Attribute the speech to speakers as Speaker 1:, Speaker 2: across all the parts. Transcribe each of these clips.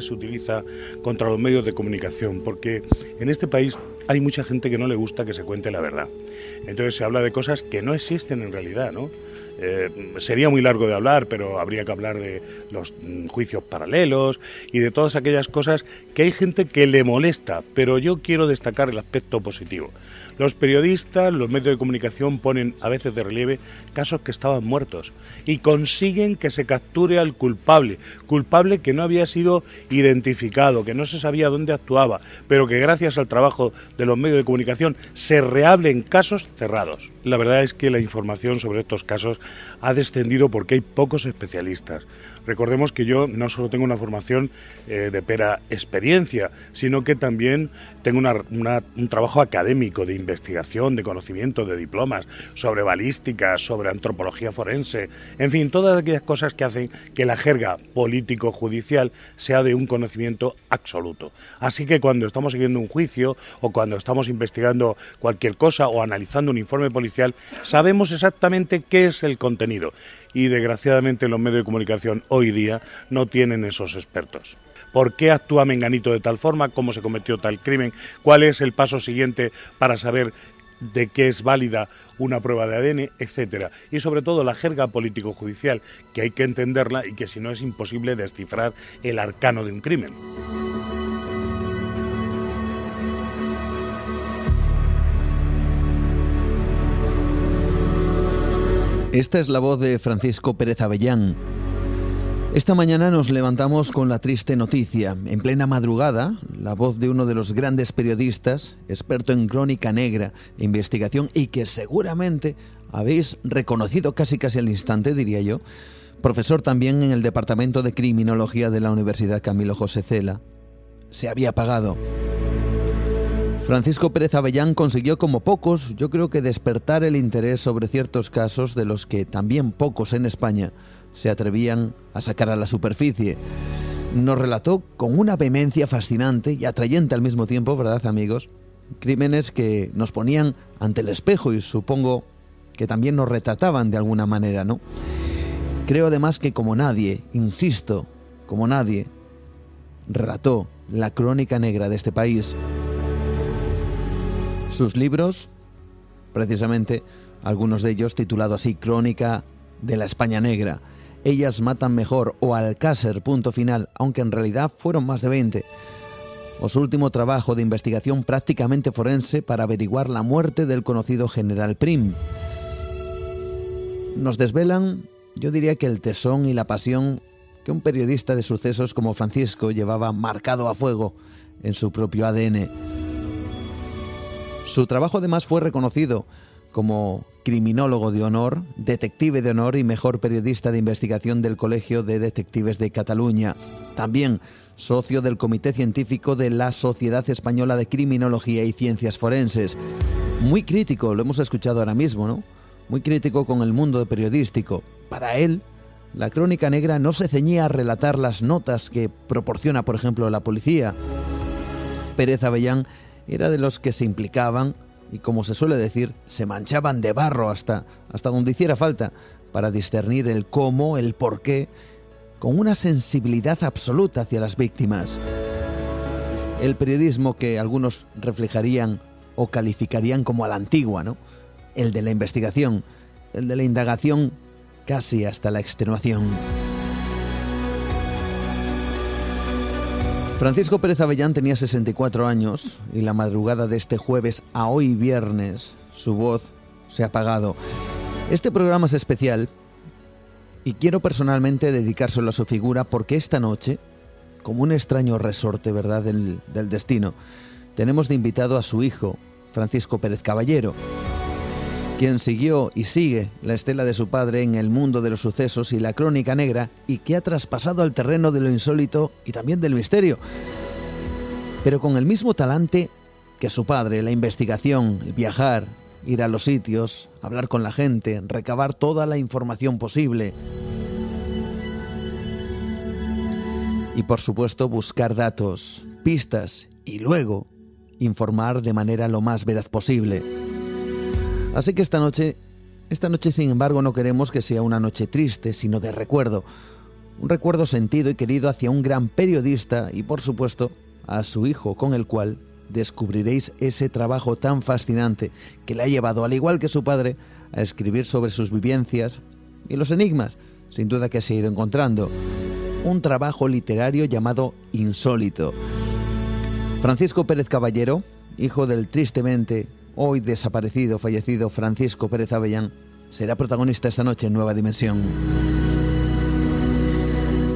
Speaker 1: Se utiliza contra los medios de comunicación, porque en este país hay mucha gente que no le gusta que se cuente la verdad. Entonces se habla de cosas que no existen en realidad, ¿no? Eh, sería muy largo de hablar, pero habría que hablar de los mm, juicios paralelos y de todas aquellas cosas que hay gente que le molesta, pero yo quiero destacar el aspecto positivo. Los periodistas, los medios de comunicación ponen a veces de relieve casos que estaban muertos y consiguen que se capture al culpable, culpable que no había sido identificado, que no se sabía dónde actuaba, pero que gracias al trabajo de los medios de comunicación se reablen casos cerrados. La verdad es que la información sobre estos casos ha descendido porque hay pocos especialistas. Recordemos que yo no solo tengo una formación eh, de pera experiencia, sino que también tengo un trabajo académico de investigación, de conocimiento, de diplomas sobre balística, sobre antropología forense, en fin, todas aquellas cosas que hacen que la jerga político-judicial sea de un conocimiento absoluto. Así que cuando estamos siguiendo un juicio o cuando estamos investigando cualquier cosa o analizando un informe policial, sabemos exactamente qué es el contenido y desgraciadamente los medios de comunicación hoy día no tienen esos expertos. ¿Por qué actúa Menganito de tal forma? ¿Cómo se cometió tal crimen? ¿Cuál es el paso siguiente para saber de qué es válida una prueba de ADN, etcétera. Y sobre todo la jerga político-judicial, que hay que entenderla y que si no es imposible descifrar el arcano de un crimen.
Speaker 2: Esta es la voz de Francisco Pérez Avellán. Esta mañana nos levantamos con la triste noticia. En plena madrugada, la voz de uno de los grandes periodistas, experto en crónica negra e investigación y que seguramente habéis reconocido casi casi al instante, diría yo, profesor también en el Departamento de Criminología de la Universidad Camilo José Cela, se había apagado. Francisco Pérez Avellán consiguió como pocos, yo creo que despertar el interés sobre ciertos casos de los que también pocos en España se atrevían a sacar a la superficie. Nos relató con una vehemencia fascinante y atrayente al mismo tiempo, ¿verdad amigos? Crímenes que nos ponían ante el espejo y supongo que también nos retrataban de alguna manera, ¿no? Creo además que como nadie, insisto, como nadie, relató la crónica negra de este país. Sus libros, precisamente algunos de ellos titulados así Crónica de la España Negra, Ellas matan mejor o Alcácer, punto final, aunque en realidad fueron más de 20. O su último trabajo de investigación prácticamente forense para averiguar la muerte del conocido general Prim. Nos desvelan, yo diría que el tesón y la pasión que un periodista de sucesos como Francisco llevaba marcado a fuego en su propio ADN. Su trabajo además fue reconocido como criminólogo de honor, detective de honor y mejor periodista de investigación del Colegio de Detectives de Cataluña. También socio del Comité Científico de la Sociedad Española de Criminología y Ciencias Forenses. Muy crítico, lo hemos escuchado ahora mismo, ¿no? Muy crítico con el mundo periodístico. Para él, la crónica negra no se ceñía a relatar las notas que proporciona, por ejemplo, la policía. Pérez Avellán era de los que se implicaban y, como se suele decir, se manchaban de barro hasta, hasta donde hiciera falta para discernir el cómo, el por qué, con una sensibilidad absoluta hacia las víctimas. El periodismo que algunos reflejarían o calificarían como a la antigua, ¿no? El de la investigación, el de la indagación casi hasta la extenuación. Francisco Pérez Avellán tenía 64 años y la madrugada de este jueves a hoy viernes su voz se ha apagado. Este programa es especial y quiero personalmente dedicárselo a su figura porque esta noche, como un extraño resorte, ¿verdad?, del, del destino, tenemos de invitado a su hijo, Francisco Pérez Caballero, quien siguió y sigue la estela de su padre en el mundo de los sucesos y la crónica negra y que ha traspasado al terreno de lo insólito y también del misterio. Pero con el mismo talante que su padre, la investigación, viajar, ir a los sitios, hablar con la gente, recabar toda la información posible. Y por supuesto buscar datos, pistas y luego informar de manera lo más veraz posible. Así que esta noche, esta noche sin embargo no queremos que sea una noche triste, sino de recuerdo. Un recuerdo sentido y querido hacia un gran periodista y por supuesto a su hijo con el cual descubriréis ese trabajo tan fascinante que le ha llevado, al igual que su padre, a escribir sobre sus vivencias y los enigmas, sin duda que se ha ido encontrando. Un trabajo literario llamado Insólito. Francisco Pérez Caballero, hijo del tristemente hoy desaparecido, fallecido Francisco Pérez Avellán, será protagonista esta noche en Nueva Dimensión.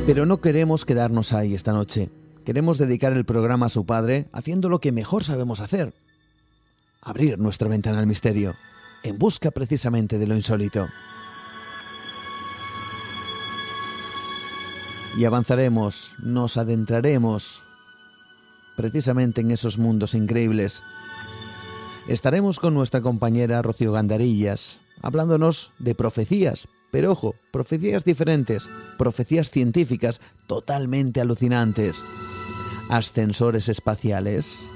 Speaker 2: Pero no queremos quedarnos ahí esta noche. Queremos dedicar el programa a su padre haciendo lo que mejor sabemos hacer. Abrir nuestra ventana al misterio, en busca precisamente de lo insólito. Y avanzaremos, nos adentraremos precisamente en esos mundos increíbles estaremos con nuestra compañera Rocío Gandarillas, hablándonos de profecías, pero ojo, profecías diferentes, profecías científicas totalmente alucinantes, ascensores espaciales,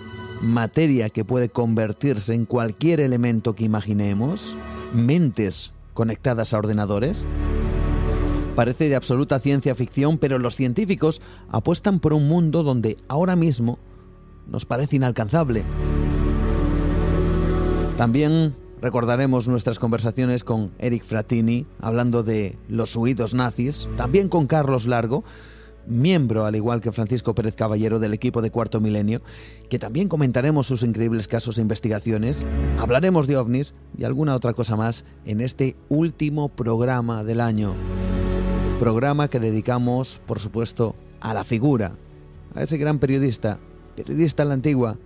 Speaker 2: materia que puede convertirse en cualquier elemento que imaginemos, mentes conectadas a ordenadores. Parece de absoluta ciencia ficción, pero los científicos apuestan por un mundo donde ahora mismo nos parece inalcanzable. También recordaremos nuestras conversaciones con Eric Fratini, hablando de los huidos nazis, también con Carlos Largo, miembro, al igual que Francisco Pérez Caballero, del equipo de Cuarto Milenio, que también comentaremos sus increíbles casos e investigaciones, hablaremos de ovnis y alguna otra cosa más en este último programa del año. Programa que dedicamos, por supuesto, a la figura, a ese gran periodista, periodista a la antigua,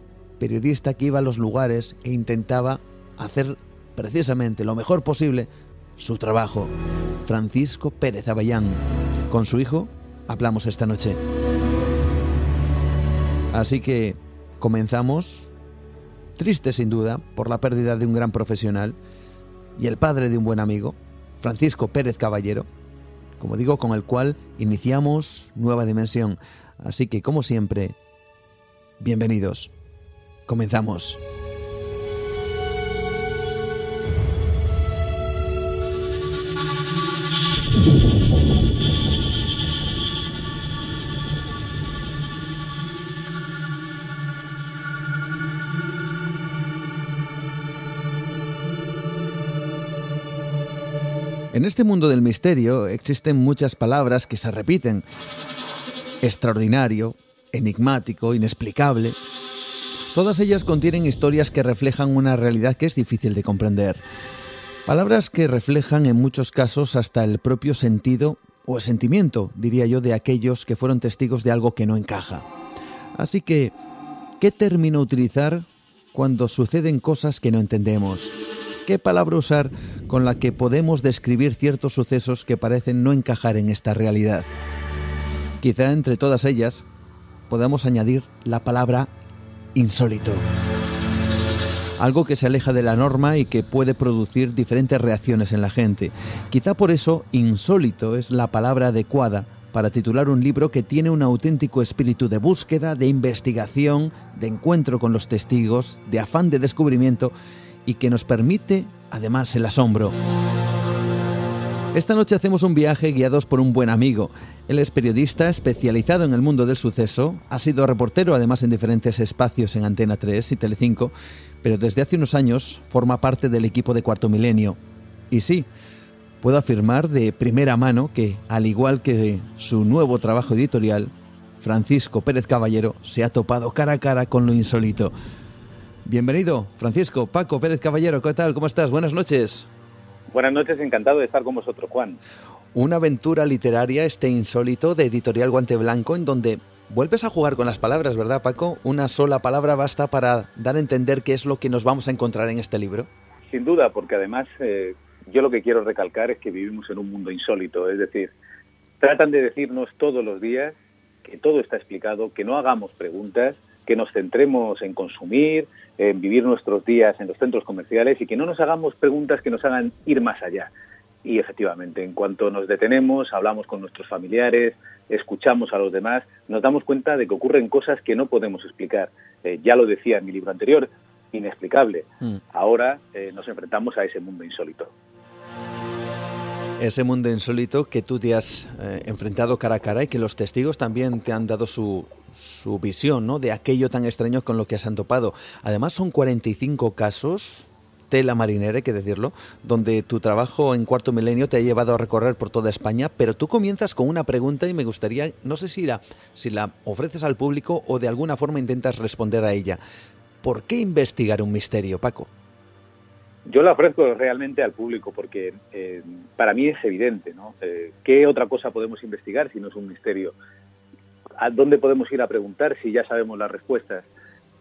Speaker 2: periodista que iba a los lugares e intentaba hacer precisamente lo mejor posible su trabajo. Francisco Pérez Avellán. Con su hijo hablamos esta noche. Así que comenzamos, triste sin duda por la pérdida de un gran profesional y el padre de un buen amigo, Francisco Pérez Caballero, como digo, con el cual iniciamos Nueva Dimensión. Así que, como siempre, bienvenidos. Comenzamos. En este mundo del misterio existen muchas palabras que se repiten. Extraordinario, enigmático, inexplicable. Todas ellas contienen historias que reflejan una realidad que es difícil de comprender. Palabras que reflejan en muchos casos hasta el propio sentido o el sentimiento, diría yo, de aquellos que fueron testigos de algo que no encaja. Así que, ¿qué término utilizar cuando suceden cosas que no entendemos? ¿Qué palabra usar con la que podemos describir ciertos sucesos que parecen no encajar en esta realidad? Quizá entre todas ellas podamos añadir la palabra insólito. Algo que se aleja de la norma y que puede producir diferentes reacciones en la gente. Quizá por eso insólito es la palabra adecuada para titular un libro que tiene un auténtico espíritu de búsqueda, de investigación, de encuentro con los testigos, de afán de descubrimiento y que nos permite además el asombro. Esta noche hacemos un viaje guiados por un buen amigo. Él es periodista especializado en el mundo del suceso, ha sido reportero además en diferentes espacios en Antena 3 y Telecinco, pero desde hace unos años forma parte del equipo de Cuarto Milenio. Y sí, puedo afirmar de primera mano que, al igual que su nuevo trabajo editorial, Francisco Pérez Caballero se ha topado cara a cara con lo insólito. Bienvenido, Francisco, Paco Pérez Caballero, ¿qué tal? ¿Cómo estás? Buenas noches.
Speaker 3: Buenas noches, encantado de estar con vosotros, Juan.
Speaker 2: Una aventura literaria, este insólito, de Editorial Guante Blanco, en donde vuelves a jugar con las palabras, ¿verdad, Paco? Una sola palabra basta para dar a entender qué es lo que nos vamos a encontrar en este libro.
Speaker 3: Sin duda, porque además eh, yo lo que quiero recalcar es que vivimos en un mundo insólito, es decir, tratan de decirnos todos los días que todo está explicado, que no hagamos preguntas, que nos centremos en consumir, en vivir nuestros días en los centros comerciales y que no nos hagamos preguntas que nos hagan ir más allá. Y efectivamente, en cuanto nos detenemos, hablamos con nuestros familiares, escuchamos a los demás, nos damos cuenta de que ocurren cosas que no podemos explicar. Eh, ya lo decía en mi libro anterior, inexplicable. Mm. Ahora eh, nos enfrentamos a ese mundo insólito.
Speaker 2: Ese mundo insólito que tú te has eh, enfrentado cara a cara y que los testigos también te han dado su, su visión ¿no? de aquello tan extraño con lo que has topado. Además son 45 casos tela marinera, hay que decirlo, donde tu trabajo en cuarto milenio te ha llevado a recorrer por toda España, pero tú comienzas con una pregunta y me gustaría, no sé si la, si la ofreces al público o de alguna forma intentas responder a ella. ¿Por qué investigar un misterio, Paco?
Speaker 3: Yo la ofrezco realmente al público porque eh, para mí es evidente, ¿no? Eh, ¿Qué otra cosa podemos investigar si no es un misterio? ¿A dónde podemos ir a preguntar si ya sabemos las respuestas?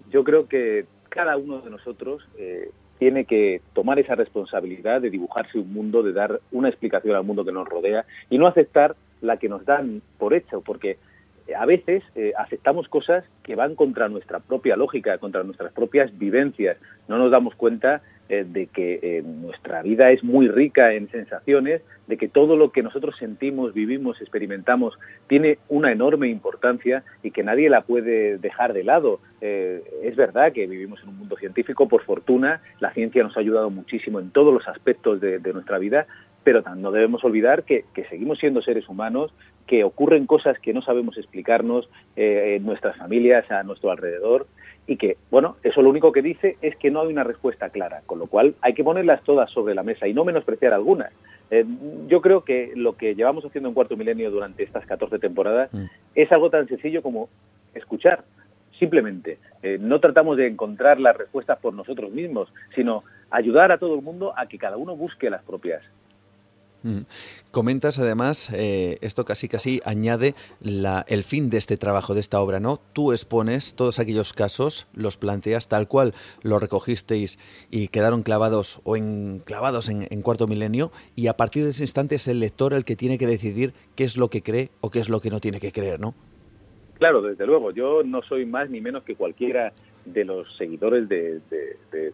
Speaker 3: Yo creo que cada uno de nosotros eh, tiene que tomar esa responsabilidad de dibujarse un mundo, de dar una explicación al mundo que nos rodea y no aceptar la que nos dan por hecho, porque eh, a veces eh, aceptamos cosas que van contra nuestra propia lógica, contra nuestras propias vivencias. No nos damos cuenta eh, de que nuestra vida es muy rica en sensaciones, de que todo lo que nosotros sentimos, vivimos, experimentamos tiene una enorme importancia y que nadie la puede dejar de lado. es verdad que vivimos en un mundo científico, por fortuna, la ciencia nos ha ayudado muchísimo en todos los aspectos de, nuestra vida, pero no debemos olvidar que, seguimos siendo seres humanos, que ocurren cosas que no sabemos explicarnos eh, en nuestras familias, a nuestro alrededor, y que, bueno, eso lo único que dice es que no hay una respuesta clara, con lo cual hay que ponerlas todas sobre la mesa y no menospreciar algunas. Eh, yo creo que lo que llevamos haciendo en Cuarto Milenio durante estas 14 temporadas mm. es algo tan sencillo como escuchar, simplemente. Eh, no tratamos de encontrar las respuestas por nosotros mismos, sino ayudar a todo el mundo a que cada uno busque las propias.
Speaker 2: Comentas además, eh, esto casi casi añade el fin de este trabajo, de esta obra, ¿no? Tú expones todos aquellos casos, los planteas tal cual lo recogisteis y quedaron clavados o enclavados en, en cuarto milenio y a partir de ese instante es el lector el que tiene que decidir qué es lo que cree o qué es lo que no tiene que creer, ¿no?
Speaker 3: Claro, desde luego, yo no soy más ni menos que cualquiera de los seguidores de,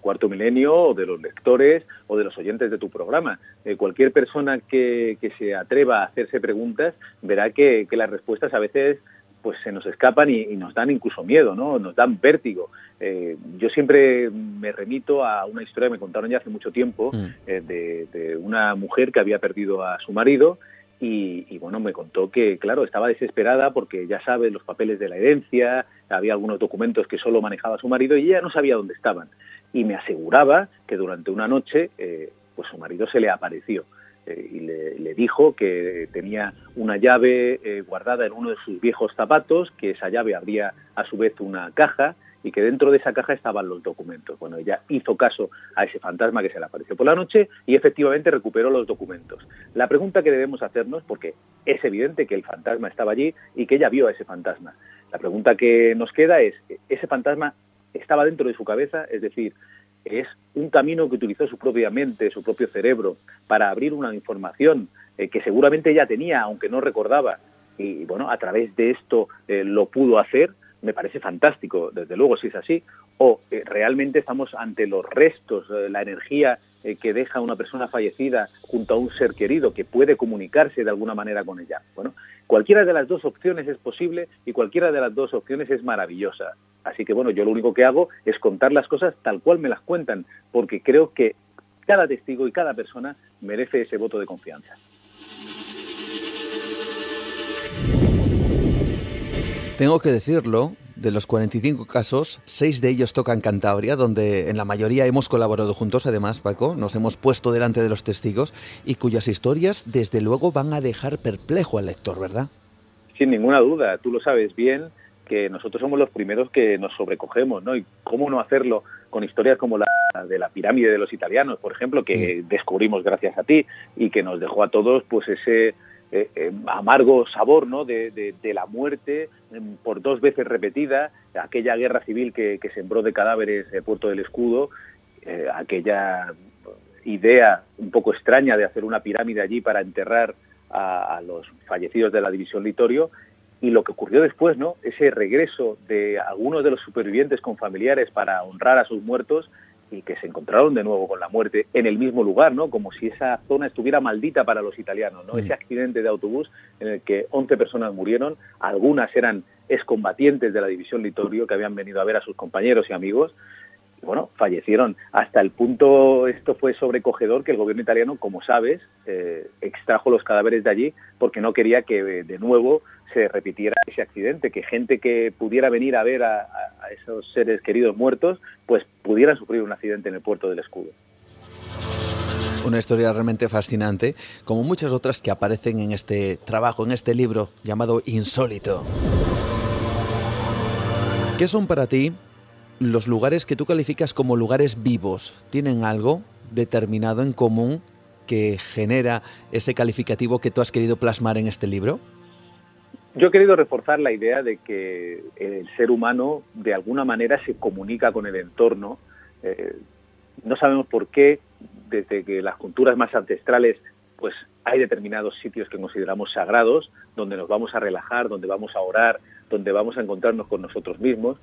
Speaker 3: Cuarto Milenio o de los lectores o de los oyentes de tu programa. Eh, cualquier persona que, se atreva a hacerse preguntas verá que, las respuestas a veces pues se nos escapan y, nos dan incluso miedo, ¿no? Nos dan vértigo. Eh, yo siempre me remito a una historia que me contaron ya hace mucho tiempo mm. eh, de, una mujer que había perdido a su marido y, bueno, me contó que, claro, estaba desesperada porque ya sabe los papeles de la herencia, había algunos documentos que solo manejaba su marido y ella no sabía dónde estaban. Y me aseguraba que durante una noche, eh, pues su marido se le apareció eh, y le, dijo que tenía una llave eh, guardada en uno de sus viejos zapatos, que esa llave abría a su vez una caja y que dentro de esa caja estaban los documentos. Bueno, ella hizo caso a ese fantasma que se le apareció por la noche y efectivamente recuperó los documentos. La pregunta que debemos hacernos, porque es evidente que el fantasma estaba allí y que ella vio a ese fantasma, la pregunta que nos queda es, ¿ese fantasma estaba dentro de su cabeza? Es decir, es un camino que utilizó su propia mente, su propio cerebro, para abrir una información eh, que seguramente ella tenía, aunque no recordaba, y bueno, a través de esto eh, lo pudo hacer, me parece fantástico, desde luego, si es así, o eh, realmente estamos ante los restos, la energía eh, que deja una persona fallecida junto a un ser querido que puede comunicarse de alguna manera con ella. Bueno, cualquiera de las dos opciones es posible y cualquiera de las dos opciones es maravillosa. Así que bueno, yo lo único que hago es contar las cosas tal cual me las cuentan, porque creo que cada testigo y cada persona merece ese voto de confianza.
Speaker 2: Tengo que decirlo, de los 45 casos, seis de ellos tocan Cantabria, donde en la mayoría hemos colaborado juntos, además, Paco, nos hemos puesto delante de los testigos y cuyas historias, desde luego, van a dejar perplejo al lector, ¿verdad?
Speaker 3: Sin ninguna duda, tú lo sabes bien que nosotros somos los primeros que nos sobrecogemos, ¿no? Y cómo no hacerlo con historias como la de la pirámide de los italianos, por ejemplo, que descubrimos gracias a ti y que nos dejó a todos, pues ese eh, eh, amargo sabor ¿no? de, la muerte em, por dos veces repetida, aquella guerra civil que, sembró de cadáveres el puerto del escudo, eh, aquella idea un poco extraña de hacer una pirámide allí para enterrar a, los fallecidos de la división Litorio y lo que ocurrió después, ¿no? Ese regreso de algunos de los supervivientes con familiares para honrar a sus muertos y que se encontraron de nuevo con la muerte en el mismo lugar, ¿no? Como si esa zona estuviera maldita para los italianos, ¿no? Ese accidente de autobús en el que 11 personas murieron, algunas eran excombatientes de la división Litorio que habían venido a ver a sus compañeros y amigos bueno, fallecieron. Hasta el punto, esto fue sobrecogedor, que el gobierno italiano, como sabes, eh, extrajo los cadáveres de allí porque no quería que de nuevo se repitiera ese accidente, que gente que pudiera venir a ver a, a esos seres queridos muertos, pues pudieran sufrir un accidente en el puerto del escudo.
Speaker 2: Una historia realmente fascinante, como muchas otras que aparecen en este trabajo, en este libro llamado Insólito. ¿Qué son para ti los lugares que tú calificas como lugares vivos tienen algo determinado en común que genera ese calificativo que tú has querido plasmar en este libro?
Speaker 3: Yo he querido reforzar la idea de que el ser humano de alguna manera se comunica con el entorno. Eh, no sabemos por qué, desde que las culturas más ancestrales, pues hay determinados sitios que consideramos sagrados, donde nos vamos a relajar, donde vamos a orar, donde vamos a encontrarnos con nosotros mismos.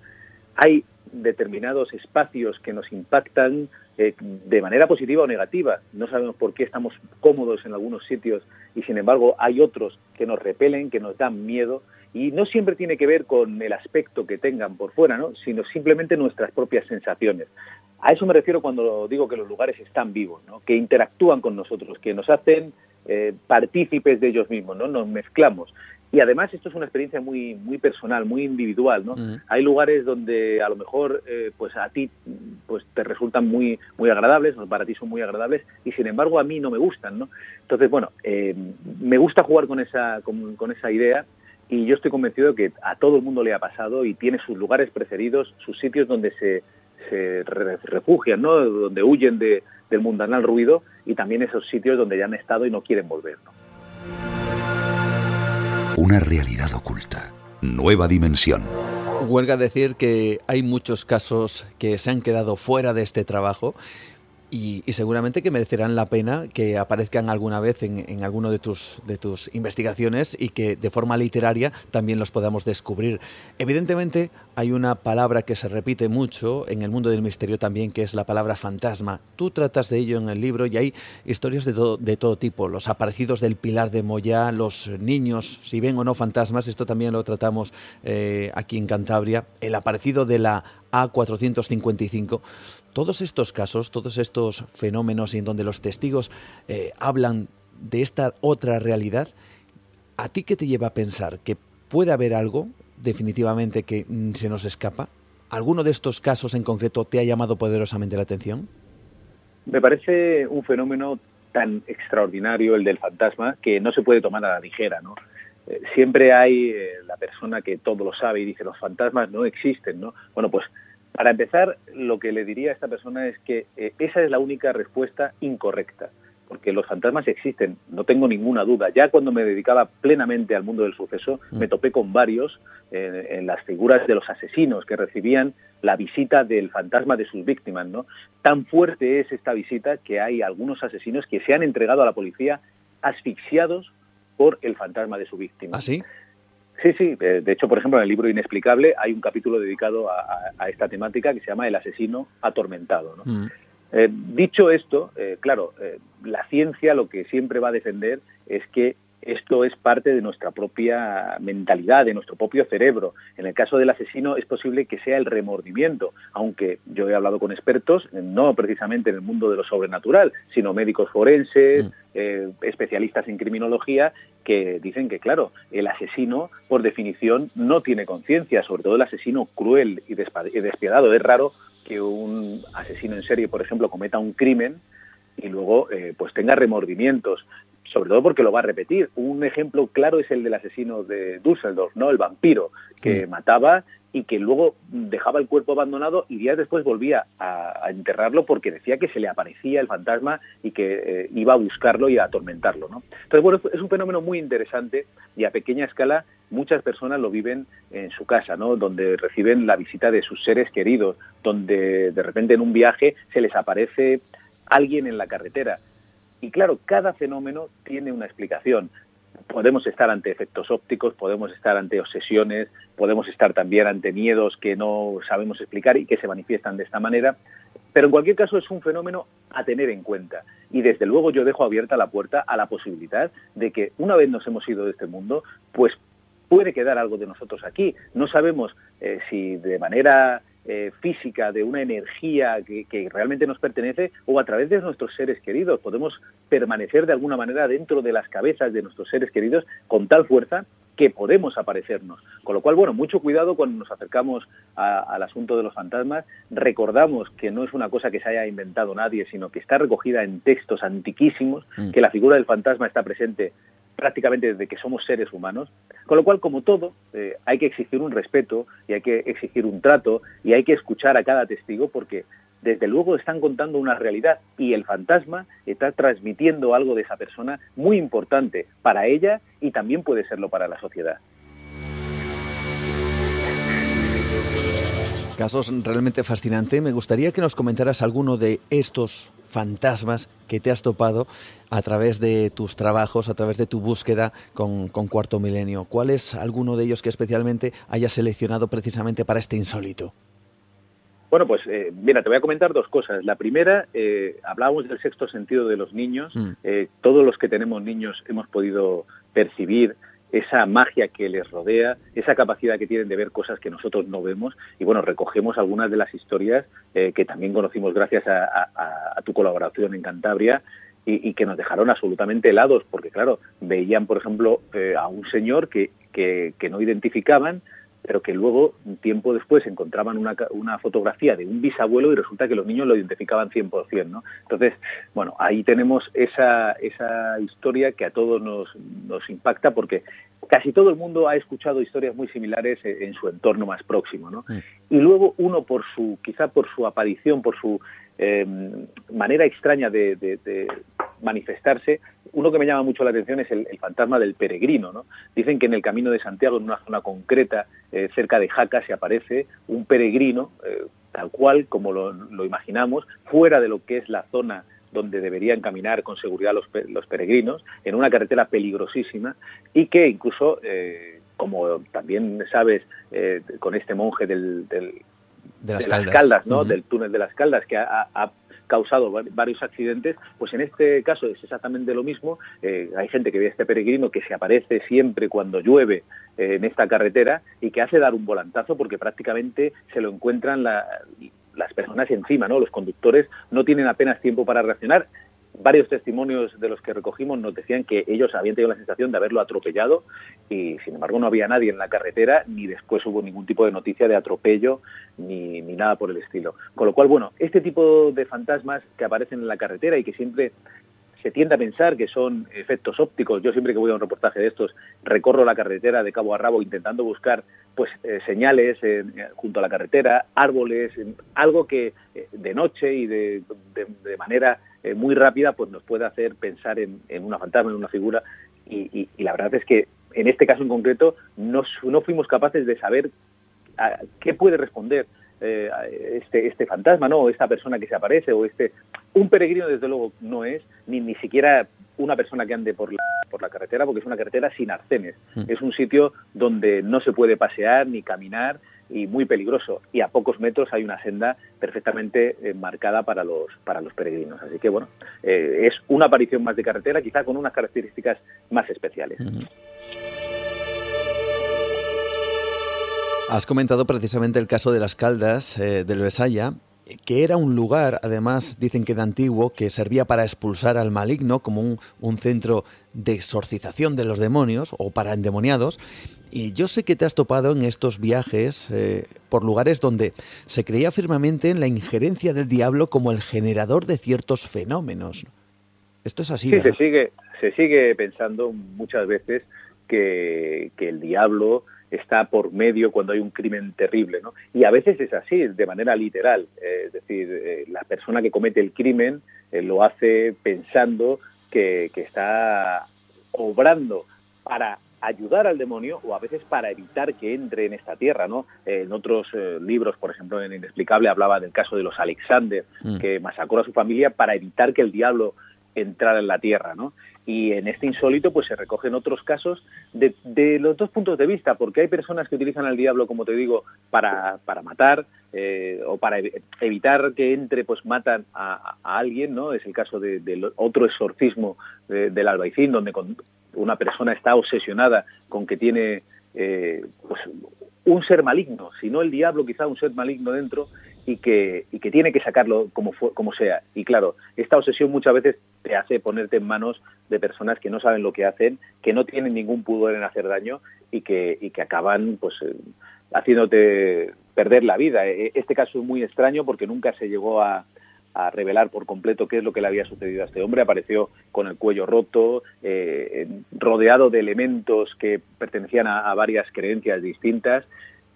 Speaker 3: Hay determinados espacios que nos impactan eh, de manera positiva o negativa. No sabemos por qué estamos cómodos en algunos sitios y sin embargo hay otros que nos repelen, que nos dan miedo y no siempre tiene que ver con el aspecto que tengan por fuera, ¿no? sino simplemente nuestras propias sensaciones. A eso me refiero cuando digo que los lugares están vivos, ¿no? que interactúan con nosotros, que nos hacen eh, partícipes de ellos mismos, ¿no? nos mezclamos. Y además esto es una experiencia muy muy personal, muy individual, ¿no? Hay lugares donde a lo mejor eh, pues a ti pues te resultan muy muy agradables, para ti son muy agradables y sin embargo a mí no me gustan, ¿no? Entonces bueno, eh, me gusta jugar con esa con, esa idea y yo estoy convencido de que a todo el mundo le ha pasado y tiene sus lugares preferidos, sus sitios donde se, se refugian, ¿no? Donde huyen de, del mundanal ruido y también esos sitios donde ya han estado y no quieren volver, ¿no?
Speaker 4: Una realidad oculta. Nueva dimensión.
Speaker 2: Huelga decir que hay muchos casos que se han quedado fuera de este trabajo y, seguramente que merecerán la pena que aparezcan alguna vez en, en, alguno de tus, de tus investigaciones y que de forma literaria también los podamos descubrir. Evidentemente hay una palabra que se repite mucho en el mundo del misterio también, que es la palabra fantasma. Tú tratas de ello en el libro y hay historias de, de todo tipo, los aparecidos del Pilar de Moya, los niños, si ven o no fantasmas, esto también lo tratamos eh, aquí en Cantabria, el aparecido de la A455 todos estos casos, todos estos fenómenos en donde los testigos eh, hablan de esta otra realidad, ¿a ti qué te lleva a pensar? ¿Que puede haber algo definitivamente que mm, se nos escapa? ¿Alguno de estos casos en concreto te ha llamado poderosamente la atención?
Speaker 3: Me parece un fenómeno tan extraordinario el del fantasma que no se puede tomar a la ligera, ¿no? Eh, siempre hay eh, la persona que todo lo sabe y dice los fantasmas no existen, ¿no? Bueno, pues para empezar, lo que le diría a esta persona es que eh, esa es la única respuesta incorrecta, porque los fantasmas existen, no tengo ninguna duda. Ya cuando me dedicaba plenamente al mundo del suceso, mm. me topé con varios eh, en las figuras de los asesinos que recibían la visita del fantasma de sus víctimas. ¿no? Tan fuerte es esta visita que hay algunos asesinos que se han entregado a la policía asfixiados por el fantasma de su víctima.
Speaker 2: ¿Ah, sí?
Speaker 3: Sí, sí. De hecho, por ejemplo, en el libro Inexplicable hay un capítulo dedicado a, esta temática que se llama El asesino atormentado. Mm. Eh, dicho esto, eh, claro, eh, la ciencia lo que siempre va a defender es que esto es parte de nuestra propia mentalidad, de nuestro propio cerebro. En el caso del asesino es posible que sea el remordimiento, aunque yo he hablado con expertos, no precisamente en el mundo de lo sobrenatural, sino médicos forenses, mm. eh, especialistas en criminología, que dicen que, claro, el asesino, por definición, no tiene conciencia, sobre todo el asesino cruel y despiadado. Es raro que un asesino en serie, por ejemplo, cometa un crimen y luego eh, pues tenga remordimientos sobre todo porque lo va a repetir. Un ejemplo claro es el del asesino de Düsseldorf, ¿no? El vampiro que mataba y que luego dejaba el cuerpo abandonado y días después volvía a, enterrarlo porque decía que se le aparecía el fantasma y que eh, iba a buscarlo y a atormentarlo, ¿no? Entonces, bueno, es un fenómeno muy interesante y a pequeña escala muchas personas lo viven en su casa, ¿no? Donde reciben la visita de sus seres queridos, donde de repente en un viaje se les aparece alguien en la carretera. Y claro, cada fenómeno tiene una explicación. Podemos estar ante efectos ópticos, podemos estar ante obsesiones, podemos estar también ante miedos que no sabemos explicar y que se manifiestan de esta manera, pero en cualquier caso es un fenómeno a tener en cuenta. Y desde luego yo dejo abierta la puerta a la posibilidad de que una vez nos hemos ido de este mundo, pues puede quedar algo de nosotros aquí. No sabemos eh, si de manera eh, física, de una energía que, que, realmente nos pertenece o a través de nuestros seres queridos. Podemos permanecer de alguna manera dentro de las cabezas de nuestros seres queridos con tal fuerza que podemos aparecernos. Con lo cual, bueno, mucho cuidado cuando nos acercamos al asunto de los fantasmas. Recordamos que no es una cosa que se haya inventado nadie, sino que está recogida en textos antiquísimos, mm. que la figura del fantasma está presente prácticamente desde que somos seres humanos, con lo cual, como todo, eh, hay que exigir un respeto y hay que exigir un trato y hay que escuchar a cada testigo porque desde luego están contando una realidad y el fantasma está transmitiendo algo de esa persona muy importante para ella y también puede serlo para la sociedad.
Speaker 2: Casos realmente fascinantes. Me gustaría que nos comentaras alguno de estos fantasmas que te has topado a través de tus trabajos, a través de tu búsqueda con, con Cuarto Milenio. ¿Cuál es alguno de ellos que especialmente hayas seleccionado precisamente para este insólito?
Speaker 3: Bueno, pues eh, mira, te voy a comentar dos cosas. La primera, eh, hablábamos del sexto sentido de los niños. Mm. Eh, todos los que tenemos niños hemos podido percibir esa magia que les rodea, esa capacidad que tienen de ver cosas que nosotros no vemos. Y bueno, recogemos algunas de las historias eh, que también conocimos gracias a, tu colaboración en Cantabria y, que nos dejaron absolutamente helados, porque claro, veían, por ejemplo, eh, a un señor que, que, que no identificaban, pero que luego, un tiempo después, encontraban una, una, fotografía de un bisabuelo y resulta que los niños lo identificaban 100%, ¿no? Entonces, bueno, ahí tenemos esa, esa historia que a todos nos, nos impacta porque casi todo el mundo ha escuchado historias muy similares en, su entorno más próximo, ¿no? Y luego uno por su, quizá por su aparición, por su eh, manera extraña de, manifestarse, uno que me llama mucho la atención es el, fantasma del peregrino. ¿no? Dicen que en el camino de Santiago, en una zona concreta, eh, cerca de Jaca, se aparece un peregrino, eh, tal cual como lo, imaginamos, fuera de lo que es la zona donde deberían caminar con seguridad los, los peregrinos, en una carretera peligrosísima y que incluso, como también sabes, con este monje del de las, caldas, ¿no? Del túnel de las caldas, que ha, causado varios accidentes, pues en este caso es exactamente lo mismo. Eh, hay gente que ve a este peregrino que se aparece siempre cuando llueve eh, en esta carretera y que hace dar un volantazo porque prácticamente se lo encuentran las personas encima, ¿no? Los conductores no tienen apenas tiempo para reaccionar varios testimonios de los que recogimos nos decían que ellos habían tenido la sensación de haberlo atropellado y sin embargo no había nadie en la carretera ni después hubo ningún tipo de noticia de atropello ni, ni nada por el estilo. Con lo cual, bueno, este tipo de fantasmas que aparecen en la carretera y que siempre se tiende a pensar que son efectos ópticos. Yo siempre que voy a un reportaje de estos recorro la carretera de cabo a rabo intentando buscar pues eh, señales eh, junto a la carretera, árboles, algo que eh, de noche y de, de manera eh, muy rápida, pues nos puede hacer pensar en, una fantasma, en una figura. Y, la verdad es que en este caso en concreto no, no fuimos capaces de saber a qué puede responder eh, este, este fantasma, ¿no? O esta persona que se aparece, o este... Un peregrino, desde luego, no es, ni, ni siquiera una persona que ande por la, por la carretera, porque es una carretera sin arcenes. Mm. Es un sitio donde no se puede pasear ni caminar y muy peligroso. Y a pocos metros hay una senda perfectamente eh, marcada para los, para los peregrinos. Así que, bueno, eh, es una aparición más de carretera, quizá con unas características más especiales.
Speaker 2: Has comentado precisamente el caso de las caldas eh, del Besaya que era un lugar, además dicen que de antiguo, que servía para expulsar al maligno como un, centro de exorcización de los demonios o para endemoniados. Y yo sé que te has topado en estos viajes eh, por lugares donde se creía firmemente en la injerencia del diablo como el generador de ciertos fenómenos. Esto es así.
Speaker 3: Sí, se sigue, se sigue pensando muchas veces que, que el diablo está por medio cuando hay un crimen terrible, ¿no? Y a veces es así, de manera literal, eh, es decir, eh, la persona que comete el crimen eh, lo hace pensando que, está obrando para ayudar al demonio o a veces para evitar que entre en esta tierra, ¿no? en otros eh, libros, por ejemplo, en Inexplicable hablaba del caso de los Alexander, mm. que masacró a su familia para evitar que el diablo entrara en la tierra, ¿no? Y en este insólito, pues se recogen otros casos de, de los dos puntos de vista, porque hay personas que utilizan al diablo, como te digo, para, para matar eh, o para evitar que entre, pues matan a, alguien, ¿no? Es el caso de, del otro exorcismo del albaicín, donde con, una persona está obsesionada con que tiene eh, pues, un ser maligno, si no el diablo quizá un ser maligno dentro y que, y que tiene que sacarlo como, como sea. Y claro, esta obsesión muchas veces te hace ponerte en manos de personas que no saben lo que hacen, que no tienen ningún pudor en hacer daño y que, y que acaban pues eh, haciéndote perder la vida. E, este caso es muy extraño porque nunca se llegó a, a revelar por completo qué es lo que le había sucedido a este hombre. Apareció con el cuello roto, eh, rodeado de elementos que pertenecían a, varias creencias distintas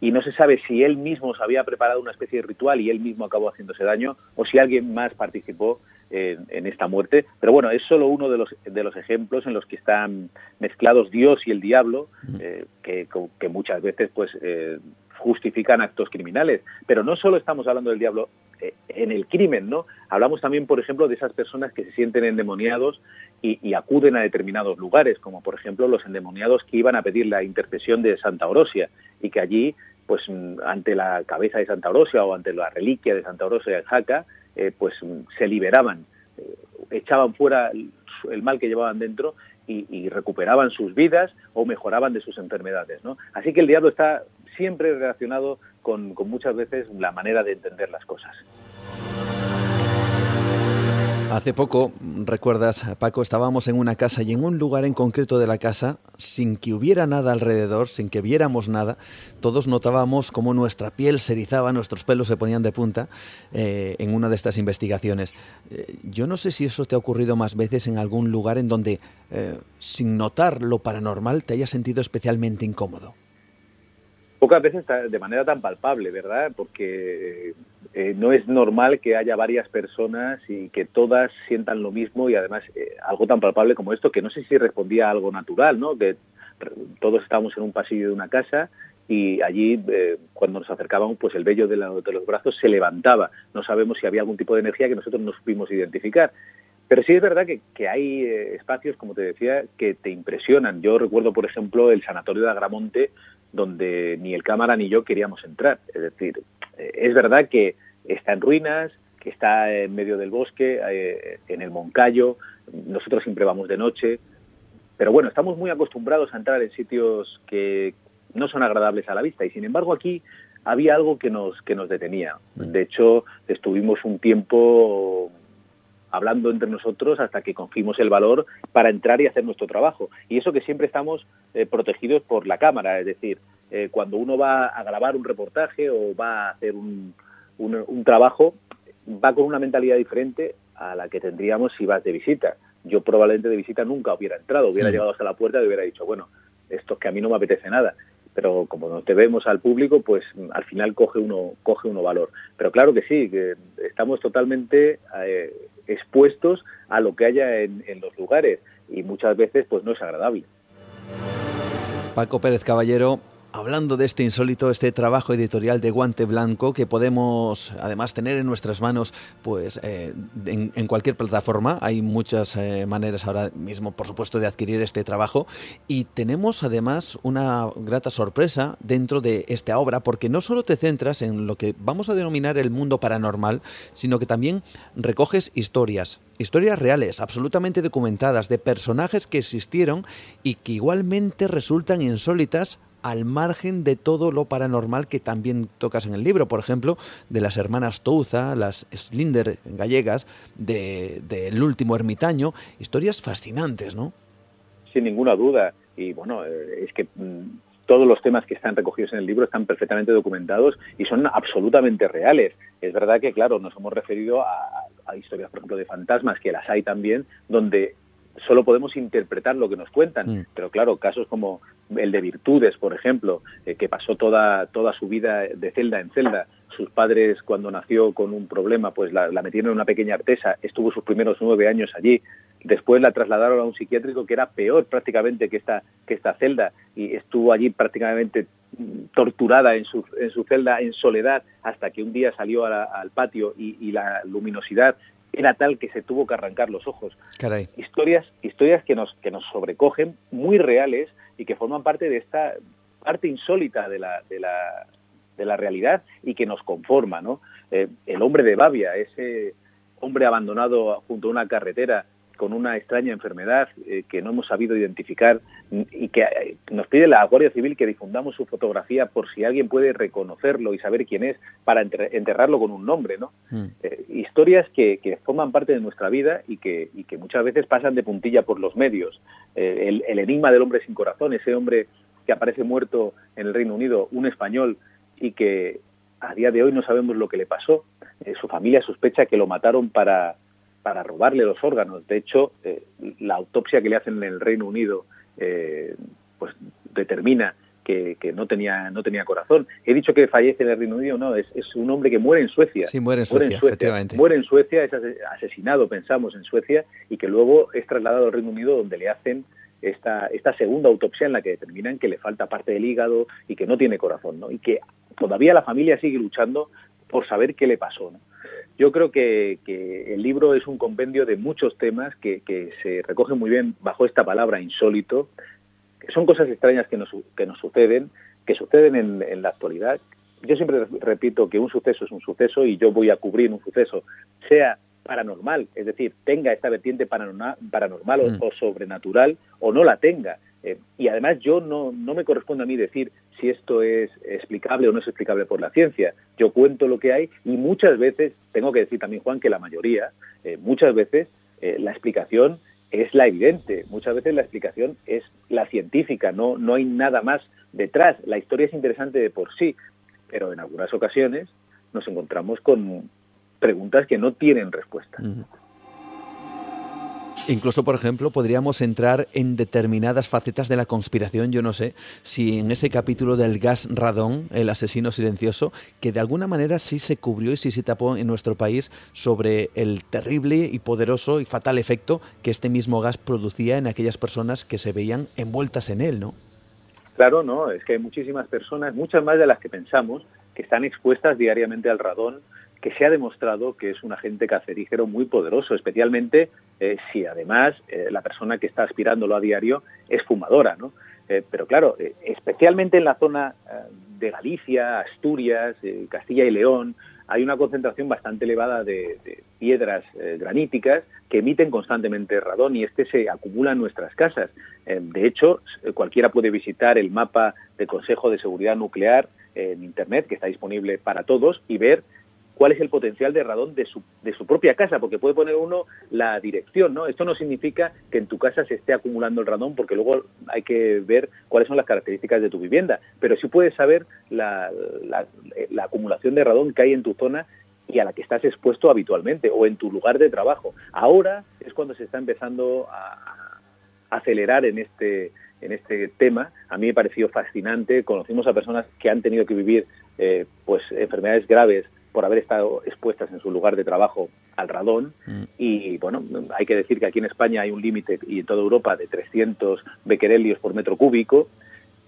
Speaker 3: y no se sabe si él mismo se había preparado una especie de ritual y él mismo acabó haciéndose daño o si alguien más participó en, esta muerte. Pero bueno, es solo uno de los, de los ejemplos en los que están mezclados Dios y el diablo, mm. eh, que, que, muchas veces pues eh, justifican actos criminales. Pero no solo estamos hablando del diablo eh, en el crimen, ¿no? Hablamos también, por ejemplo, de esas personas que se sienten endemoniados y, acuden a determinados lugares, como por ejemplo los endemoniados que iban a pedir la intercesión de Santa Orosia y que allí, pues ante la cabeza de Santa Orosia o ante la reliquia de Santa Orosia en Jaca, eh, pues se liberaban, eh, echaban fuera el, mal que llevaban dentro y, recuperaban sus vidas o mejoraban de sus enfermedades, ¿no? Así que el diablo está siempre relacionado con, muchas veces la manera de entender las cosas.
Speaker 2: Hace poco, recuerdas, Paco, estábamos en una casa y en un lugar en concreto de la casa, sin que hubiera nada alrededor, sin que viéramos nada, todos notábamos cómo nuestra piel se erizaba, nuestros pelos se ponían de punta eh, en una de estas investigaciones. Eh, yo no sé si eso te ha ocurrido más veces en algún lugar en donde, eh, sin notar lo paranormal, te hayas sentido especialmente incómodo.
Speaker 3: Pocas veces de manera tan palpable, ¿verdad? Porque eh, no es normal que haya varias personas y que todas sientan lo mismo y además eh, algo tan palpable como esto, que no sé si respondía a algo natural, ¿no? Que todos estábamos en un pasillo de una casa y allí eh, cuando nos acercábamos pues el vello de, de, los brazos se levantaba. No sabemos si había algún tipo de energía que nosotros no supimos identificar. Pero sí es verdad que, que hay espacios, como te decía, que te impresionan. Yo recuerdo, por ejemplo, el Sanatorio de Agramonte, donde ni el cámara ni yo queríamos entrar. Es decir, eh, es verdad que está en ruinas, que está en medio del bosque, eh, en el Moncayo, nosotros siempre vamos de noche, pero bueno, estamos muy acostumbrados a entrar en sitios que no son agradables a la vista y sin embargo aquí había algo que nos que nos detenía. De hecho, estuvimos un tiempo hablando entre nosotros hasta que cogimos el valor para entrar y hacer nuestro trabajo. Y eso que siempre estamos eh, protegidos por la cámara, es decir, eh, cuando uno va a grabar un reportaje o va a hacer un, un, trabajo, va con una mentalidad diferente a la que tendríamos si vas de visita. Yo probablemente de visita nunca hubiera entrado, hubiera llegado hasta la puerta y hubiera dicho, bueno, esto es que a mí no me apetece nada pero como nos debemos al público, pues al final coge uno, coge uno valor. Pero claro que sí, que estamos totalmente eh, expuestos a lo que haya en, en los lugares y muchas veces pues no es agradable.
Speaker 2: Paco Pérez Caballero, hablando de este insólito, este trabajo editorial de guante blanco que podemos además tener en nuestras manos pues eh, en, cualquier plataforma. Hay muchas eh, maneras ahora mismo, por supuesto, de adquirir este trabajo. Y tenemos además una grata sorpresa dentro de esta obra, porque no solo te centras en lo que vamos a denominar el mundo paranormal, sino que también recoges historias, historias reales, absolutamente documentadas, de personajes que existieron y que igualmente resultan insólitas al margen de todo lo paranormal que también tocas en el libro, por ejemplo, de las hermanas Touza, las Slinder gallegas, del de, último ermitaño, historias fascinantes, ¿no?
Speaker 3: Sin ninguna duda. Y bueno, eh, es que mm, todos los temas que están recogidos en el libro están perfectamente documentados y son absolutamente reales. Es verdad que, claro, nos hemos referido a, a historias, por ejemplo, de fantasmas, que las hay también, donde solo podemos interpretar lo que nos cuentan. Mm. Pero claro, casos como el de Virtudes, por ejemplo, eh, que pasó toda, toda su vida de celda en celda. Sus padres, cuando nació con un problema, pues la, metieron en una pequeña artesa, estuvo sus primeros nueve años allí. Después la trasladaron a un psiquiátrico que era peor prácticamente que esta, que esta celda y estuvo allí prácticamente torturada en su, en su celda en soledad hasta que un día salió al patio y, la luminosidad era tal que se tuvo que arrancar los ojos.
Speaker 2: Caray.
Speaker 3: Historias, historias que nos, que nos sobrecogen, muy reales y que forman parte de esta parte insólita de la, de la, de la realidad y que nos conforma, ¿no? Eh, el hombre de Babia, ese hombre abandonado junto a una carretera con una extraña enfermedad eh, que no hemos sabido identificar y que eh, nos pide la Guardia Civil que difundamos su fotografía por si alguien puede reconocerlo y saber quién es para enterrarlo con un nombre, ¿no? Mm. historias que, forman parte de nuestra vida y que, y que muchas veces pasan de puntilla por los medios. el, el enigma del hombre sin corazón, ese hombre que aparece muerto en el Reino Unido, un español y que a día de hoy no sabemos lo que le pasó. Eh, su familia sospecha que lo mataron para, para robarle los órganos. De hecho, eh, la autopsia que le hacen en el Reino Unido eh, pues determina que, no tenía no tenía corazón. He dicho que fallece en el Reino Unido, no, es, es un hombre que muere en Suecia.
Speaker 2: Sí, muere en Suecia, efectivamente.
Speaker 3: Muere en Suecia, es asesinado, pensamos, en Suecia, y que luego es trasladado al Reino Unido donde le hacen esta, esta segunda autopsia en la que determinan que le falta parte del hígado y que no tiene corazón, ¿no? Y que todavía la familia sigue luchando por saber qué le pasó. Yo creo que, el libro es un compendio de muchos temas que, se recogen muy bien bajo esta palabra insólito, que son cosas extrañas que nos, que nos suceden, que suceden en, la actualidad. Yo siempre repito que un suceso es un suceso y yo voy a cubrir un suceso, sea paranormal, es decir, tenga esta vertiente paranormal, paranormal o, mm. sobrenatural o no la tenga. Eh, y además yo no, no me corresponde a mí decir si esto es explicable o no es explicable por la ciencia. Yo cuento lo que hay y muchas veces, tengo que decir también, Juan, que la mayoría, eh, muchas veces eh, la explicación es la evidente, muchas veces la explicación es la científica, no, no hay nada más detrás. La historia es interesante de por sí, pero en algunas ocasiones nos encontramos con preguntas que no tienen respuesta.
Speaker 2: Incluso, por ejemplo, podríamos entrar en determinadas facetas de la conspiración. Yo no sé si en ese capítulo del gas radón, el asesino silencioso, que de alguna manera sí se cubrió y sí se tapó en nuestro país sobre el terrible y poderoso y fatal efecto que este mismo gas producía en aquellas personas que se veían envueltas en él, ¿no?
Speaker 3: Claro, no, es que hay muchísimas personas, muchas más de las que pensamos, que están expuestas diariamente al radón que se ha demostrado que es un agente cancerígeno muy poderoso, especialmente eh, si además eh, la persona que está aspirándolo a diario es fumadora, ¿no? Eh, pero claro, especialmente en la zona de Galicia, Asturias, Castilla y León, hay una concentración bastante elevada de, de piedras graníticas que emiten constantemente radón y este se acumula en nuestras casas. de hecho, cualquiera puede visitar el mapa del Consejo de Seguridad Nuclear en Internet, que está disponible para todos, y ver cuál es el potencial de radón de su, de su propia casa, porque puede poner uno la dirección, ¿no? Esto no significa que en tu casa se esté acumulando el radón, porque luego hay que ver cuáles son las características de tu vivienda, pero sí puedes saber la, la, acumulación de radón que hay en tu zona y a la que estás expuesto habitualmente o en tu lugar de trabajo. Ahora es cuando se está empezando a acelerar en este en este tema. A mí me pareció fascinante. Conocimos a personas que han tenido que vivir eh, pues enfermedades graves por haber estado expuestas en su lugar de trabajo al radón. Mm. Y bueno, hay que decir que aquí en España hay un límite y en toda Europa de 300 becquerelios por metro cúbico.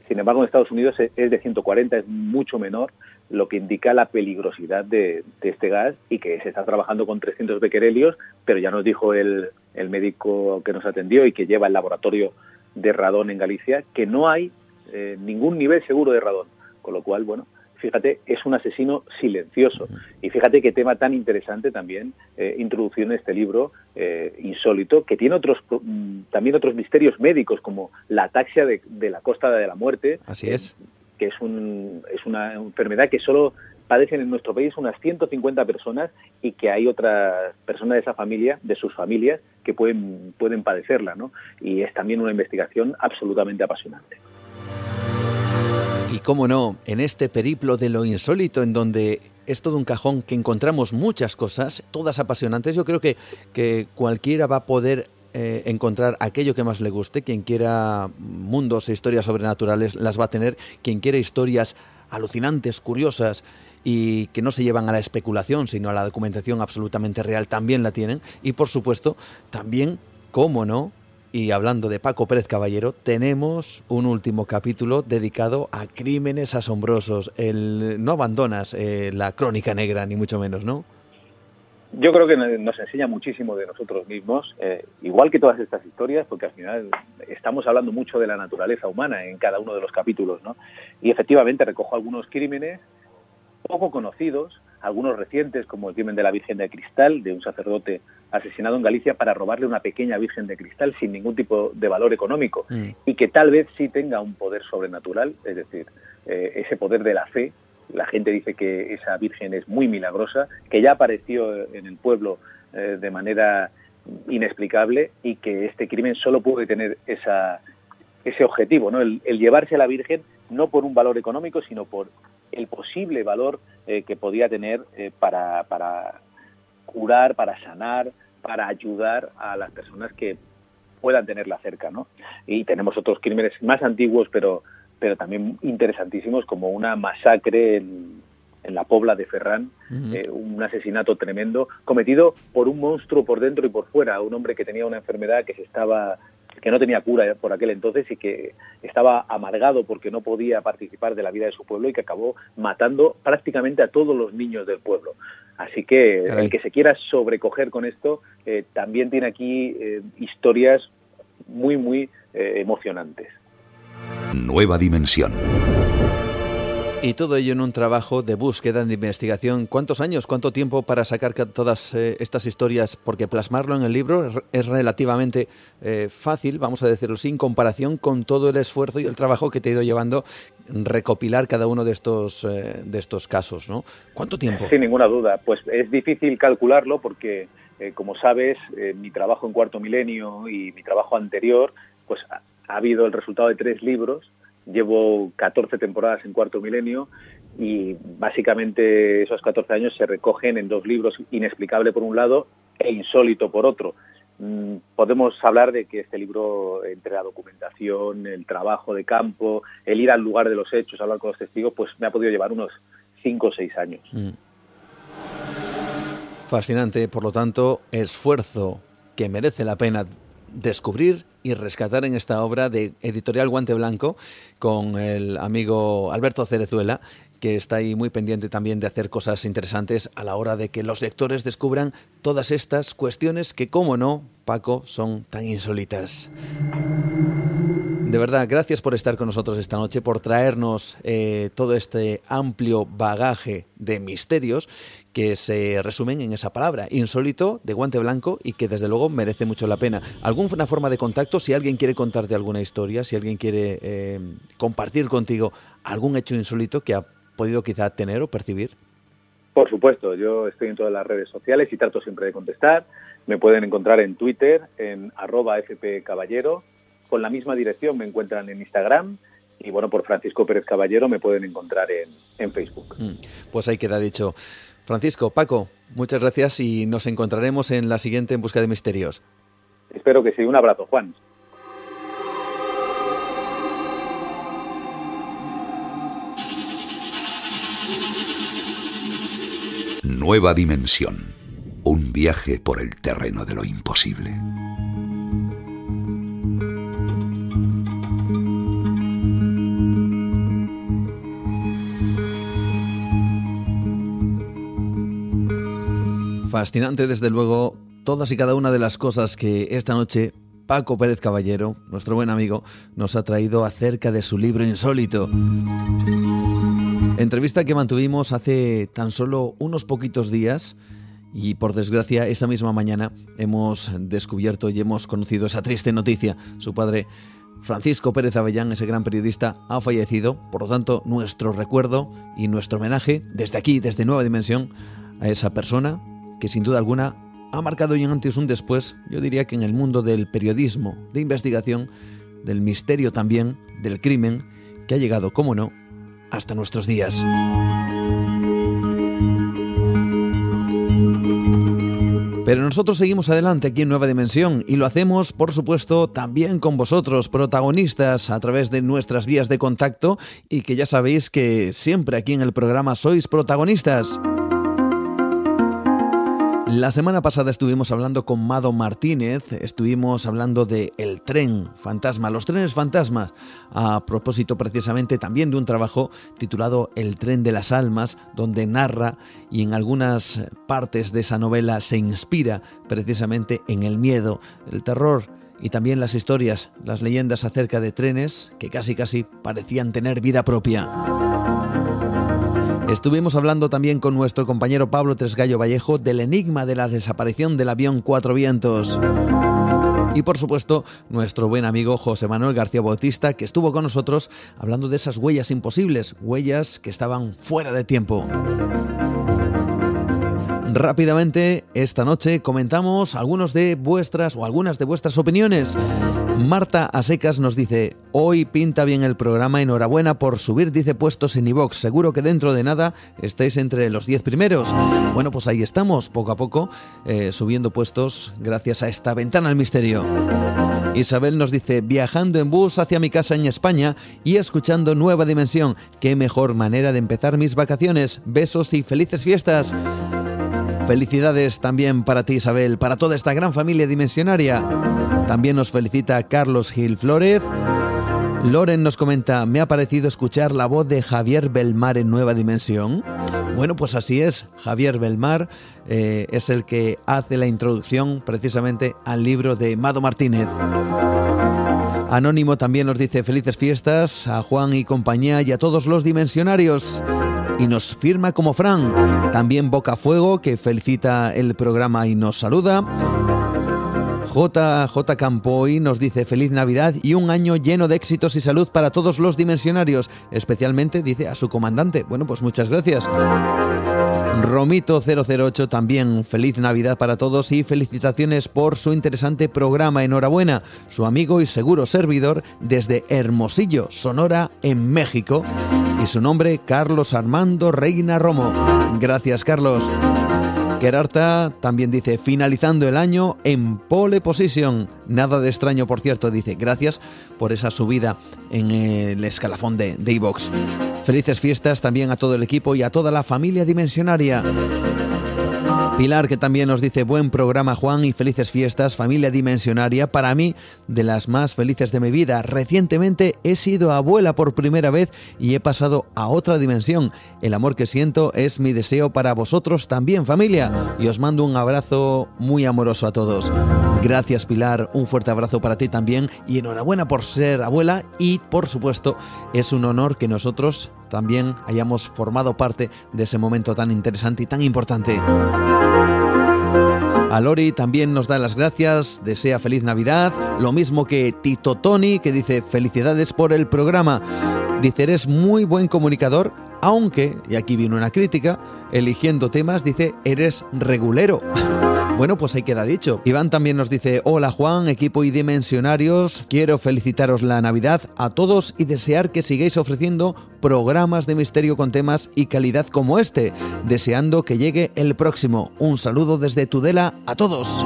Speaker 3: Sin embargo, en Estados Unidos es de 140, es mucho menor, lo que indica la peligrosidad de, este gas y que se está trabajando con 300 becquerelios, pero ya nos dijo el, el médico que nos atendió y que lleva el laboratorio de radón en Galicia que no hay eh, ningún nivel seguro de radón. Con lo cual, bueno, fíjate, es un asesino silencioso. Y fíjate qué tema tan interesante también eh, introducido en este libro eh, insólito, que tiene otros mm, también otros misterios médicos, como la ataxia de, la costa de la muerte.
Speaker 2: Así es.
Speaker 3: Que es, un, es una enfermedad que solo padecen en nuestro país unas 150 personas y que hay otras personas de esa familia, de sus familias, que pueden, pueden padecerla, ¿no? Y es también una investigación absolutamente apasionante.
Speaker 2: Y cómo no, en este periplo de lo insólito, en donde es todo un cajón que encontramos muchas cosas, todas apasionantes, yo creo que, que cualquiera va a poder eh, encontrar aquello que más le guste. Quien quiera mundos e historias sobrenaturales las va a tener. Quien quiera historias alucinantes, curiosas y que no se llevan a la especulación, sino a la documentación absolutamente real, también la tienen. Y por supuesto, también cómo no, y hablando de Paco Pérez Caballero, tenemos un último capítulo dedicado a crímenes asombrosos. El, no abandonas eh, la crónica negra, ni mucho menos, ¿no?
Speaker 3: Yo creo que nos enseña muchísimo de nosotros mismos, eh, igual que todas estas historias, porque al final estamos hablando mucho de la naturaleza humana en cada uno de los capítulos, ¿no? Y efectivamente recojo algunos crímenes poco conocidos, algunos recientes, como el crimen de la Virgen de Cristal, de un sacerdote asesinado en Galicia para robarle una pequeña Virgen de Cristal sin ningún tipo de valor económico, mm. y que tal vez sí tenga un poder sobrenatural, es decir, eh, ese poder de la fe la gente dice que esa Virgen es muy milagrosa, que ya apareció en el pueblo eh, de manera inexplicable y que este crimen solo puede tener esa, ese objetivo, ¿no? El, llevarse a la Virgen no por un valor económico, sino por el posible valor eh, que podía tener eh, para, para curar, para sanar, para ayudar a las personas que puedan tenerla cerca, ¿no? Y tenemos otros crímenes más antiguos, pero pero también interesantísimos como una masacre en, la Pobla de Ferrán, eh, un asesinato tremendo cometido por un monstruo por dentro y por fuera, un hombre que tenía una enfermedad que se estaba que no tenía cura por aquel entonces y que estaba amargado porque no podía participar de la vida de su pueblo y que acabó matando prácticamente a todos los niños del pueblo. Así que el que se quiera sobrecoger con esto eh, también tiene aquí eh, historias muy, muy emocionantes.
Speaker 4: Nueva dimensión.
Speaker 2: Y todo ello en un trabajo de búsqueda, de investigación. ¿Cuántos años, cuánto tiempo para sacar todas eh, estas historias? Porque plasmarlo en el libro es, relativamente eh, fácil, vamos a decirlo sin comparación con todo el esfuerzo y el trabajo que te ha ido llevando recopilar cada uno de estos, eh, de estos casos, ¿no? ¿Cuánto tiempo?
Speaker 3: Sin ninguna duda. Pues es difícil calcularlo porque, como sabes, mi trabajo en Cuarto Milenio y mi trabajo anterior, pues ha habido el resultado de tres libros. Llevo 14 temporadas en Cuarto Milenio y básicamente esos 14 años se recogen en dos libros, Inexplicable por un lado e Insólito por otro. Mm, podemos hablar de que este libro, entre la documentación, el trabajo de campo, el ir al lugar de los hechos, hablar con los testigos, pues me ha podido llevar unos 5 o 6 años. Mm.
Speaker 2: Fascinante, por lo tanto, esfuerzo que merece la pena descubrir y rescatar en esta obra de Editorial Guante Blanco con el amigo Alberto Cerezuela, que está ahí muy pendiente también de hacer cosas interesantes a la hora de que los lectores descubran todas estas cuestiones que, como no, Paco, son tan insólitas. De verdad, gracias por estar con nosotros esta noche, por traernos eh, todo este amplio bagaje de misterios que se resumen en esa palabra, insólito, de guante blanco y que desde luego merece mucho la pena. ¿Alguna forma de contacto? Si alguien quiere contarte alguna historia, si alguien quiere eh, compartir contigo algún hecho insólito que ha podido quizá tener o percibir.
Speaker 3: Por supuesto, yo estoy en todas las redes sociales y trato siempre de contestar. Me pueden encontrar en Twitter, en arroba fpcaballero. Con la misma dirección me encuentran en Instagram y bueno, por Francisco Pérez Caballero me pueden encontrar en, Facebook. Mm,
Speaker 2: pues ahí queda dicho. Francisco, Paco, muchas gracias y nos encontraremos en la siguiente En Busca de Misterios.
Speaker 3: Espero que sí. Un abrazo, Juan.
Speaker 4: Nueva dimensión. Un viaje por el terreno de lo imposible.
Speaker 2: Fascinante, desde luego, todas y cada una de las cosas que esta noche Paco Pérez Caballero, nuestro buen amigo, nos ha traído acerca de su libro insólito. Entrevista que mantuvimos hace tan solo unos poquitos días y por desgracia esta misma mañana hemos descubierto y hemos conocido esa triste noticia. Su padre, Francisco Pérez Avellán, ese gran periodista, ha fallecido. Por lo tanto, nuestro recuerdo y nuestro homenaje desde aquí, desde Nueva Dimensión, a esa persona que sin duda alguna ha marcado un antes un después, yo diría que en el mundo del periodismo, de investigación, del misterio también, del crimen, que ha llegado, como no, hasta nuestros días. Pero nosotros seguimos adelante aquí en Nueva Dimensión y lo hacemos, por supuesto, también con vosotros, protagonistas, a través de nuestras vías de contacto y que ya sabéis que siempre aquí en el programa sois protagonistas. La semana pasada estuvimos hablando con Mado Martínez, estuvimos hablando de El tren fantasma, los trenes fantasmas, a propósito precisamente también de un trabajo titulado El tren de las almas, donde narra y en algunas partes de esa novela se inspira precisamente en el miedo, el terror y también las historias, las leyendas acerca de trenes que casi casi parecían tener vida propia. Estuvimos hablando también con nuestro compañero Pablo Tresgallo Vallejo del enigma de la desaparición del avión Cuatro Vientos. Y por supuesto, nuestro buen amigo José Manuel García Bautista, que estuvo con nosotros hablando de esas huellas imposibles, huellas que estaban fuera de tiempo. Rápidamente, esta noche comentamos algunos de vuestras o algunas de vuestras opiniones. Marta Asecas nos dice, hoy pinta bien el programa, enhorabuena por subir, dice puestos en iVox, seguro que dentro de nada estáis entre los 10 primeros. Bueno, pues ahí estamos, poco a poco, eh, subiendo puestos gracias a esta ventana al misterio. Isabel nos dice, viajando en bus hacia mi casa en España y escuchando Nueva Dimensión, qué mejor manera de empezar mis vacaciones, besos y felices fiestas. Felicidades también para ti Isabel, para toda esta gran familia dimensionaria. También nos felicita Carlos Gil Flores. Loren nos comenta, me ha parecido escuchar la voz de Javier Belmar en Nueva Dimensión. Bueno, pues así es, Javier Belmar eh, es el que hace la introducción precisamente al libro de Mado Martínez. Anónimo también nos dice felices fiestas a Juan y compañía y a todos los dimensionarios y nos firma como Fran. También Boca Fuego, que felicita el programa y nos saluda. JJ Campoy nos dice feliz Navidad y un año lleno de éxitos y salud para todos los dimensionarios, especialmente dice a su comandante. Bueno, pues muchas gracias. Romito008 también feliz Navidad para todos y felicitaciones por su interesante programa. Enhorabuena, su amigo y seguro servidor desde Hermosillo, Sonora, en México. Y su nombre, Carlos Armando Reina Romo. Gracias, Carlos. Gerarta también dice, finalizando el año en pole position. Nada de extraño, por cierto, dice, gracias por esa subida en el escalafón de Daybox. Felices fiestas también a todo el equipo y a toda la familia dimensionaria. Pilar que también nos dice buen programa Juan y felices fiestas, familia dimensionaria, para mí de las más felices de mi vida. Recientemente he sido abuela por primera vez y he pasado a otra dimensión. El amor que siento es mi deseo para vosotros también familia y os mando un abrazo muy amoroso a todos. Gracias Pilar, un fuerte abrazo para ti también y enhorabuena por ser abuela y por supuesto es un honor que nosotros también hayamos formado parte de ese momento tan interesante y tan importante. A Lori también nos da las gracias, desea feliz Navidad, lo mismo que Tito Tony, que dice felicidades por el programa. Dice, eres muy buen comunicador, aunque, y aquí vino una crítica, eligiendo temas, dice, eres regulero. Bueno, pues ahí queda dicho. Iván también nos dice, hola Juan, equipo y dimensionarios, quiero felicitaros la Navidad a todos y desear que sigáis ofreciendo programas de misterio con temas y calidad como este, deseando que llegue el próximo. Un saludo desde Tudela a todos.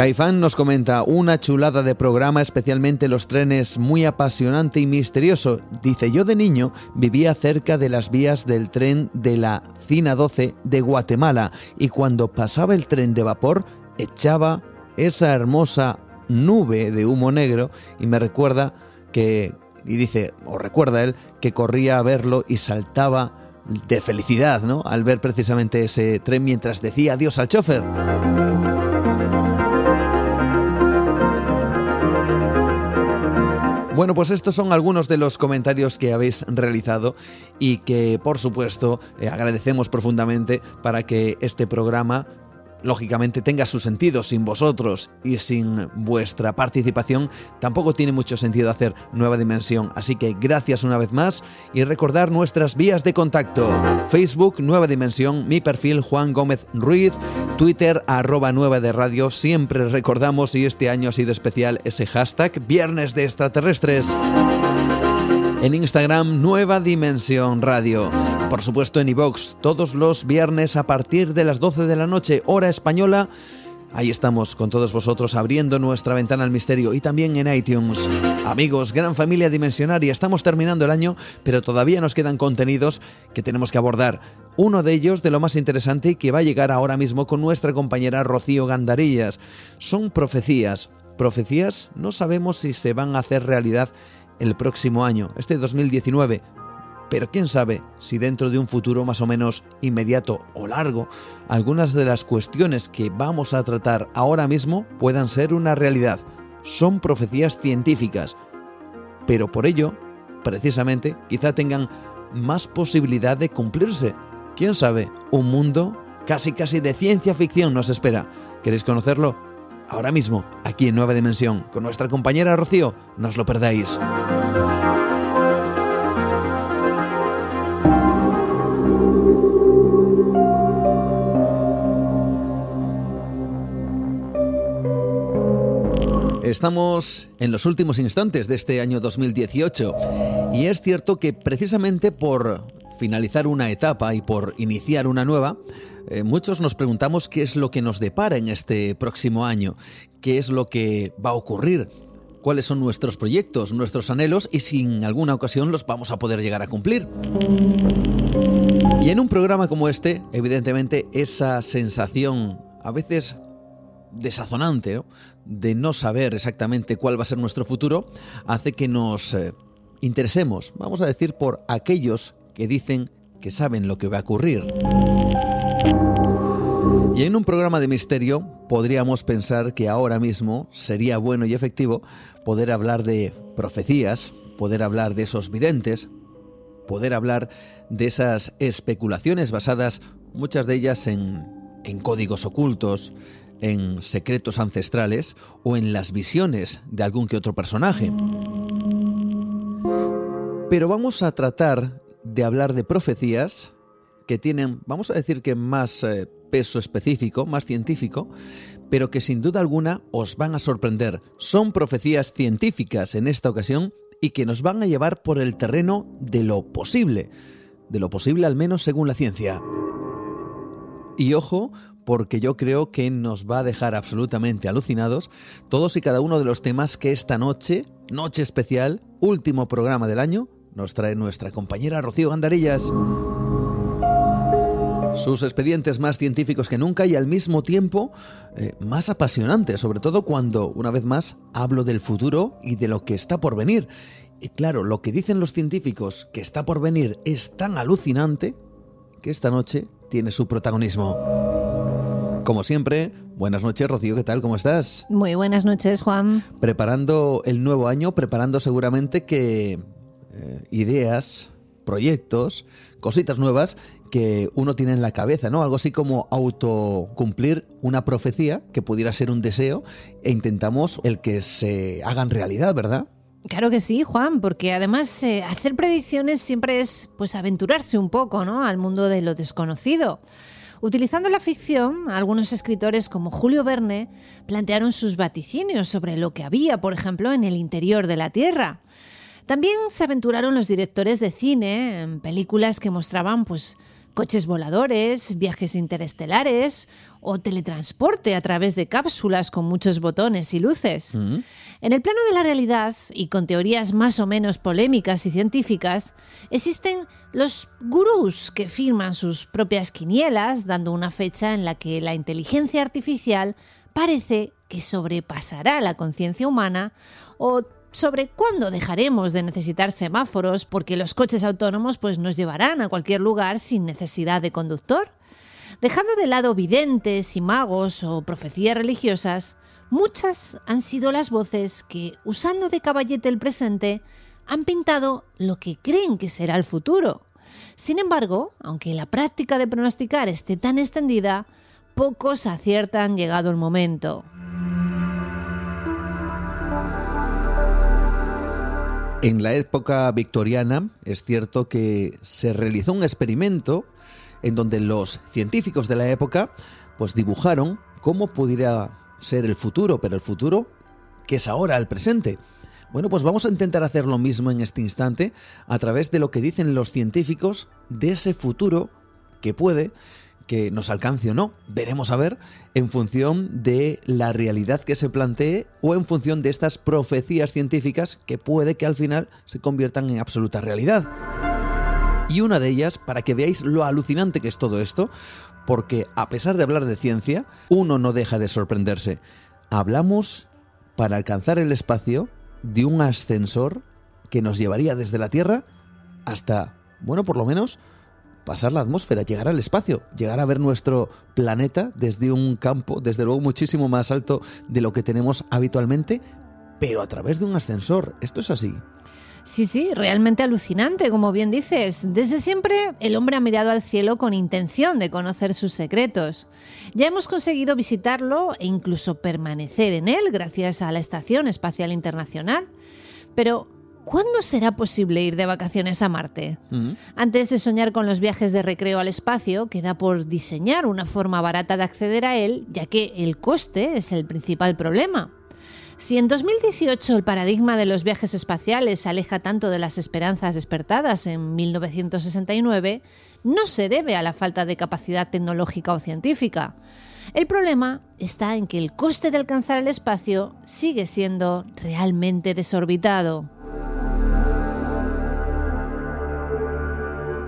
Speaker 2: Caifán nos comenta una chulada de programa, especialmente los trenes, muy apasionante y misterioso. Dice, yo de niño vivía cerca de las vías del tren de la Cina 12 de Guatemala y cuando pasaba el tren de vapor echaba esa hermosa nube de humo negro y me recuerda que, y dice, o recuerda él, que corría a verlo y saltaba de felicidad, ¿no? Al ver precisamente ese tren mientras decía adiós al chofer. Bueno, pues estos son algunos de los comentarios que habéis realizado y que por supuesto eh, agradecemos profundamente para que este programa lógicamente tenga su sentido. Sin vosotros y sin vuestra participación tampoco tiene mucho sentido hacer nueva dimensión. Así que gracias una vez más y recordar nuestras vías de contacto. Facebook Nueva Dimensión, mi perfil Juan Gómez Ruiz, Twitter arroba nueva de radio. Siempre recordamos y este año ha sido especial ese hashtag Viernes de Extraterrestres. En Instagram Nueva Dimensión Radio por supuesto en iVox, todos los viernes a partir de las 12 de la noche, hora española, Ahí estamos con todos vosotros abriendo nuestra ventana al misterio y también en iTunes. Amigos, gran familia dimensionaria, estamos terminando el año, pero todavía nos quedan contenidos que tenemos que abordar. Uno de ellos, de lo más interesante, que va a llegar ahora mismo con nuestra compañera Rocío Gandarillas. Son profecías. Profecías no sabemos si se van a hacer realidad el próximo año, este 2019, pero quién sabe si dentro de un futuro más o menos inmediato o largo, algunas de las cuestiones que vamos a tratar ahora mismo puedan ser una realidad. Son profecías científicas, pero por ello, precisamente, quizá tengan más posibilidad de cumplirse. ¿Quién sabe? Un mundo casi casi de ciencia ficción nos espera. ¿Queréis conocerlo? Ahora mismo, aquí en Nueva Dimensión, con nuestra compañera Rocío, no os lo perdáis. Estamos en los últimos instantes de este año 2018 y es cierto que precisamente por finalizar una etapa y por iniciar una nueva, eh, muchos nos preguntamos qué es lo que nos depara en este próximo año, qué es lo que va a ocurrir, cuáles son nuestros proyectos, nuestros anhelos y si en alguna ocasión los vamos a poder llegar a cumplir. Y en un programa como este, evidentemente, esa sensación a veces desazonante de no saber exactamente cuál va a ser nuestro futuro, hace que nos eh, interesemos, vamos a decir, por aquellos que dicen que saben lo que va a ocurrir. Y en un programa de misterio podríamos pensar que ahora mismo sería bueno y efectivo poder hablar de profecías, poder hablar de esos videntes, poder hablar de esas especulaciones basadas, muchas de ellas en, en códigos ocultos, en secretos ancestrales o en las visiones de algún que otro personaje. Pero vamos a tratar de hablar de profecías que tienen, vamos a decir que más eh, peso específico, más científico, pero que sin duda alguna os van a sorprender. Son profecías científicas en esta ocasión y que nos van a llevar por el terreno de lo posible, de lo posible al menos según la ciencia. Y ojo, porque yo creo que nos va a dejar absolutamente alucinados todos y cada uno de los temas que esta noche, noche especial, último programa del año, nos trae nuestra compañera Rocío Gandarillas. Sus expedientes más científicos que nunca y al mismo tiempo eh, más apasionantes, sobre todo cuando, una vez más, hablo del futuro y de lo que está por venir. Y claro, lo que dicen los científicos que está por venir es tan alucinante que esta noche tiene su protagonismo. Como siempre, buenas noches, Rocío, ¿qué tal? ¿Cómo estás?
Speaker 5: Muy buenas noches, Juan.
Speaker 2: Preparando el nuevo año, preparando seguramente que eh, ideas, proyectos, cositas nuevas que uno tiene en la cabeza, ¿no? Algo así como autocumplir una profecía que pudiera ser un deseo e intentamos el que se hagan realidad, ¿verdad?
Speaker 5: Claro que sí, Juan, porque además eh, hacer predicciones siempre es pues aventurarse un poco, ¿no? al mundo de lo desconocido. Utilizando la ficción, algunos escritores como Julio Verne plantearon sus vaticinios sobre lo que había, por ejemplo, en el interior de la Tierra. También se aventuraron los directores de cine en películas que mostraban pues coches voladores, viajes interestelares o teletransporte a través de cápsulas con muchos botones y luces. Mm. En el plano de la realidad, y con teorías más o menos polémicas y científicas, existen los gurús que firman sus propias quinielas, dando una fecha en la que la inteligencia artificial parece que sobrepasará la conciencia humana o sobre cuándo dejaremos de necesitar semáforos porque los coches autónomos pues, nos llevarán a cualquier lugar sin necesidad de conductor. Dejando de lado videntes y magos o profecías religiosas, muchas han sido las voces que, usando de caballete el presente, han pintado lo que creen que será el futuro. Sin embargo, aunque la práctica de pronosticar esté tan extendida, pocos aciertan llegado el momento.
Speaker 2: En la época victoriana es cierto que se realizó un experimento en donde los científicos de la época pues dibujaron cómo pudiera ser el futuro, pero el futuro que es ahora el presente. Bueno, pues vamos a intentar hacer lo mismo en este instante a través de lo que dicen los científicos de ese futuro que puede que nos alcance o no. Veremos a ver en función de la realidad que se plantee o en función de estas profecías científicas que puede que al final se conviertan en absoluta realidad. Y una de ellas, para que veáis lo alucinante que es todo esto, porque a pesar de hablar de ciencia, uno no deja de sorprenderse. Hablamos, para alcanzar el espacio, de un ascensor que nos llevaría desde la Tierra hasta, bueno, por lo menos pasar la atmósfera, llegar al espacio, llegar a ver nuestro planeta desde un campo, desde luego muchísimo más alto de lo que tenemos habitualmente, pero a través de un ascensor. ¿Esto es así?
Speaker 5: Sí, sí, realmente alucinante, como bien dices. Desde siempre el hombre ha mirado al cielo con intención de conocer sus secretos. Ya hemos conseguido visitarlo e incluso permanecer en él gracias a la Estación Espacial Internacional. Pero ¿Cuándo será posible ir de vacaciones a Marte? Antes de soñar con los viajes de recreo al espacio, queda por diseñar una forma barata de acceder a él, ya que el coste es el principal problema. Si en 2018 el paradigma de los viajes espaciales se aleja tanto de las esperanzas despertadas en 1969, no se debe a la falta de capacidad tecnológica o científica. El problema está en que el coste de alcanzar el espacio sigue siendo realmente desorbitado.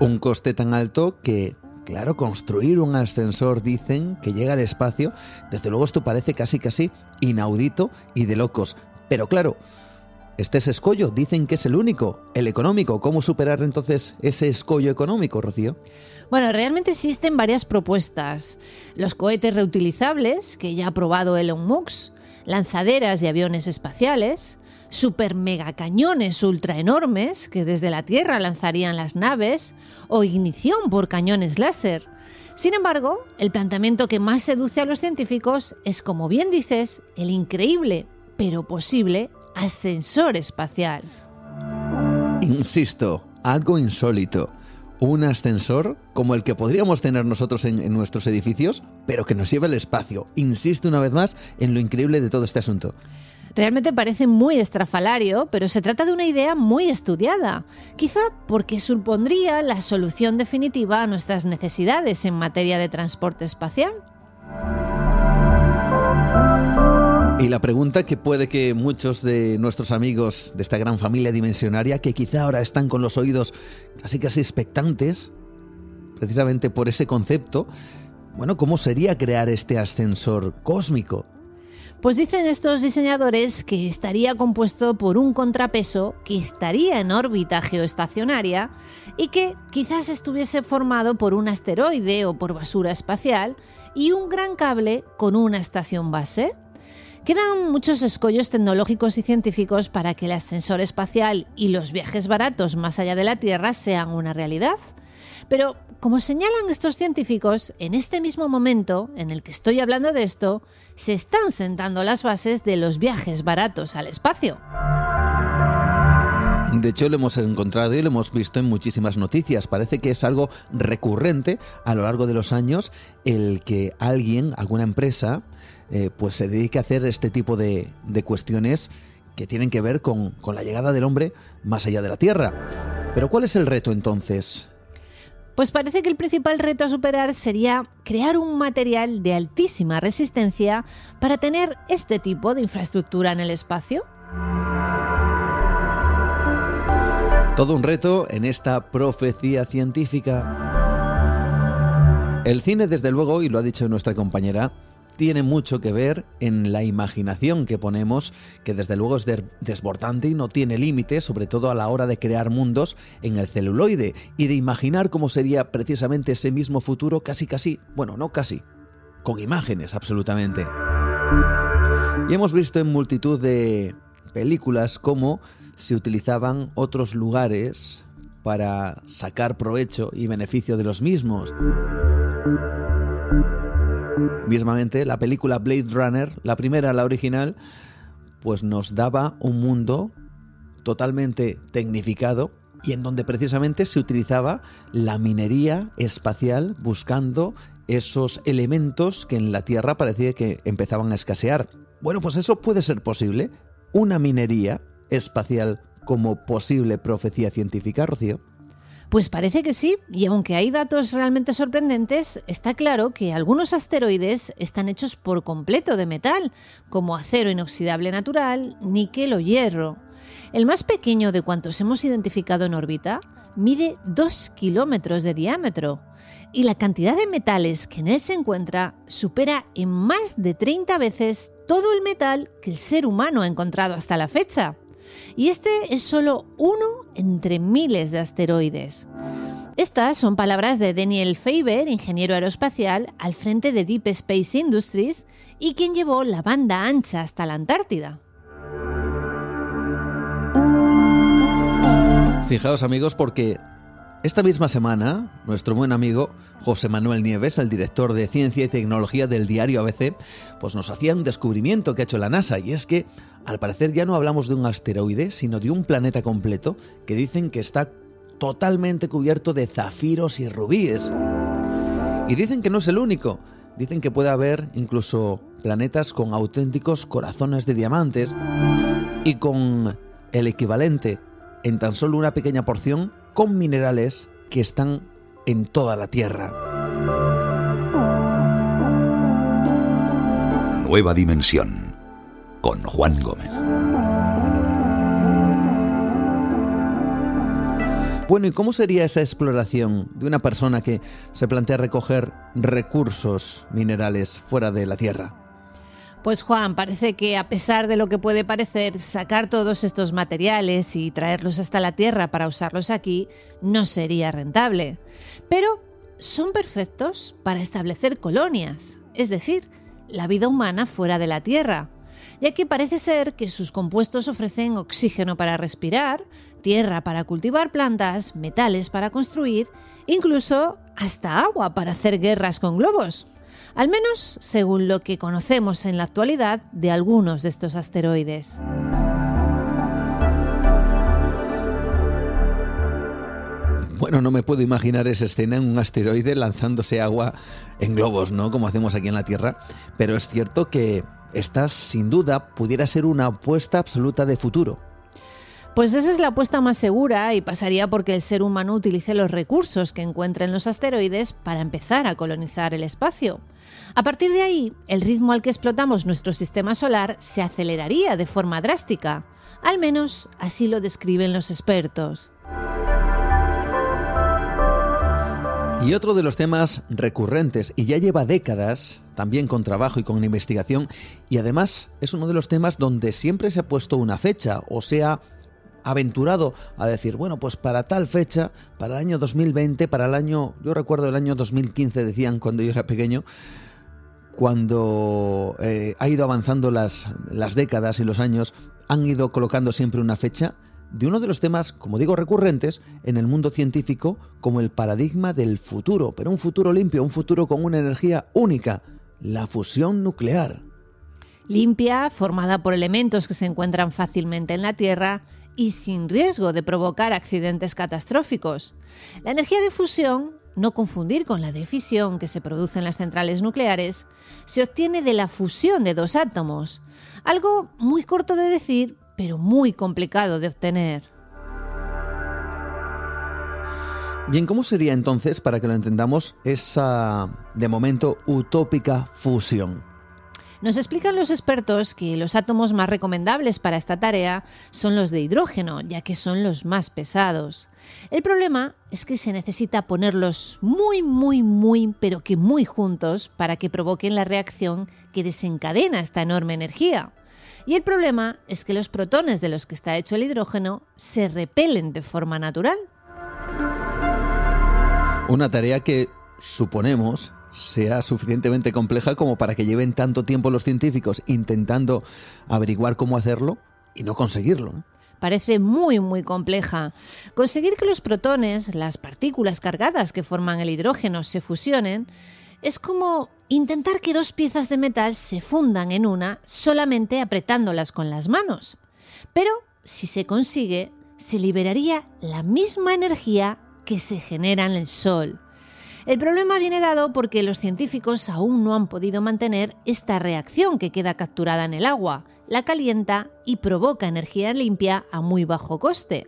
Speaker 2: Un coste tan alto que, claro, construir un ascensor, dicen, que llega al espacio, desde luego esto parece casi casi inaudito y de locos. Pero claro, este es escollo, dicen que es el único, el económico. ¿Cómo superar entonces ese escollo económico, Rocío?
Speaker 5: Bueno, realmente existen varias propuestas. Los cohetes reutilizables, que ya ha probado Elon Musk, lanzaderas y aviones espaciales, super mega cañones ultra enormes que desde la Tierra lanzarían las naves o ignición por cañones láser. Sin embargo, el planteamiento que más seduce a los científicos es, como bien dices, el increíble, pero posible, ascensor espacial.
Speaker 2: Insisto, algo insólito. Un ascensor como el que podríamos tener nosotros en, nuestros edificios, pero que nos lleva al espacio. Insisto una vez más en lo increíble de todo este asunto.
Speaker 5: Realmente parece muy estrafalario, pero se trata de una idea muy estudiada, quizá porque supondría la solución definitiva a nuestras necesidades en materia de transporte espacial.
Speaker 2: Y la pregunta que puede que muchos de nuestros amigos de esta gran familia dimensionaria, que quizá ahora están con los oídos casi casi expectantes, precisamente por ese concepto, bueno, ¿cómo sería crear este ascensor cósmico?
Speaker 5: Pues dicen estos diseñadores que estaría compuesto por un contrapeso que estaría en órbita geoestacionaria y que quizás estuviese formado por un asteroide o por basura espacial y un gran cable con una estación base. Quedan muchos escollos tecnológicos y científicos para que el ascensor espacial y los viajes baratos más allá de la Tierra sean una realidad. Pero, como señalan estos científicos, en este mismo momento en el que estoy hablando de esto, se están sentando las bases de los viajes baratos al espacio.
Speaker 2: De hecho, lo hemos encontrado y lo hemos visto en muchísimas noticias. Parece que es algo recurrente a lo largo de los años el que alguien, alguna empresa, eh, pues se dedique a hacer este tipo de, cuestiones que tienen que ver con, con la llegada del hombre más allá de la Tierra. Pero ¿cuál es el reto entonces?
Speaker 5: Pues parece que el principal reto a superar sería crear un material de altísima resistencia para tener este tipo de infraestructura en el espacio.
Speaker 2: Todo un reto en esta profecía científica. El cine, desde luego, y lo ha dicho nuestra compañera, tiene mucho que ver en la imaginación que ponemos, que desde luego es desbordante y no tiene límite, sobre todo a la hora de crear mundos en el celuloide y de imaginar cómo sería precisamente ese mismo futuro casi casi, bueno, no casi, con imágenes absolutamente. Y hemos visto en multitud de películas cómo se utilizaban otros lugares para sacar provecho y beneficio de los mismos. Mismamente, la película Blade Runner, la primera, la original, pues nos daba un mundo totalmente tecnificado y en donde precisamente se utilizaba la minería espacial buscando esos elementos que en la Tierra parecía que empezaban a escasear. Bueno, pues eso puede ser posible. Una minería espacial como posible profecía científica, Rocío.
Speaker 5: Pues parece que sí, y aunque hay datos realmente sorprendentes, está claro que algunos asteroides están hechos por completo de metal, como acero inoxidable natural, níquel o hierro. El más pequeño de cuantos hemos identificado en órbita mide 2 kilómetros de diámetro y la cantidad de metales que en él se encuentra supera en más de 30 veces todo el metal que el ser humano ha encontrado hasta la fecha. Y este es solo uno entre miles de asteroides. Estas son palabras de Daniel Faber, ingeniero aeroespacial, al frente de Deep Space Industries y quien llevó la banda ancha hasta la Antártida.
Speaker 2: Fijaos amigos porque esta misma semana nuestro buen amigo José Manuel Nieves, el director de Ciencia y Tecnología del diario ABC, pues nos hacía un descubrimiento que ha hecho la NASA y es que al parecer ya no hablamos de un asteroide, sino de un planeta completo que dicen que está totalmente cubierto de zafiros y rubíes. Y dicen que no es el único. Dicen que puede haber incluso planetas con auténticos corazones de diamantes y con el equivalente en tan solo una pequeña porción con minerales que están en toda la Tierra.
Speaker 4: Nueva dimensión con Juan Gómez.
Speaker 2: Bueno, ¿y cómo sería esa exploración de una persona que se plantea recoger recursos minerales fuera de la Tierra?
Speaker 5: Pues Juan, parece que a pesar de lo que puede parecer, sacar todos estos materiales y traerlos hasta la Tierra para usarlos aquí no sería rentable. Pero son perfectos para establecer colonias, es decir, la vida humana fuera de la Tierra ya que parece ser que sus compuestos ofrecen oxígeno para respirar, tierra para cultivar plantas, metales para construir, incluso hasta agua para hacer guerras con globos. Al menos según lo que conocemos en la actualidad de algunos de estos asteroides.
Speaker 2: Bueno, no me puedo imaginar esa escena en un asteroide lanzándose agua en globos, ¿no? Como hacemos aquí en la Tierra. Pero es cierto que esta sin duda pudiera ser una apuesta absoluta de futuro.
Speaker 5: Pues esa es la apuesta más segura y pasaría porque el ser humano utilice los recursos que encuentra en los asteroides para empezar a colonizar el espacio. A partir de ahí, el ritmo al que explotamos nuestro sistema solar se aceleraría de forma drástica. Al menos así lo describen los expertos.
Speaker 2: Y otro de los temas recurrentes, y ya lleva décadas, también con trabajo y con investigación, y además es uno de los temas donde siempre se ha puesto una fecha, o sea, aventurado a decir, bueno, pues para tal fecha, para el año 2020, para el año, yo recuerdo el año 2015, decían cuando yo era pequeño, cuando eh, ha ido avanzando las, las décadas y los años, han ido colocando siempre una fecha de uno de los temas, como digo, recurrentes en el mundo científico como el paradigma del futuro, pero un futuro limpio, un futuro con una energía única, la fusión nuclear.
Speaker 5: Limpia, formada por elementos que se encuentran fácilmente en la Tierra y sin riesgo de provocar accidentes catastróficos. La energía de fusión, no confundir con la de fisión que se produce en las centrales nucleares, se obtiene de la fusión de dos átomos, algo muy corto de decir, pero muy complicado de obtener.
Speaker 2: Bien, ¿cómo sería entonces, para que lo entendamos, esa, de momento, utópica fusión?
Speaker 5: Nos explican los expertos que los átomos más recomendables para esta tarea son los de hidrógeno, ya que son los más pesados. El problema es que se necesita ponerlos muy, muy, muy, pero que muy juntos para que provoquen la reacción que desencadena esta enorme energía. Y el problema es que los protones de los que está hecho el hidrógeno se repelen de forma natural.
Speaker 2: Una tarea que suponemos sea suficientemente compleja como para que lleven tanto tiempo los científicos intentando averiguar cómo hacerlo y no conseguirlo.
Speaker 5: Parece muy, muy compleja. Conseguir que los protones, las partículas cargadas que forman el hidrógeno, se fusionen es como intentar que dos piezas de metal se fundan en una solamente apretándolas con las manos. Pero si se consigue, se liberaría la misma energía que se genera en el Sol. El problema viene dado porque los científicos aún no han podido mantener esta reacción que queda capturada en el agua, la calienta y provoca energía limpia a muy bajo coste.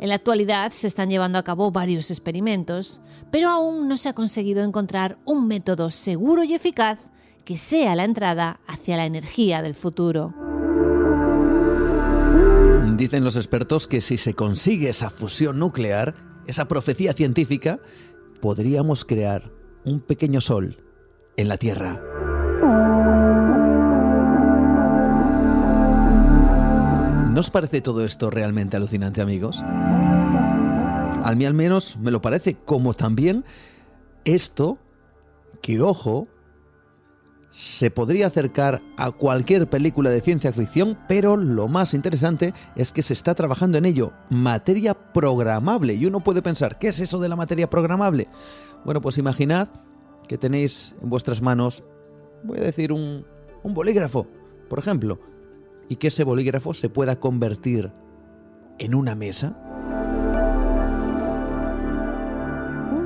Speaker 5: En la actualidad se están llevando a cabo varios experimentos, pero aún no se ha conseguido encontrar un método seguro y eficaz que sea la entrada hacia la energía del futuro.
Speaker 2: Dicen los expertos que si se consigue esa fusión nuclear, esa profecía científica, podríamos crear un pequeño sol en la Tierra. ¿No os parece todo esto realmente alucinante, amigos? A mí al menos me lo parece, como también esto, que ojo, se podría acercar a cualquier película de ciencia ficción, pero lo más interesante es que se está trabajando en ello, materia programable. Y uno puede pensar, ¿qué es eso de la materia programable? Bueno, pues imaginad que tenéis en vuestras manos, voy a decir, un, un bolígrafo, por ejemplo, y que ese bolígrafo se pueda convertir en una mesa.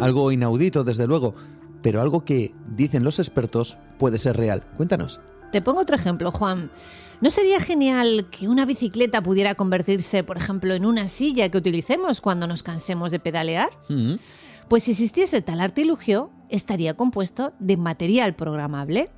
Speaker 2: Algo inaudito, desde luego, pero algo que, dicen los expertos, puede ser real. Cuéntanos.
Speaker 5: Te pongo otro ejemplo, Juan. ¿No sería genial que una bicicleta pudiera convertirse, por ejemplo, en una silla que utilicemos cuando nos cansemos de pedalear?
Speaker 2: Mm.
Speaker 5: Pues si existiese tal artilugio, estaría compuesto de material programable.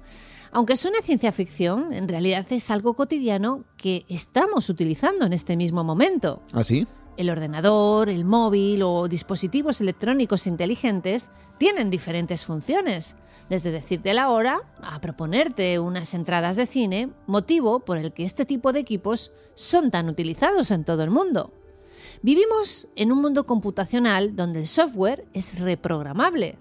Speaker 5: Aunque suena ciencia ficción, en realidad es algo cotidiano que estamos utilizando en este mismo momento.
Speaker 2: ¿Ah, sí?
Speaker 5: El ordenador, el móvil o dispositivos electrónicos inteligentes tienen diferentes funciones, desde decirte la hora a proponerte unas entradas de cine, motivo por el que este tipo de equipos son tan utilizados en todo el mundo. Vivimos en un mundo computacional donde el software es reprogramable.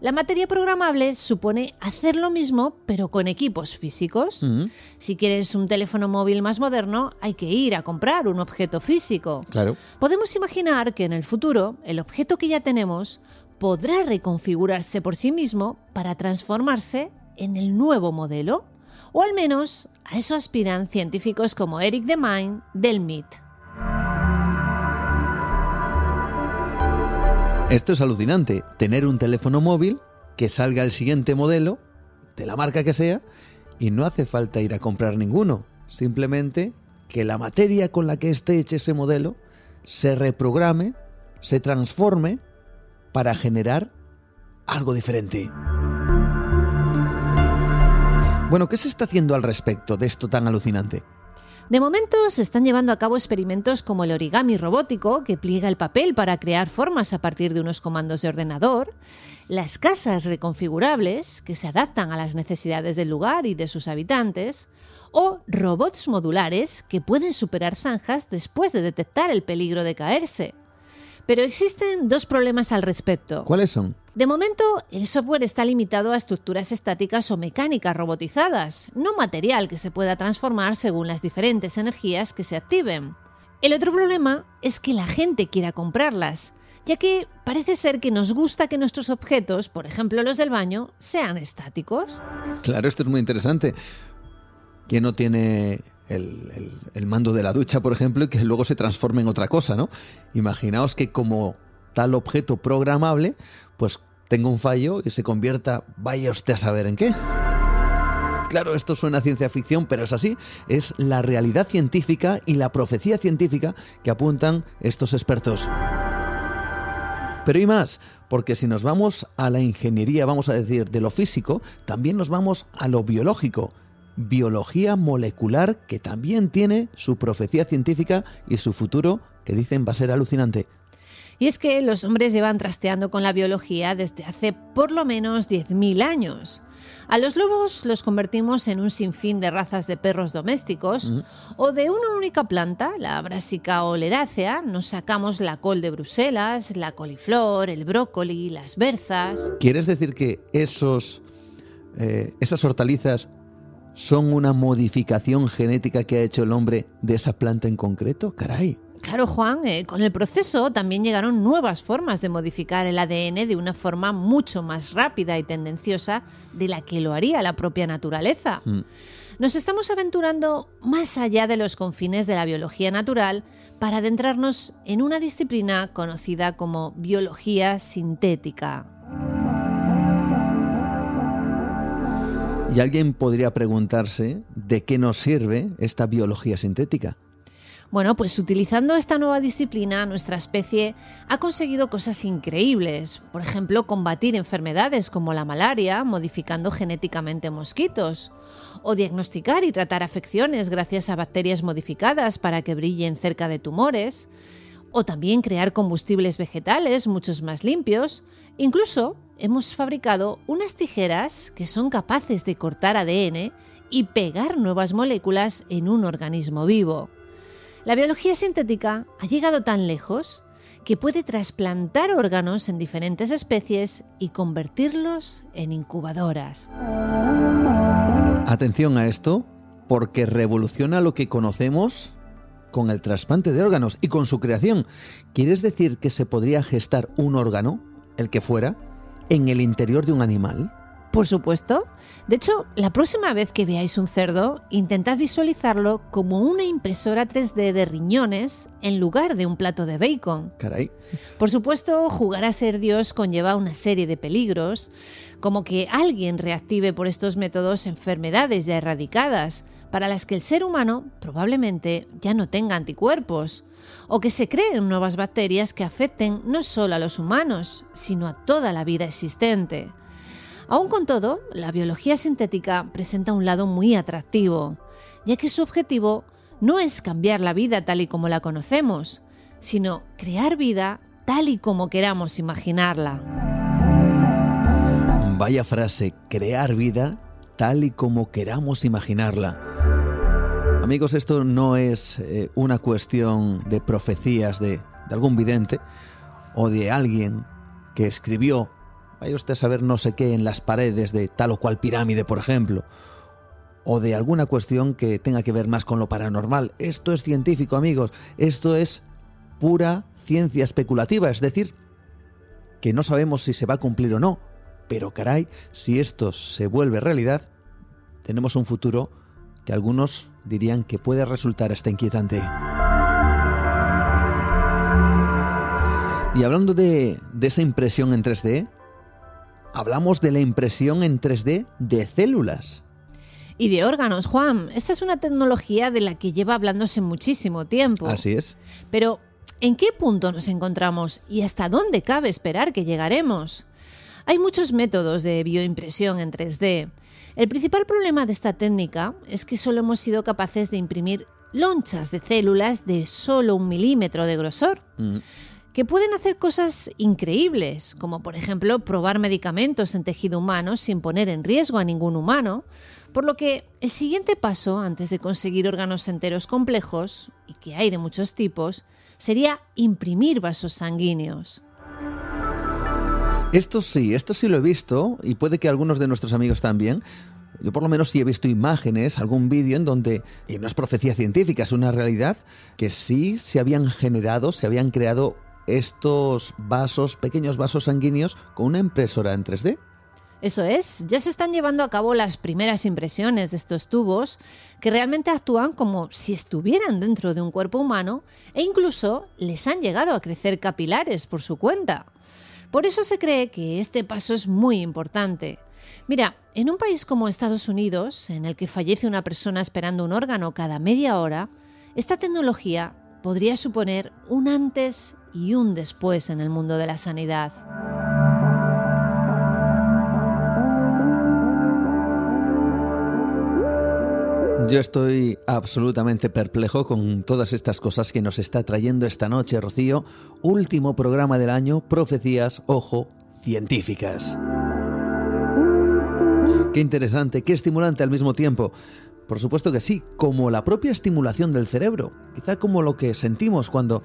Speaker 5: La materia programable supone hacer lo mismo pero con equipos físicos.
Speaker 2: Mm.
Speaker 5: Si quieres un teléfono móvil más moderno, hay que ir a comprar un objeto físico.
Speaker 2: Claro.
Speaker 5: Podemos imaginar que en el futuro el objeto que ya tenemos podrá reconfigurarse por sí mismo para transformarse en el nuevo modelo. O al menos a eso aspiran científicos como Eric Demine del MIT.
Speaker 2: Esto es alucinante, tener un teléfono móvil que salga el siguiente modelo, de la marca que sea, y no hace falta ir a comprar ninguno. Simplemente que la materia con la que esté hecho ese modelo se reprograme, se transforme para generar algo diferente. Bueno, ¿qué se está haciendo al respecto de esto tan alucinante?
Speaker 5: De momento se están llevando a cabo experimentos como el origami robótico, que pliega el papel para crear formas a partir de unos comandos de ordenador, las casas reconfigurables, que se adaptan a las necesidades del lugar y de sus habitantes, o robots modulares que pueden superar zanjas después de detectar el peligro de caerse. Pero existen dos problemas al respecto.
Speaker 2: ¿Cuáles son?
Speaker 5: De momento, el software está limitado a estructuras estáticas o mecánicas robotizadas, no material que se pueda transformar según las diferentes energías que se activen. El otro problema es que la gente quiera comprarlas, ya que parece ser que nos gusta que nuestros objetos, por ejemplo los del baño, sean estáticos.
Speaker 2: Claro, esto es muy interesante. ¿Quién no tiene el, mando de la ducha, por ejemplo, y que luego se transforme en otra cosa, ¿no? Imaginaos que como tal objeto programable, pues tenga un fallo y se convierta, vaya usted a saber en qué. Claro, esto suena ciencia ficción, pero es así. Es la realidad científica y la profecía científica que apuntan estos expertos. Pero y más, porque si nos vamos a la ingeniería, vamos a decir, de lo físico, también nos vamos a lo biológico. Biología molecular que también tiene su profecía científica y su futuro que dicen va a ser alucinante.
Speaker 5: Y es que los hombres llevan trasteando con la biología desde hace por lo menos 10.000 años. A los lobos los convertimos en un sinfín de razas de perros domésticos, o de una única planta, la brásica oleracea, nos sacamos la col de Bruselas, la coliflor, el brócoli, las berzas.
Speaker 2: ¿Quieres decir que esos, eh, esas hortalizas son una modificación genética que ha hecho el hombre de esa planta en concreto? Caray.
Speaker 5: Claro, Juan, eh, con el proceso también llegaron nuevas formas de modificar el ADN de una forma mucho más rápida y tendenciosa de la que lo haría la propia naturaleza.
Speaker 2: Mm.
Speaker 5: Nos estamos aventurando más allá de los confines de la biología natural para adentrarnos en una disciplina conocida como biología sintética.
Speaker 2: Y alguien podría preguntarse de qué nos sirve esta biología sintética.
Speaker 5: Bueno, pues utilizando esta nueva disciplina, nuestra especie ha conseguido cosas increíbles. Por ejemplo, combatir enfermedades como la malaria, modificando genéticamente mosquitos. O diagnosticar y tratar afecciones gracias a bacterias modificadas para que brillen cerca de tumores. O también crear combustibles vegetales muchos más limpios. Incluso hemos fabricado unas tijeras que son capaces de cortar ADN y pegar nuevas moléculas en un organismo vivo. La biología sintética ha llegado tan lejos que puede trasplantar órganos en diferentes especies y convertirlos en incubadoras.
Speaker 2: Atención a esto, porque revoluciona lo que conocemos con el trasplante de órganos y con su creación. ¿Quieres decir que se podría gestar un órgano, el que fuera, en el interior de un animal?
Speaker 5: Por supuesto. De hecho, la próxima vez que veáis un cerdo, intentad visualizarlo como una impresora 3D de riñones en lugar de un plato de bacon.
Speaker 2: Caray.
Speaker 5: Por supuesto, jugar a ser Dios conlleva una serie de peligros, como que alguien reactive por estos métodos enfermedades ya erradicadas, para las que el ser humano probablemente ya no tenga anticuerpos, o que se creen nuevas bacterias que afecten no solo a los humanos, sino a toda la vida existente. Aún con todo, la biología sintética presenta un lado muy atractivo, ya que su objetivo no es cambiar la vida tal y como la conocemos, sino crear vida tal y como queramos imaginarla.
Speaker 2: Vaya frase, crear vida tal y como queramos imaginarla. Amigos, esto no es eh, una cuestión de profecías de, de algún vidente o de alguien que escribió Vaya usted a saber no sé qué en las paredes de tal o cual pirámide, por ejemplo. O de alguna cuestión que tenga que ver más con lo paranormal. Esto es científico, amigos. Esto es pura ciencia especulativa. Es decir, que no sabemos si se va a cumplir o no. Pero caray, si esto se vuelve realidad, tenemos un futuro que algunos dirían que puede resultar hasta inquietante. Y hablando de, de esa impresión en 3D, hablamos de la impresión en 3D de células.
Speaker 5: Y de órganos, Juan. Esta es una tecnología de la que lleva hablándose muchísimo tiempo.
Speaker 2: Así es.
Speaker 5: Pero, ¿en qué punto nos encontramos y hasta dónde cabe esperar que llegaremos? Hay muchos métodos de bioimpresión en 3D. El principal problema de esta técnica es que solo hemos sido capaces de imprimir lonchas de células de solo un milímetro de grosor. Mm que pueden hacer cosas increíbles, como por ejemplo probar medicamentos en tejido humano sin poner en riesgo a ningún humano, por lo que el siguiente paso antes de conseguir órganos enteros complejos, y que hay de muchos tipos, sería imprimir vasos sanguíneos.
Speaker 2: Esto sí, esto sí lo he visto, y puede que algunos de nuestros amigos también, yo por lo menos sí he visto imágenes, algún vídeo en donde, y no es profecía científica, es una realidad, que sí se habían generado, se habían creado estos vasos, pequeños vasos sanguíneos, con una impresora en 3D.
Speaker 5: Eso es, ya se están llevando a cabo las primeras impresiones de estos tubos que realmente actúan como si estuvieran dentro de un cuerpo humano e incluso les han llegado a crecer capilares por su cuenta. Por eso se cree que este paso es muy importante. Mira, en un país como Estados Unidos, en el que fallece una persona esperando un órgano cada media hora, esta tecnología podría suponer un antes y un después en el mundo de la sanidad.
Speaker 2: Yo estoy absolutamente perplejo con todas estas cosas que nos está trayendo esta noche, Rocío. Último programa del año, profecías, ojo, científicas. Qué interesante, qué estimulante al mismo tiempo. Por supuesto que sí, como la propia estimulación del cerebro, quizá como lo que sentimos cuando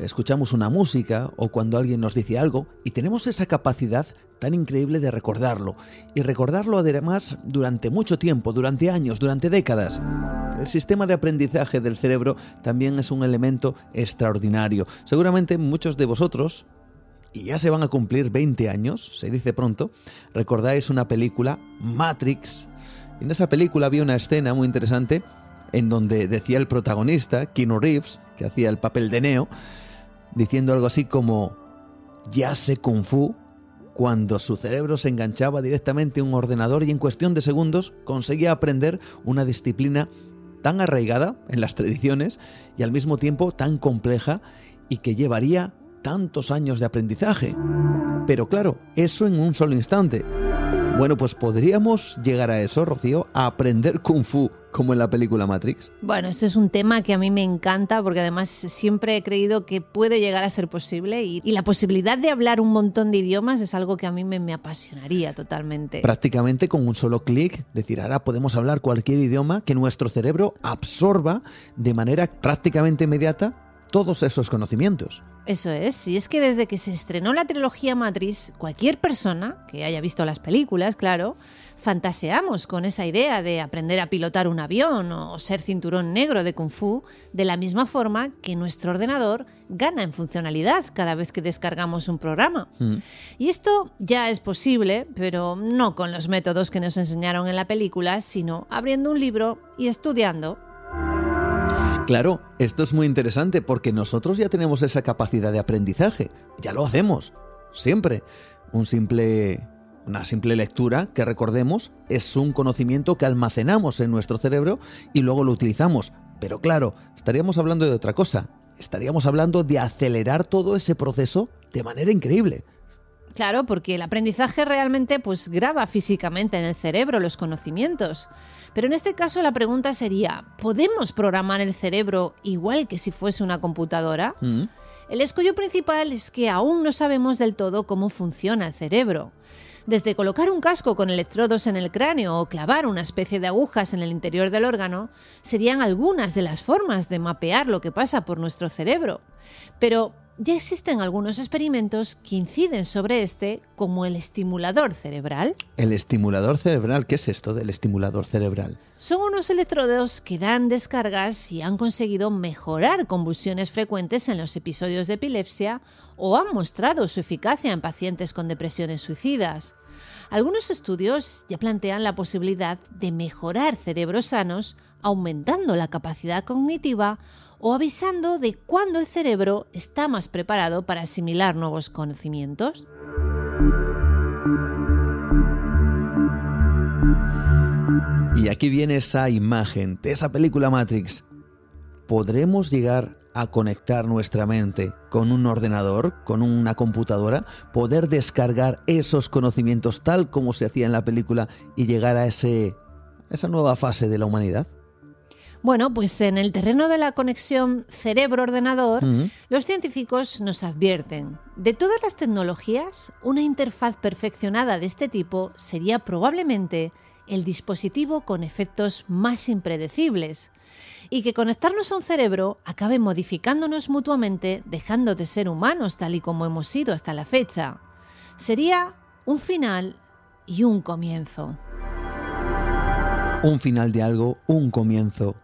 Speaker 2: escuchamos una música o cuando alguien nos dice algo y tenemos esa capacidad tan increíble de recordarlo y recordarlo además durante mucho tiempo, durante años, durante décadas. El sistema de aprendizaje del cerebro también es un elemento extraordinario. Seguramente muchos de vosotros, y ya se van a cumplir 20 años, se dice pronto, recordáis una película, Matrix, en esa película había una escena muy interesante en donde decía el protagonista, Keanu Reeves, que hacía el papel de Neo, diciendo algo así como, ya sé kung fu, cuando su cerebro se enganchaba directamente a un ordenador y en cuestión de segundos conseguía aprender una disciplina tan arraigada en las tradiciones y al mismo tiempo tan compleja y que llevaría tantos años de aprendizaje. Pero claro, eso en un solo instante. Bueno, pues podríamos llegar a eso, Rocío, a aprender kung fu como en la película Matrix.
Speaker 5: Bueno, este es un tema que a mí me encanta porque además siempre he creído que puede llegar a ser posible y, la posibilidad de hablar un montón de idiomas es algo que a mí me, me apasionaría totalmente.
Speaker 2: Prácticamente con un solo clic, decir, ahora podemos hablar cualquier idioma que nuestro cerebro absorba de manera prácticamente inmediata todos esos conocimientos.
Speaker 5: Eso es, y es que desde que se estrenó la trilogía Matrix, cualquier persona que haya visto las películas, claro, fantaseamos con esa idea de aprender a pilotar un avión o ser cinturón negro de kung fu, de la misma forma que nuestro ordenador gana en funcionalidad cada vez que descargamos un programa. Mm. Y esto ya es posible, pero no con los métodos que nos enseñaron en la película, sino abriendo un libro y estudiando
Speaker 2: Claro, esto es muy interesante porque nosotros ya tenemos esa capacidad de aprendizaje, ya lo hacemos, siempre. Una simple lectura, que recordemos, es un conocimiento que almacenamos en nuestro cerebro y luego lo utilizamos. Pero claro, estaríamos hablando de otra cosa, estaríamos hablando de acelerar todo ese proceso de manera increíble.
Speaker 5: Claro, porque el aprendizaje realmente pues graba físicamente en el cerebro los conocimientos. Pero en este caso la pregunta sería, ¿podemos programar el cerebro igual que si fuese una computadora? Mm. El escollo principal es que aún no sabemos del todo cómo funciona el cerebro. Desde colocar un casco con electrodos en el cráneo o clavar una especie de agujas en el interior del órgano, serían algunas de las formas de mapear lo que pasa por nuestro cerebro. Pero ya existen algunos experimentos que inciden sobre este, como el estimulador cerebral.
Speaker 2: ¿El estimulador cerebral? ¿Qué es esto del estimulador cerebral?
Speaker 5: Son unos electrodos que dan descargas y han conseguido mejorar convulsiones frecuentes en los episodios de epilepsia o han mostrado su eficacia en pacientes con depresiones suicidas. Algunos estudios ya plantean la posibilidad de mejorar cerebros sanos aumentando la capacidad cognitiva o avisando de cuándo el cerebro está más preparado para asimilar nuevos conocimientos.
Speaker 2: Y aquí viene esa imagen de esa película Matrix. ¿Podremos llegar a conectar nuestra mente con un ordenador, con una computadora, poder descargar esos conocimientos tal como se hacía en la película y llegar a esa nueva fase de la humanidad?
Speaker 5: Bueno, pues en el terreno de la conexión cerebro-ordenador, los científicos nos advierten, de todas las tecnologías, una interfaz perfeccionada de este tipo sería probablemente el dispositivo con efectos más impredecibles y que conectarnos a un cerebro acabe modificándonos mutuamente, dejando de ser humanos tal y como hemos sido hasta la fecha. Sería un final y un comienzo.
Speaker 2: Un final de algo, un comienzo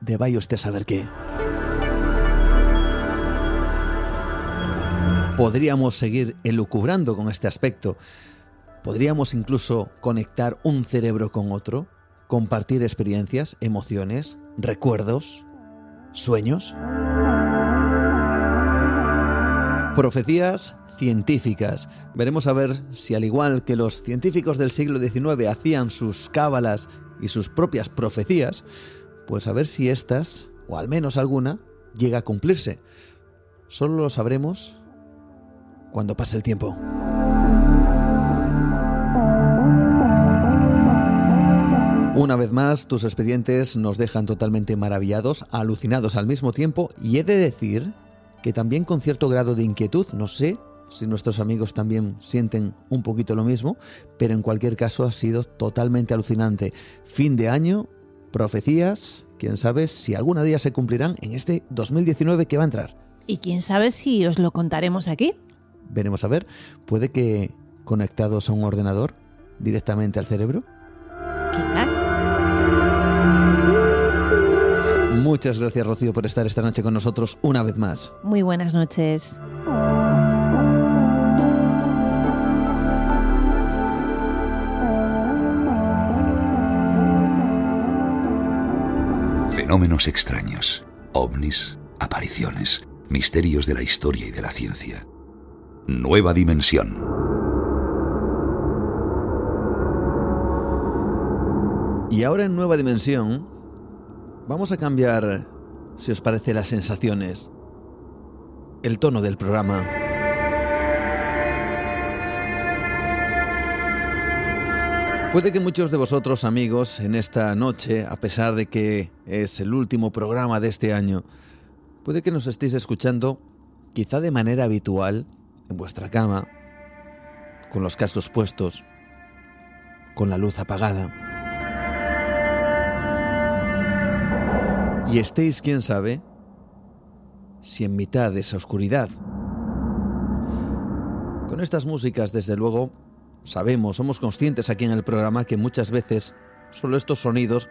Speaker 2: de usted a saber qué. Podríamos seguir elucubrando con este aspecto. Podríamos incluso conectar un cerebro con otro, compartir experiencias, emociones, recuerdos, sueños. Profecías científicas. Veremos a ver si al igual que los científicos del siglo XIX hacían sus cábalas y sus propias profecías, pues a ver si estas, o al menos alguna, llega a cumplirse. Solo lo sabremos cuando pase el tiempo. Una vez más, tus expedientes nos dejan totalmente maravillados, alucinados al mismo tiempo, y he de decir que también con cierto grado de inquietud, no sé si nuestros amigos también sienten un poquito lo mismo, pero en cualquier caso ha sido totalmente alucinante. Fin de año, profecías, quién sabe si alguna día se cumplirán en este 2019 que va a entrar.
Speaker 5: Y quién sabe si os lo contaremos aquí.
Speaker 2: Veremos a ver, puede que conectados a un ordenador directamente al cerebro.
Speaker 5: Quizás.
Speaker 2: Muchas gracias Rocío por estar esta noche con nosotros una vez más.
Speaker 5: Muy buenas noches.
Speaker 4: Fenómenos extraños, ovnis, apariciones, misterios de la historia y de la ciencia. Nueva dimensión.
Speaker 2: Y ahora en Nueva Dimensión Vamos a cambiar, si os parece, las sensaciones, el tono del programa. Puede que muchos de vosotros, amigos, en esta noche, a pesar de que es el último programa de este año, puede que nos estéis escuchando quizá de manera habitual en vuestra cama, con los cascos puestos, con la luz apagada. Y estéis, quién sabe, si en mitad de esa oscuridad. Con estas músicas, desde luego, Sabemos, somos conscientes aquí en el programa que muchas veces solo estos sonidos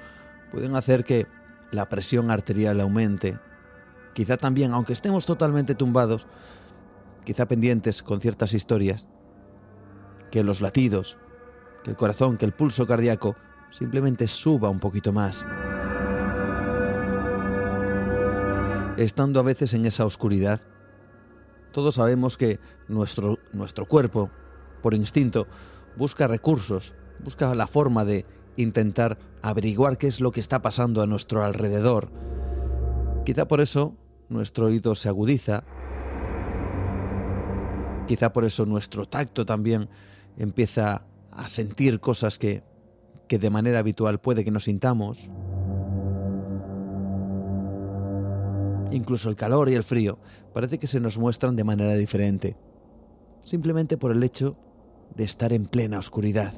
Speaker 2: pueden hacer que la presión arterial aumente. Quizá también, aunque estemos totalmente tumbados, quizá pendientes con ciertas historias, que los latidos, que el corazón, que el pulso cardíaco simplemente suba un poquito más. Estando a veces en esa oscuridad, todos sabemos que nuestro, nuestro cuerpo, por instinto, busca recursos, busca la forma de intentar averiguar qué es lo que está pasando a nuestro alrededor. Quizá por eso nuestro oído se agudiza, quizá por eso nuestro tacto también empieza a sentir cosas que, que de manera habitual puede que no sintamos. Incluso el calor y el frío parece que se nos muestran de manera diferente, simplemente por el hecho de estar en plena oscuridad.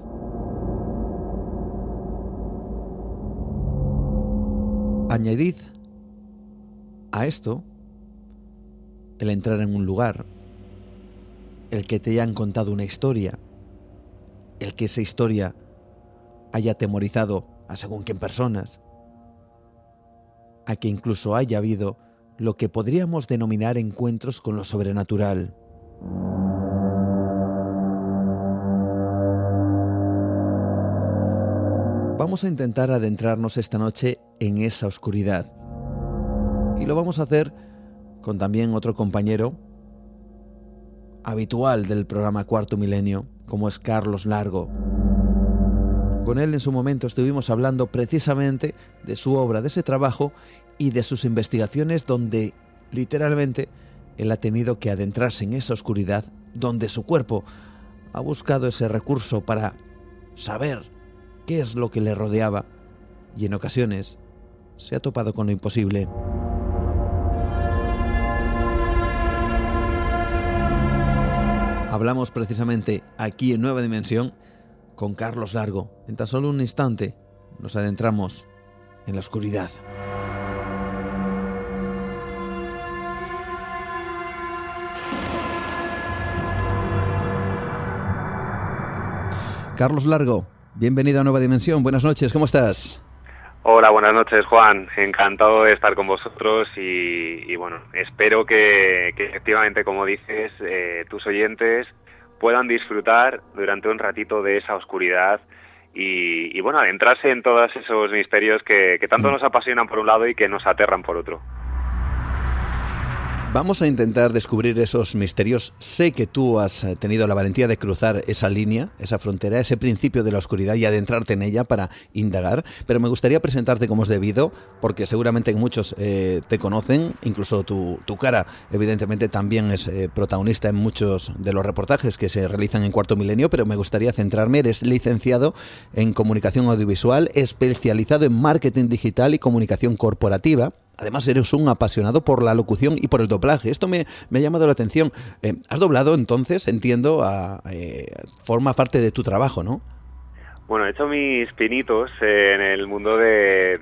Speaker 2: Añadid a esto el entrar en un lugar, el que te hayan contado una historia, el que esa historia haya temorizado a según quién personas, a que incluso haya habido lo que podríamos denominar encuentros con lo sobrenatural. Vamos a intentar adentrarnos esta noche en esa oscuridad. Y lo vamos a hacer con también otro compañero habitual del programa Cuarto Milenio, como es Carlos Largo. Con él en su momento estuvimos hablando precisamente de su obra, de ese trabajo y de sus investigaciones donde literalmente él ha tenido que adentrarse en esa oscuridad donde su cuerpo ha buscado ese recurso para saber qué es lo que le rodeaba y en ocasiones se ha topado con lo imposible. Hablamos precisamente aquí en Nueva Dimensión con Carlos Largo. En tan solo un instante nos adentramos en la oscuridad. Carlos Largo, Bienvenido a Nueva Dimensión. Buenas noches, ¿cómo estás?
Speaker 6: Hola, buenas noches, Juan. Encantado de estar con vosotros y, bueno, espero que, efectivamente, como dices, eh, tus oyentes puedan disfrutar durante un ratito de esa oscuridad y, bueno, adentrarse en todos esos misterios que tanto mm. nos apasionan por un lado y que nos aterran por otro.
Speaker 2: Vamos a intentar descubrir esos misterios. Sé que tú has eh, tenido la valentía de cruzar esa línea, esa frontera, ese principio de la oscuridad y adentrarte en ella para indagar, pero me gustaría presentarte como es debido, porque seguramente muchos eh, te conocen, incluso tu, cara evidentemente también es eh, protagonista en muchos de los reportajes que se realizan en Cuarto Milenio, pero me gustaría centrarme, eres licenciado en comunicación audiovisual, especializado en marketing digital y comunicación corporativa Además, eres un apasionado por la locución y por el doblaje. Esto me, ha llamado la atención. Eh, ¿Has doblado entonces? Entiendo, eh, forma parte de tu trabajo, ¿no?
Speaker 6: Bueno, he hecho mis pinitos en el mundo de,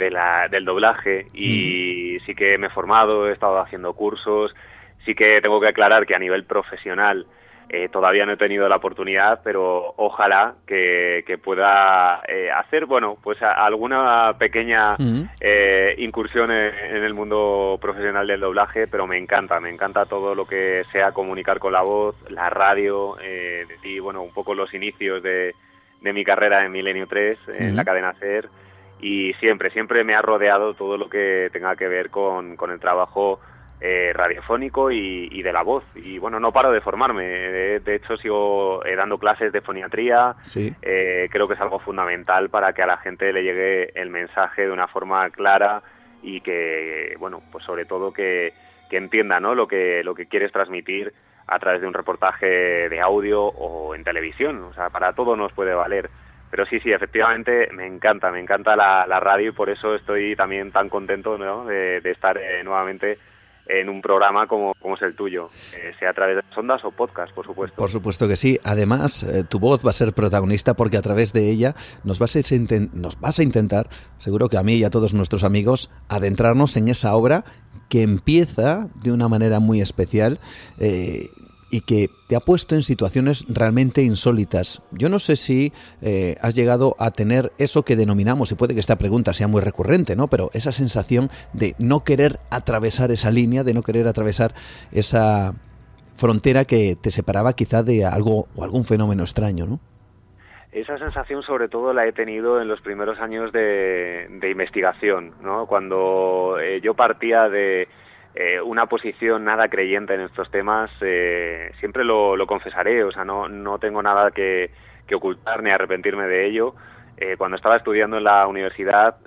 Speaker 6: del doblaje y mm. sí que me he formado, he estado haciendo cursos. Sí que tengo que aclarar que a nivel profesional eh, todavía no he tenido la oportunidad, pero ojalá que, pueda eh, hacer, bueno, pues alguna pequeña eh, incursión en, el mundo profesional del doblaje, pero me encanta, me encanta todo lo que sea comunicar con la voz, la radio y, bueno, un poco los inicios de, mi carrera en Milenio 3, en la cadena SER, y siempre, siempre me ha rodeado todo lo que tenga que ver con, con el trabajo eh, radiofónico y, de la voz. Y bueno, no paro de formarme. De, hecho, sigo eh, dando clases de foniatría. Eh, creo que es algo fundamental para que a la gente le llegue el mensaje de una forma clara y que, bueno, pues sobre todo que, que entienda ¿no? lo, que, lo que quieres transmitir a través de un reportaje de audio o en televisión. O sea, para todo nos puede valer. Pero sí, sí, efectivamente me encanta, me encanta la, radio y por eso estoy también tan contento ¿no? de, estar eh, nuevamente en un programa como, es el tuyo, eh, sea a través de sondas o podcast, por supuesto.
Speaker 2: Por supuesto que sí. Además, eh, tu voz va a ser protagonista porque a través de ella nos vas, a nos vas a intentar, seguro que a mí y a todos nuestros amigos, adentrarnos en esa obra que empieza de una manera muy especial y que te ha puesto en situaciones realmente insólitas. Yo no sé si eh, has llegado a tener eso que denominamos, y puede que esta pregunta sea muy recurrente, ¿no? Pero esa sensación de no querer atravesar esa línea, de no querer atravesar esa frontera que te separaba quizá de algo o algún fenómeno extraño, ¿no?
Speaker 6: Esa sensación sobre todo la he tenido en los primeros años de, investigación, ¿no? Cuando eh, yo partía de eh, una posición nada creyente en estos temas, eh, siempre lo, confesaré, o sea, no, no tengo nada que, ocultar ni arrepentirme de ello. Eh, cuando estaba estudiando en la universidad,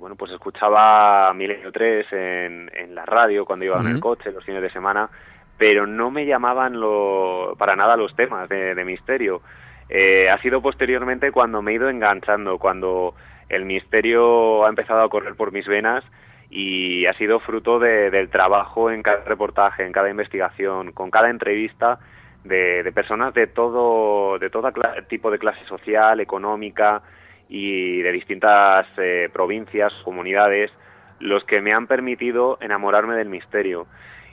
Speaker 6: bueno, pues escuchaba Milenio 3 en, en la radio cuando iba en el coche los fines de semana, pero no me llamaban lo, para nada los temas de, de misterio. ha sido posteriormente cuando me he ido enganchando, cuando el misterio ha empezado a correr por mis venas y ha sido fruto del trabajo en cada reportaje, en cada investigación, con cada entrevista de, personas de todo, de todo tipo de clase social, económica y de distintas eh, provincias, comunidades, los que me han permitido enamorarme del misterio.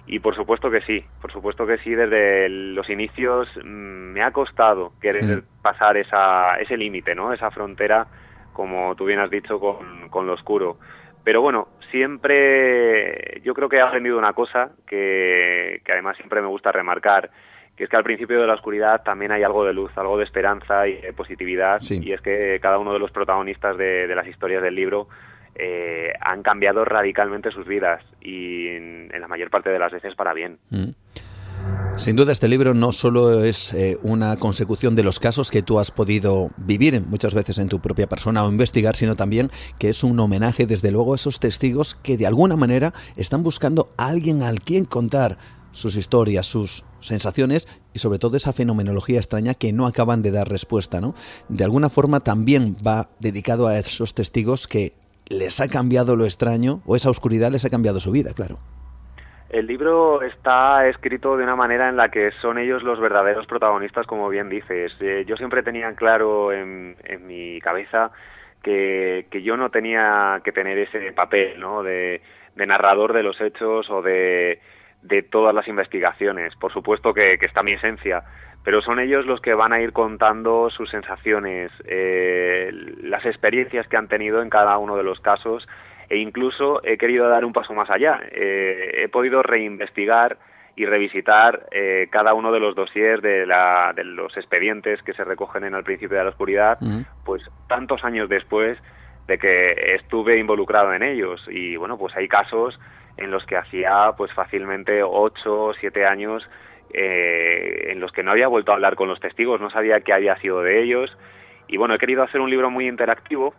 Speaker 6: Y por supuesto que sí, por supuesto que sí, desde los inicios mm, me ha costado querer pasar esa, ese límite, ¿no? esa frontera, como tú bien has dicho, con, con lo oscuro. Pero bueno, siempre yo creo que he aprendido una cosa que, además siempre me gusta remarcar, que es que al principio de la oscuridad también hay algo de luz, algo de esperanza y de positividad, y es que cada uno de los protagonistas de, las historias del libro eh, han cambiado radicalmente sus vidas y en, la mayor parte de las veces para bien. Mm.
Speaker 2: Sin duda este libro no solo es eh, una consecución de los casos que tú has podido vivir muchas veces en tu propia persona o investigar, sino también que es un homenaje desde luego a esos testigos que de alguna manera están buscando a alguien al quien contar sus historias, sus sensaciones y sobre todo esa fenomenología extraña que no acaban de dar respuesta, ¿no? De alguna forma también va dedicado a esos testigos que les ha cambiado lo extraño o esa oscuridad les ha cambiado su vida, claro.
Speaker 6: El libro está escrito de una manera en la que son ellos los verdaderos protagonistas, como bien dices. Eh, yo siempre tenía claro en, mi cabeza que, yo no tenía que tener ese papel ¿no? de, narrador de los hechos o de, todas las investigaciones. Por supuesto que, está mi esencia, pero son ellos los que van a ir contando sus sensaciones, eh, las experiencias que han tenido en cada uno de los casos e incluso he querido dar un paso más allá. Eh, he podido reinvestigar y revisitar eh, cada uno de los dossiers de, la, de, los expedientes que se recogen en el principio de la oscuridad, pues tantos años después de que estuve involucrado en ellos. Y bueno, pues hay casos en los que hacía pues fácilmente ocho o siete años eh, en los que no había vuelto a hablar con los testigos, no sabía qué había sido de ellos. Y bueno, he querido hacer un libro muy interactivo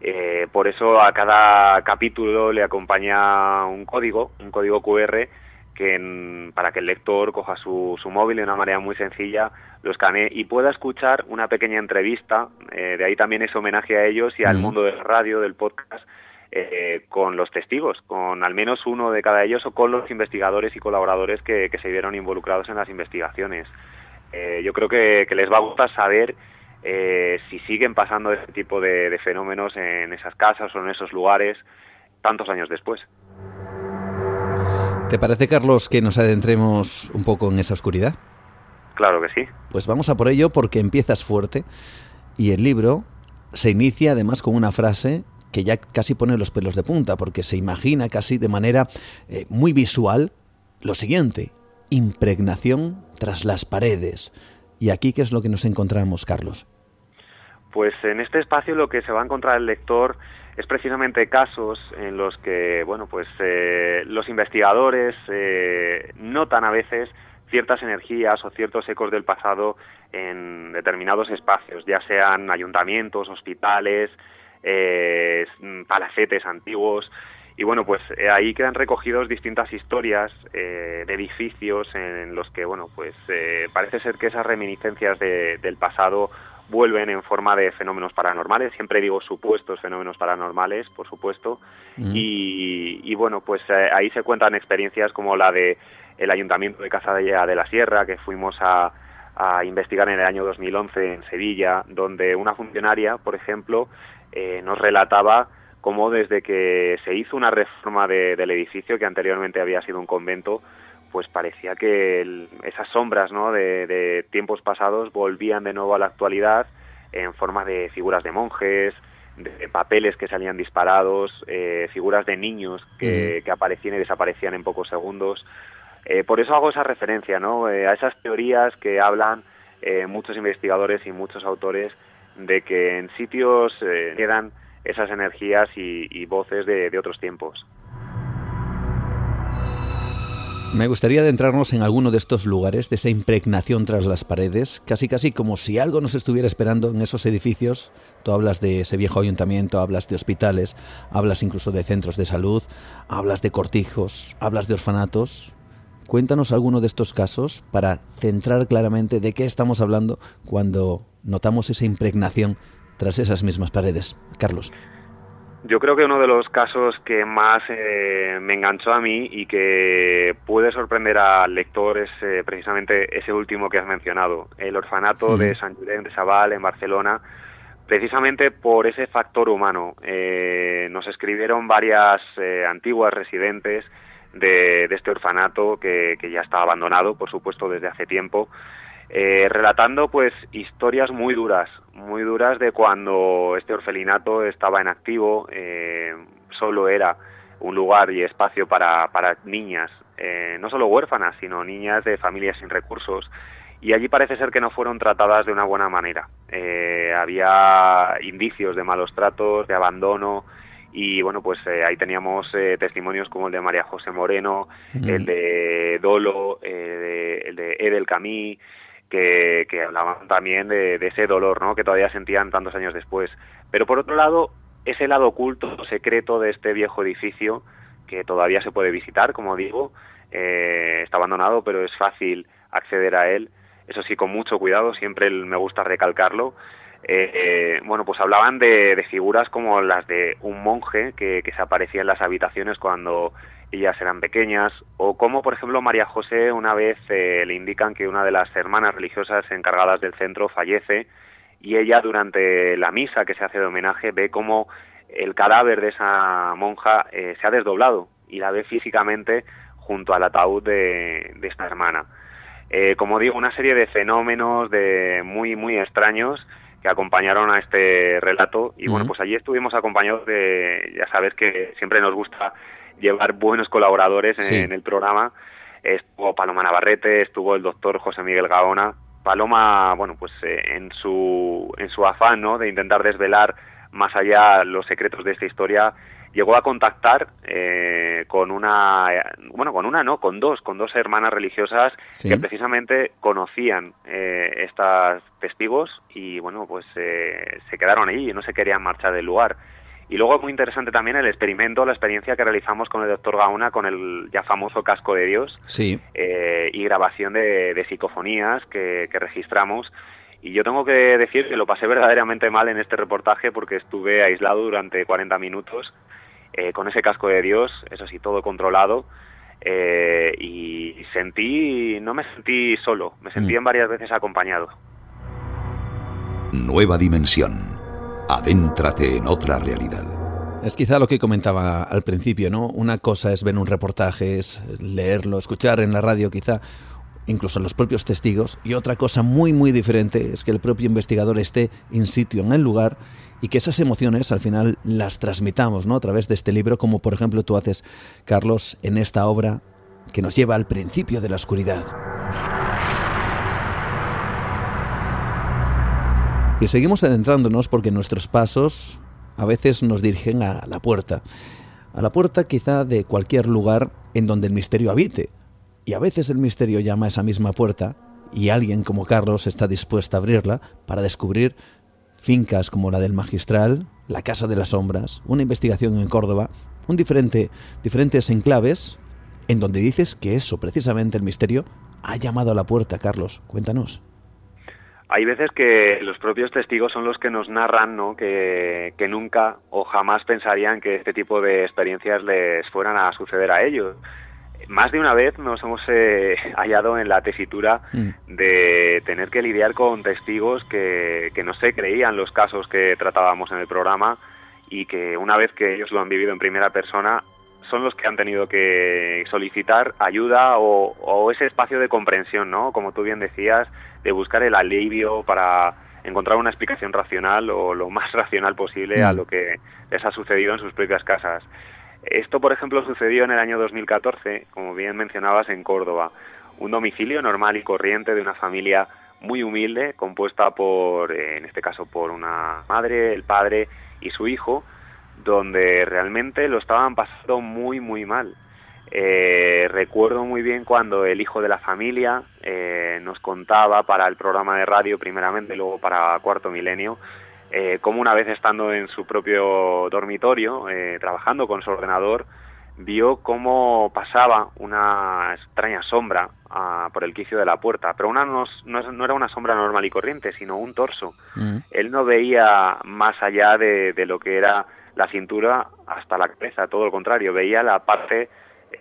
Speaker 6: eh, por eso a cada capítulo le acompaña un código, un código QR, que para que el lector coja su, su, móvil de una manera muy sencilla, lo escanee y pueda escuchar una pequeña entrevista. Eh, de ahí también es homenaje a ellos y al mundo del radio, del podcast, eh, con los testigos, con al menos uno de cada ellos o con los investigadores y colaboradores que, que se vieron involucrados en las investigaciones. yo creo que, que les va a gustar saber eh, si siguen pasando este tipo de, fenómenos en esas casas o en esos lugares tantos años después.
Speaker 2: ¿Te parece, Carlos, que nos adentremos un poco en esa oscuridad?
Speaker 6: Claro que sí.
Speaker 2: Pues vamos a por ello porque empiezas fuerte y el libro se inicia además con una frase que ya casi pone los pelos de punta porque se imagina casi de manera eh, muy visual lo siguiente, impregnación tras las paredes. ¿Y aquí qué es lo que nos encontramos, Carlos?
Speaker 6: Pues en este espacio lo que se va a encontrar el lector es precisamente casos en los que, bueno, pues eh, los investigadores eh, notan a veces ciertas energías o ciertos ecos del pasado en determinados espacios, ya sean ayuntamientos, hospitales, eh, palacetes antiguos. Y bueno, pues eh, ahí quedan recogidos distintas historias eh, de edificios en los que, bueno, pues eh, parece ser que esas reminiscencias del pasado vuelven en forma de fenómenos paranormales, siempre digo supuestos fenómenos paranormales, por supuesto, y, bueno, pues ahí se cuentan experiencias como la de el Ayuntamiento de Casadella de la Sierra, que fuimos a, a investigar en el año 2011 en Sevilla, donde una funcionaria, por ejemplo, nos relataba como desde que se hizo una reforma del edificio, que anteriormente había sido un convento, pues parecía que esas sombras ¿no? de, tiempos pasados volvían de nuevo a la actualidad en forma de figuras de monjes, de papeles que salían disparados, eh, figuras de niños que, aparecían y desaparecían en pocos segundos. Eh, por eso hago esa referencia ¿no? Eh, a esas teorías que hablan muchos investigadores y muchos autores de que en sitios quedan esas energías y, voces de, otros tiempos.
Speaker 2: Me gustaría adentrarnos en alguno de estos lugares, de esa impregnación tras las paredes, casi casi como si algo nos estuviera esperando en esos edificios. Tú hablas de ese viejo ayuntamiento, hablas de hospitales, hablas incluso de centros de salud, hablas de cortijos, hablas de orfanatos. Cuéntanos alguno de estos casos para centrar claramente de qué estamos hablando cuando notamos esa impregnación tras esas mismas paredes. Carlos.
Speaker 6: Yo creo que uno de los casos que más eh, me enganchó a mí y que puede sorprender al lector es eh, precisamente ese último que has mencionado, el orfanato de San Julián de Sabal en Barcelona, precisamente por ese factor humano. Eh, nos escribieron varias antiguas residentes de, este orfanato que, que ya está abandonado, por supuesto, desde hace tiempo, eh, relatando pues historias muy duras, muy duras de cuando este orfelinato estaba en activo, eh, solo era un lugar y espacio para, para niñas, eh, no solo huérfanas, sino niñas de familias sin recursos, y allí parece ser que no fueron tratadas de una buena manera. había indicios de malos tratos, de abandono, y bueno, pues ahí teníamos testimonios como el de María José Moreno, el de Dolo, el de Edel Camí, que, hablaban también de, ese dolor ¿no? que todavía sentían tantos años después. Pero por otro lado, ese lado oculto, secreto de este viejo edificio, que todavía se puede visitar, como digo, eh, está abandonado, pero es fácil acceder a él. Eso sí, con mucho cuidado, siempre me gusta recalcarlo. Eh, eh, bueno, pues hablaban de, figuras como las de un monje que, que se aparecía en las habitaciones cuando ellas eran pequeñas, o como por ejemplo María José una vez eh, le indican que una de las hermanas religiosas encargadas del centro fallece y ella durante la misa que se hace de homenaje ve como el cadáver de esa monja eh, se ha desdoblado y la ve físicamente junto al ataúd de, esta hermana. Eh, como digo, una serie de fenómenos de muy muy extraños que acompañaron a este relato y bueno, pues allí estuvimos acompañados de, ya sabes que siempre nos gusta llevar buenos colaboradores en, el programa. Estuvo Paloma Navarrete, estuvo el doctor José Miguel Gaona. Paloma, bueno, pues eh, en, su, en su afán ¿no? de intentar desvelar más allá los secretos de esta historia, llegó a contactar eh, con una, bueno, con una no, con dos, con dos hermanas religiosas que precisamente conocían eh, estos testigos y bueno, pues se quedaron ahí y no se querían marchar del lugar. Y luego es muy interesante también el experimento, la experiencia que realizamos con el doctor Gauna con el ya famoso casco de Dios
Speaker 2: sí.
Speaker 6: Eh, y grabación de, psicofonías que, registramos. Y yo tengo que decir que lo pasé verdaderamente mal en este reportaje porque estuve aislado durante 40 minutos eh, con ese casco de Dios, eso sí, todo controlado. Eh, y sentí, no me sentí solo, me sentí mm. en varias veces acompañado.
Speaker 4: Nueva dimensión Adéntrate en otra realidad.
Speaker 2: Es quizá lo que comentaba al principio, ¿no? Una cosa es ver un reportaje, es leerlo, escuchar en la radio quizá, incluso los propios testigos, y otra cosa muy, muy diferente es que el propio investigador esté in situ en el lugar y que esas emociones al final las transmitamos, ¿no? A través de este libro, como por ejemplo tú haces, Carlos, en esta obra que nos lleva al principio de la oscuridad. Y seguimos adentrándonos porque nuestros pasos a veces nos dirigen a la puerta. A la puerta quizá de cualquier lugar en donde el misterio habite. Y a veces el misterio llama a esa misma puerta y alguien como Carlos está dispuesto a abrirla para descubrir fincas como la del magistral, la Casa de las Sombras, una investigación en Córdoba un diferente, diferentes enclaves en donde dices que eso, precisamente el misterio, ha llamado a la puerta, Carlos. Cuéntanos.
Speaker 6: Hay veces que los propios testigos son los que nos narran ¿no? que, que nunca o jamás pensarían que este tipo de experiencias les fueran a suceder a ellos más de una vez nos hemos eh, hallado en la tesitura mm. de tener que lidiar con testigos que, que no se creían los casos que tratábamos en el programa y que una vez que ellos lo han vivido en primera persona son los que han tenido que solicitar ayuda o, ese espacio de comprensión, ¿no? Como tú bien decías, de buscar el alivio para encontrar una explicación racional o lo más racional posible a mm. lo que les ha sucedido en sus propias casas. Esto, por ejemplo, sucedió en el año 2014, como bien mencionabas, en Córdoba. Un domicilio normal y corriente de una familia muy humilde, compuesta por, eh, en este caso, por una madre, el padre y su hijo, donde realmente lo estaban pasando muy, muy mal. Eh, recuerdo muy bien cuando el hijo de la familia eh, nos contaba para el programa de radio, primeramente, luego para Cuarto Milenio, eh, como una vez estando en su propio dormitorio, eh, trabajando con su ordenador, vio cómo pasaba una extraña sombra ah, por el quicio de la puerta, pero una no, no, era una sombra normal y corriente, sino un torso. Mm. Él no veía más allá de, de, lo que era la cintura hasta la cabeza, todo lo contrario, veía la parte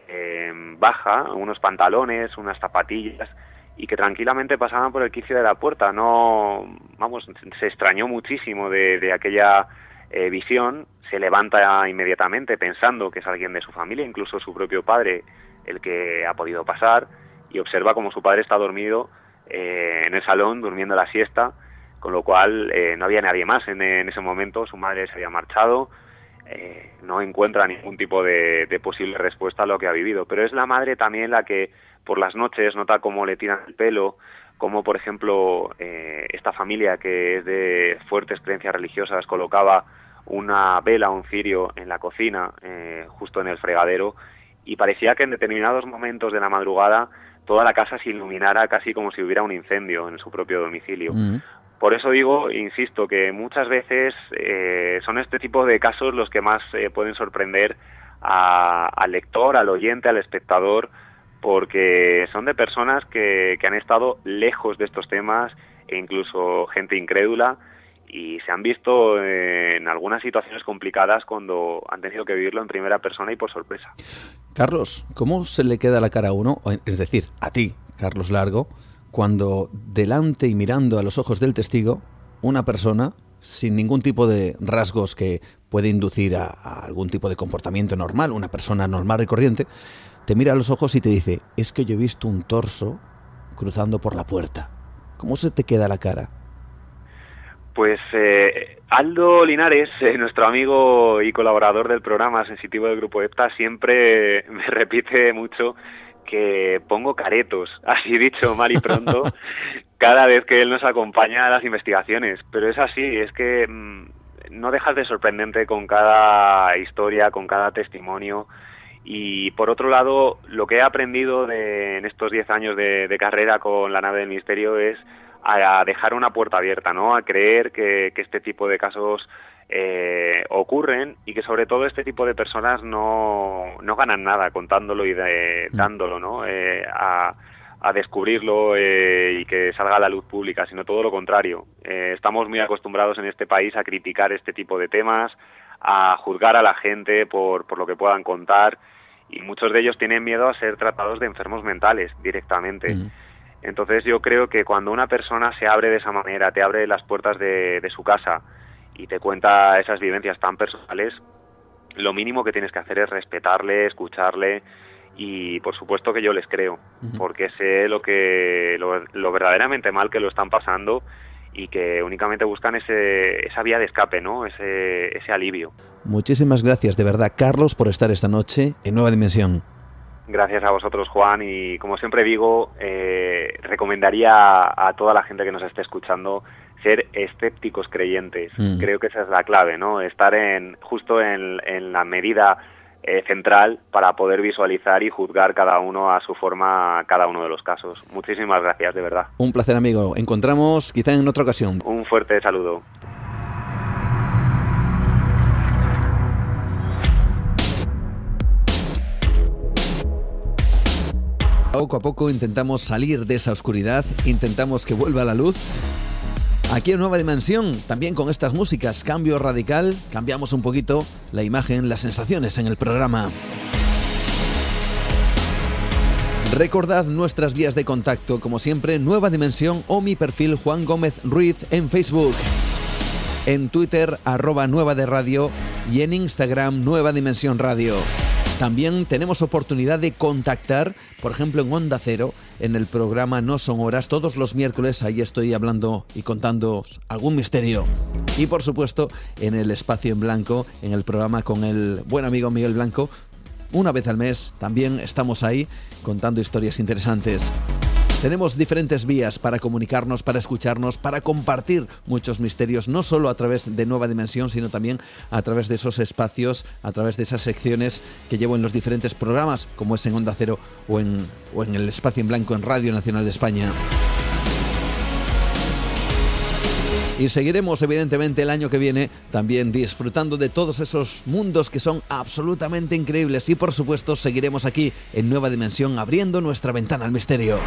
Speaker 6: eh, baja, unos pantalones, unas zapatillas, y que tranquilamente pasaban por el quicio de la puerta. No, vamos, se extrañó muchísimo de, aquella eh, visión, se levanta inmediatamente pensando que es alguien de su familia, incluso su propio padre, el que ha podido pasar, y observa como su padre está dormido eh, en el salón, durmiendo la siesta, con lo cual eh, no había nadie más en, ese momento, su madre se había marchado, no encuentra ningún tipo de, posible respuesta a lo que ha vivido, pero es la madre también la que por las noches, nota cómo le tiran el pelo, como por ejemplo eh, esta familia que es de fuertes creencias religiosas colocaba una vela, un cirio en la cocina, eh, justo en el fregadero, y parecía que en determinados momentos de la madrugada toda la casa se iluminara casi como si hubiera un incendio en su propio domicilio. Mm. Por eso digo, insisto, que muchas veces eh, son este tipo de casos los que más pueden sorprender al lector, al oyente, al espectador, porque son de personas que, que han estado lejos de estos temas e incluso gente incrédula y se han visto en algunas situaciones complicadas cuando han tenido que vivirlo en primera persona y por sorpresa.
Speaker 2: Carlos, ¿cómo se le queda la cara a uno, es decir, a ti, Carlos Largo, cuando delante y mirando a los ojos del testigo, una persona sin ningún tipo de rasgos que puede inducir a, algún tipo de comportamiento normal, una persona normal y corriente, te mira a los ojos y te dice, es que yo he visto un torso cruzando por la puerta. ¿Cómo se te queda la cara?
Speaker 6: Pues eh, Aldo Linares, eh, nuestro amigo y colaborador del programa Sensitivo del Grupo EPTA, siempre me repite mucho que pongo caretos, así dicho mal y pronto, cada vez que él nos acompaña a las investigaciones. Pero es así, es que mm, no dejas de sorprendente con cada historia, con cada testimonio. Y por otro lado, lo que he aprendido en estos 10 años de, carrera con la nave del misterio es a, dejar una puerta abierta, ¿no? A creer que, este tipo de casos eh, ocurren y que sobre todo este tipo de personas no, no ganan nada contándolo y mm. dándolo, ¿no? Eh, a, a descubrirlo eh, y que salga a la luz pública, sino todo lo contrario. estamos muy acostumbrados en este país a criticar este tipo de temas, a juzgar a la gente por, por lo que puedan contar y muchos de ellos tienen miedo a ser tratados de enfermos mentales directamente. Entonces yo creo que cuando una persona se abre de esa manera, te abre las puertas de, su casa y te cuenta esas vivencias tan personales, lo mínimo que tienes que hacer es respetarle, escucharle y por supuesto que yo les creo, porque sé lo que lo, verdaderamente mal que lo están pasando y que únicamente buscan ese, esa vía de escape, ¿no? Ese, ese alivio.
Speaker 2: Muchísimas gracias de verdad, Carlos, por estar esta noche en Nueva Dimensión.
Speaker 6: Gracias a vosotros, Juan, y como siempre digo, eh, recomendaría a, toda la gente que nos esté escuchando ser escépticos creyentes. Mm. Creo que esa es la clave, ¿no? Estar en, justo en, la medida eh, central para poder visualizar y juzgar cada uno a su forma cada uno de los casos. Muchísimas gracias, de verdad.
Speaker 2: Un placer, amigo. Encontramos quizá en otra ocasión.
Speaker 6: Un fuerte saludo.
Speaker 2: Poco a poco intentamos salir de esa oscuridad, intentamos que vuelva la luz Aquí en Nueva Dimensión, también con estas músicas, cambio radical, cambiamos un poquito la imagen, las sensaciones en el programa. Recordad nuestras vías de contacto, como siempre, Nueva Dimensión o mi perfil Juan Gómez Ruiz en Facebook. En Twitter, arroba Nueva de Radio y en Instagram, Nueva Dimensión Radio. También tenemos oportunidad de contactar, por ejemplo, en Onda Cero, en el programa No Son Horas, todos los miércoles. Ahí estoy hablando y contando algún misterio. Y por supuesto, en el espacio en blanco, en el programa con el buen amigo Miguel Blanco, una vez al mes también estamos ahí contando historias interesantes. Tenemos diferentes vías para comunicarnos, para escucharnos, para compartir muchos misterios, no solo a través de Nueva Dimensión, sino también a través de esos espacios, a través de esas secciones que llevo en los diferentes programas, como es en Onda Cero o en, el Espacio en Blanco en Radio Nacional de España. Y seguiremos evidentemente el año que viene también disfrutando de todos esos mundos que son absolutamente increíbles y por supuesto seguiremos aquí en Nueva Dimensión abriendo nuestra ventana al misterio.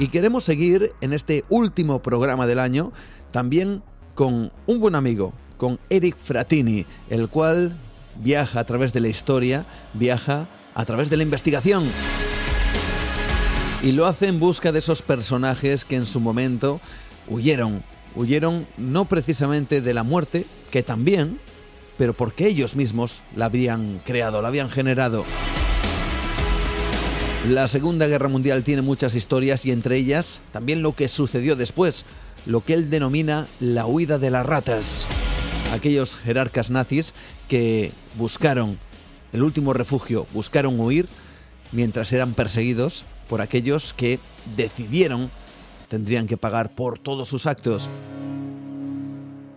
Speaker 2: Y queremos seguir en este último programa del año también con un buen amigo, con Eric Fratini, el cual viaja a través de la historia, viaja a través de la investigación. Y lo hace en busca de esos personajes que en su momento huyeron. Huyeron no precisamente de la muerte, que también, pero porque ellos mismos la habían creado, la habían generado. La Segunda Guerra Mundial tiene muchas historias y entre ellas también lo que sucedió después, lo que él denomina la huida de las ratas. Aquellos jerarcas nazis que buscaron el último refugio, buscaron huir mientras eran perseguidos por aquellos que decidieron tendrían que pagar por todos sus actos.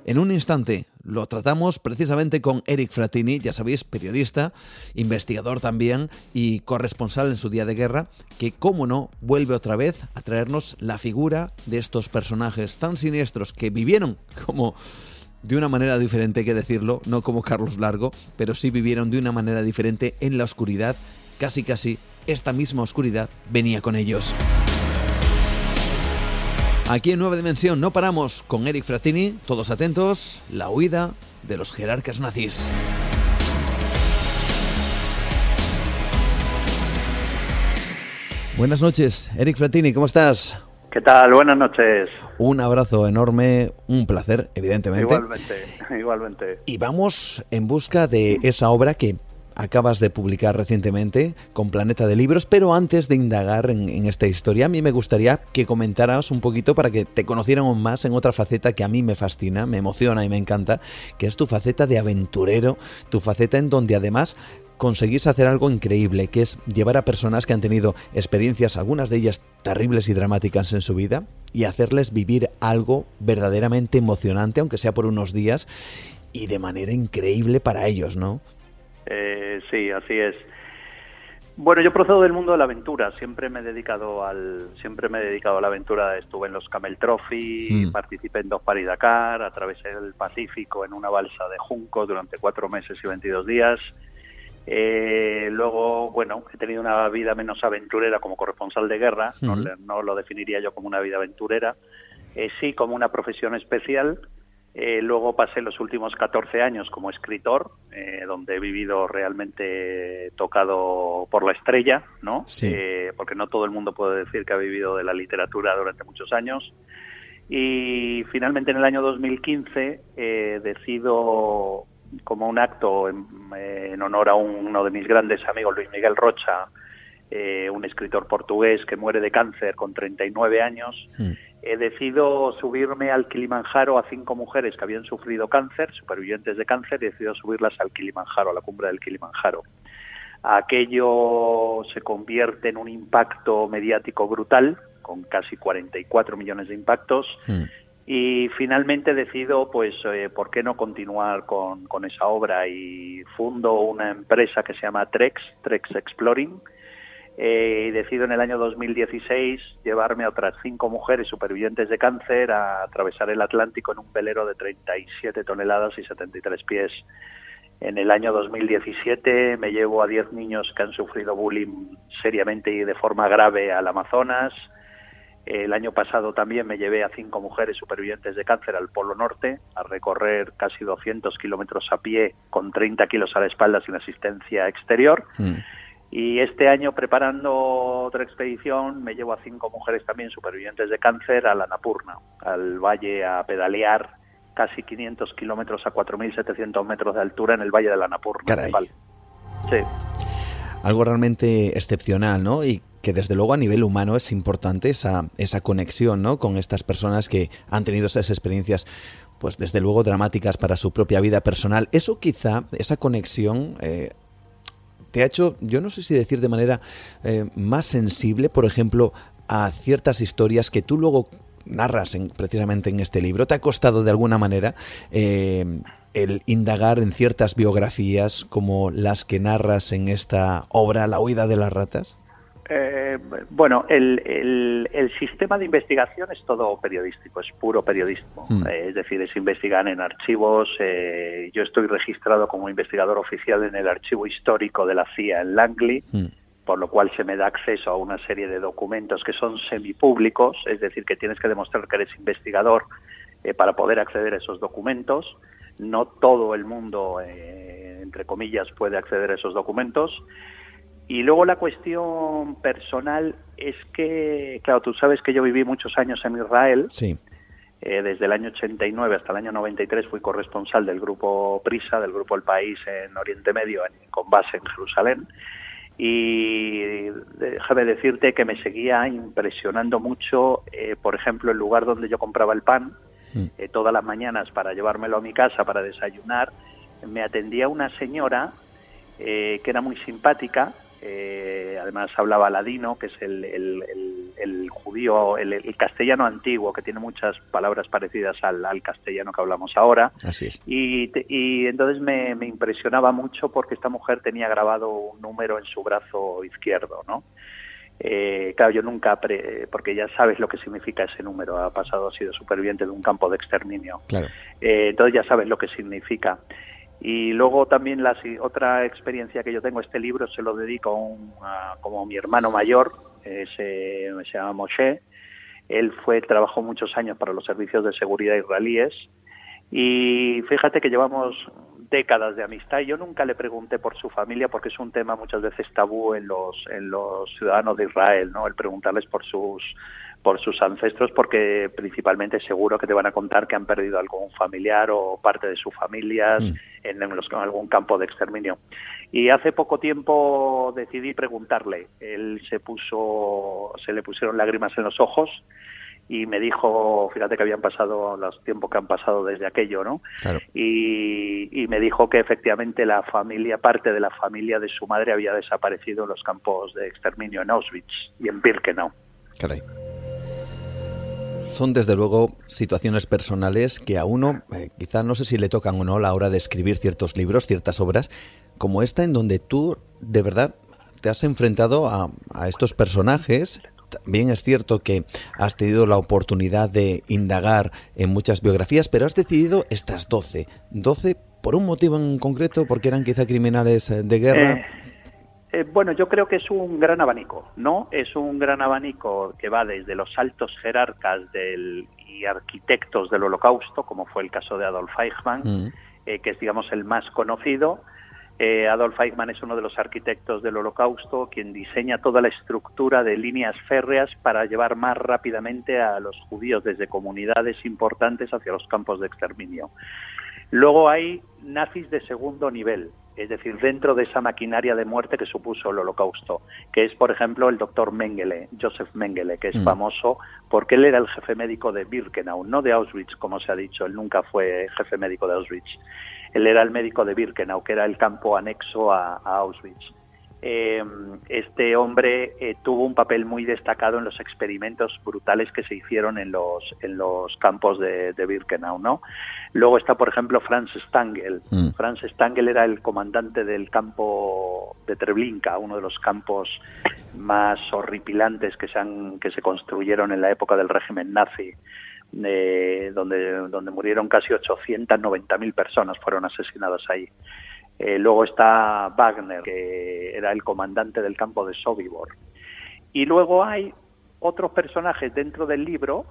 Speaker 2: En un instante lo tratamos precisamente con Eric Fratini, ya sabéis, periodista, investigador también y corresponsal en su día de guerra, que, como no, vuelve otra vez a traernos la figura de estos personajes tan siniestros que vivieron como de una manera diferente que decirlo, no como Carlos Largo, pero sí vivieron de una manera diferente en la oscuridad, casi casi esta misma oscuridad venía con ellos. Aquí en Nueva Dimensión no paramos con Eric Fratini, todos atentos, la huida de los jerarcas nazis. Buenas noches, Eric Fratini, ¿cómo estás?
Speaker 7: ¿Qué tal? Buenas noches.
Speaker 2: Un abrazo enorme, un placer, evidentemente.
Speaker 7: Igualmente, igualmente.
Speaker 2: Y vamos en busca de esa obra que acabas de publicar recientemente con Planeta de Libros, pero antes de indagar en, esta historia, a mí me gustaría que comentaras un poquito para que te conociéramos más en otra faceta que a mí me fascina, me emociona y me encanta, que es tu faceta de aventurero, tu faceta en donde además conseguís hacer algo increíble, que es llevar a personas que han tenido experiencias, algunas de ellas terribles y dramáticas en su vida, y hacerles vivir algo verdaderamente emocionante, aunque sea por unos días, y de manera increíble para ellos, ¿no?
Speaker 7: Eh, sí, así es. Bueno, yo procedo del mundo de la aventura. Siempre me he dedicado al, siempre me he dedicado a la aventura. Estuve en los Camel Trophy, mm. participé en dos Paris Dakar, atravesé el Pacífico en una balsa de junco durante cuatro meses y 22 días. Eh, luego, bueno, he tenido una vida menos aventurera como corresponsal de guerra. no, no, lo definiría yo como una vida aventurera. Eh, sí, como una profesión especial eh, luego pasé los últimos 14 años como escritor, eh, donde he vivido realmente tocado por la estrella, ¿no? Eh, porque no todo el mundo puede decir que ha vivido de la literatura durante muchos años. Y finalmente en el año 2015 decido, como un acto en, honor a uno de mis grandes amigos, Luis Miguel Rocha, un escritor portugués que muere de cáncer con 39 años, mm he decidido subirme al Kilimanjaro a cinco mujeres que habían sufrido cáncer, supervivientes de cáncer, y he decidido subirlas al Kilimanjaro, a la cumbre del Kilimanjaro. Aquello se convierte en un impacto mediático brutal, con casi 44 millones de impactos, hmm. y finalmente decido, pues, eh, ¿por qué no continuar con, con esa obra? Y fundo una empresa que se llama Trex, Trex Exploring, eh, y decido en el año 2016 llevarme a otras cinco mujeres supervivientes de cáncer a atravesar el Atlántico en un velero de 37 toneladas y 73 pies. En el año 2017 me llevo a 10 niños que han sufrido bullying seriamente y de forma grave al Amazonas. El año pasado también me llevé a cinco mujeres supervivientes de cáncer al Polo Norte a recorrer casi 200 kilómetros a pie con 30 kilos a la espalda sin asistencia exterior. Mm. Y este año, preparando otra expedición, me llevo a cinco mujeres también supervivientes de cáncer a la Napurna, al valle a pedalear casi 500 kilómetros a 4.700 metros de altura en el valle de la Napurna.
Speaker 2: Sí. Algo realmente excepcional, ¿no? Y que desde luego a nivel humano es importante esa, esa conexión ¿no? con estas personas que han tenido esas experiencias pues desde luego dramáticas para su propia vida personal. Eso quizá, esa conexión, eh, te ha hecho, yo no sé si decir de manera eh, más sensible, por ejemplo, a ciertas historias que tú luego narras precisamente en este libro. ¿Te ha costado de alguna manera eh, el indagar en ciertas biografías como las que narras en esta obra, La huida de las ratas?
Speaker 7: Eh, bueno, el, el, sistema de investigación es todo periodístico, es puro periodismo. Mm. Eh, es decir, es investigar en archivos. Eh, yo estoy registrado como investigador oficial en el archivo histórico de la CIA en Langley, mm. por lo cual se me da acceso a una serie de documentos que son semipúblicos, es decir, que tienes que demostrar que eres investigador para poder acceder a esos documentos. No todo el mundo, entre comillas, puede acceder a esos documentos. Y luego la cuestión personal es que, claro, tú sabes que yo viví muchos años en Israel.
Speaker 2: Sí.
Speaker 7: Eh, desde el año 89 hasta el año 93 fui corresponsal del grupo Prisa, del grupo El País en Oriente Medio, con base en Jerusalén. Y déjame decirte que me seguía impresionando mucho, eh, por ejemplo, el lugar donde yo compraba el pan, mm. eh, todas las mañanas para llevármelo a mi casa para desayunar. Me atendía una señora que era muy simpática, eh, además hablaba ladino, que es el, el, judío, el, castellano antiguo, que tiene muchas palabras parecidas al, castellano que hablamos ahora.
Speaker 2: Así es.
Speaker 7: Y, y entonces me, impresionaba mucho porque esta mujer tenía grabado un número en su brazo izquierdo, ¿no? Eh, claro, yo nunca, porque ya sabes lo que significa ese número, ha pasado, ha sido superviviente de un campo de exterminio.
Speaker 2: Claro.
Speaker 7: Eh, entonces ya sabes lo que significa. Y luego también la otra experiencia que yo tengo, este libro se lo dedico a, como mi hermano mayor, se, se, llama Moshe. Él fue, trabajó muchos años para los servicios de seguridad israelíes y fíjate que llevamos décadas de amistad yo nunca le pregunté por su familia porque es un tema muchas veces tabú en los en los ciudadanos de Israel, ¿no? El preguntarles por sus por sus ancestros porque principalmente seguro que te van a contar que han perdido algún familiar o parte de sus familias mm. en, algún campo de exterminio. Y hace poco tiempo decidí preguntarle. Él se puso, se le pusieron lágrimas en los ojos y me dijo, fíjate que habían pasado los tiempos que han pasado desde aquello, ¿no? Y, y, me dijo que efectivamente la familia, parte de la familia de su madre había desaparecido en los campos de exterminio en Auschwitz y en Birkenau.
Speaker 2: Caray. Son desde luego situaciones personales que a uno, eh, quizá no sé si le tocan o no a la hora de escribir ciertos libros, ciertas obras, como esta en donde tú de verdad te has enfrentado a, estos personajes. También es cierto que has tenido la oportunidad de indagar en muchas biografías, pero has decidido estas 12. 12 por un motivo en concreto, porque eran quizá criminales eh, de guerra.
Speaker 7: Eh, eh, bueno, yo creo que es un gran abanico, ¿no? Es un gran abanico que va desde los altos jerarcas del, y arquitectos del Holocausto, como fue el caso de Adolf Eichmann, mm. eh, que es, digamos, el más conocido. Eh, Adolf Eichmann es uno de los arquitectos del Holocausto, quien diseña toda la estructura de líneas férreas para llevar más rápidamente a los judíos desde comunidades importantes hacia los campos de exterminio. Luego hay nazis de segundo nivel, es decir, dentro de esa maquinaria de muerte que supuso el holocausto, que es, por ejemplo, el doctor Mengele, Joseph Mengele, que es mm. famoso porque él era el jefe médico de Birkenau, no de Auschwitz, como se ha dicho, él nunca fue jefe médico de Auschwitz. Él era el médico de Birkenau, que era el campo anexo a Auschwitz. Eh, este hombre eh, tuvo un papel muy destacado en los experimentos brutales que se hicieron en los, en los campos de, Birkenau. ¿no? Luego está, por ejemplo, Franz Stangl. Mm. Franz Stangl era el comandante del campo de Treblinka, uno de los campos más horripilantes que se, han, que se construyeron en la época del régimen nazi. Eh, donde, donde murieron casi 890.000 personas, fueron asesinadas ahí. Eh, luego está Wagner, que era el comandante del campo de Sobibor. Y luego hay otros personajes dentro del libro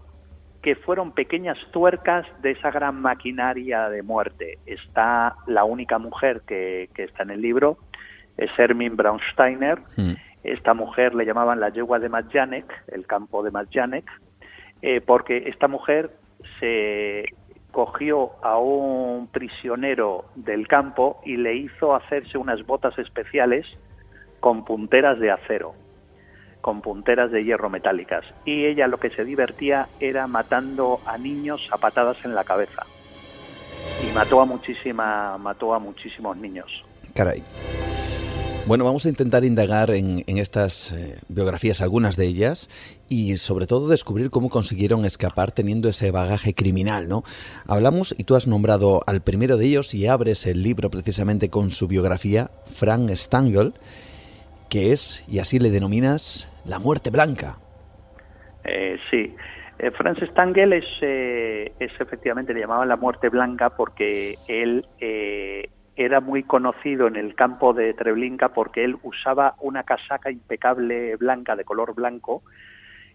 Speaker 7: que fueron pequeñas tuercas de esa gran maquinaria de muerte. Está la única mujer que, está en el libro, es Hermin Braunsteiner. Mm. Esta mujer le llamaban la yegua de Majdanek, el campo de Majdanek, eh, porque esta mujer se cogió a un prisionero del campo y le hizo hacerse unas botas especiales con punteras de acero, con punteras de hierro metálicas. Y ella lo que se divertía era matando a niños a patadas en la cabeza. Y mató a muchísima, mató a muchísimos niños.
Speaker 2: Caray. Bueno, vamos a intentar indagar en, estas eh, biografías, algunas de ellas, y sobre todo descubrir cómo consiguieron escapar teniendo ese bagaje criminal, ¿no? Hablamos, y tú has nombrado al primero de ellos, y abres el libro precisamente con su biografía, Frank Stangl, que es, y así le denominas, la muerte blanca.
Speaker 7: Eh, sí. Eh, Franz Stangl es, es efectivamente, le llamaban la muerte blanca porque él era muy conocido en el campo de Treblinka porque él usaba una casaca impecable blanca, de color blanco.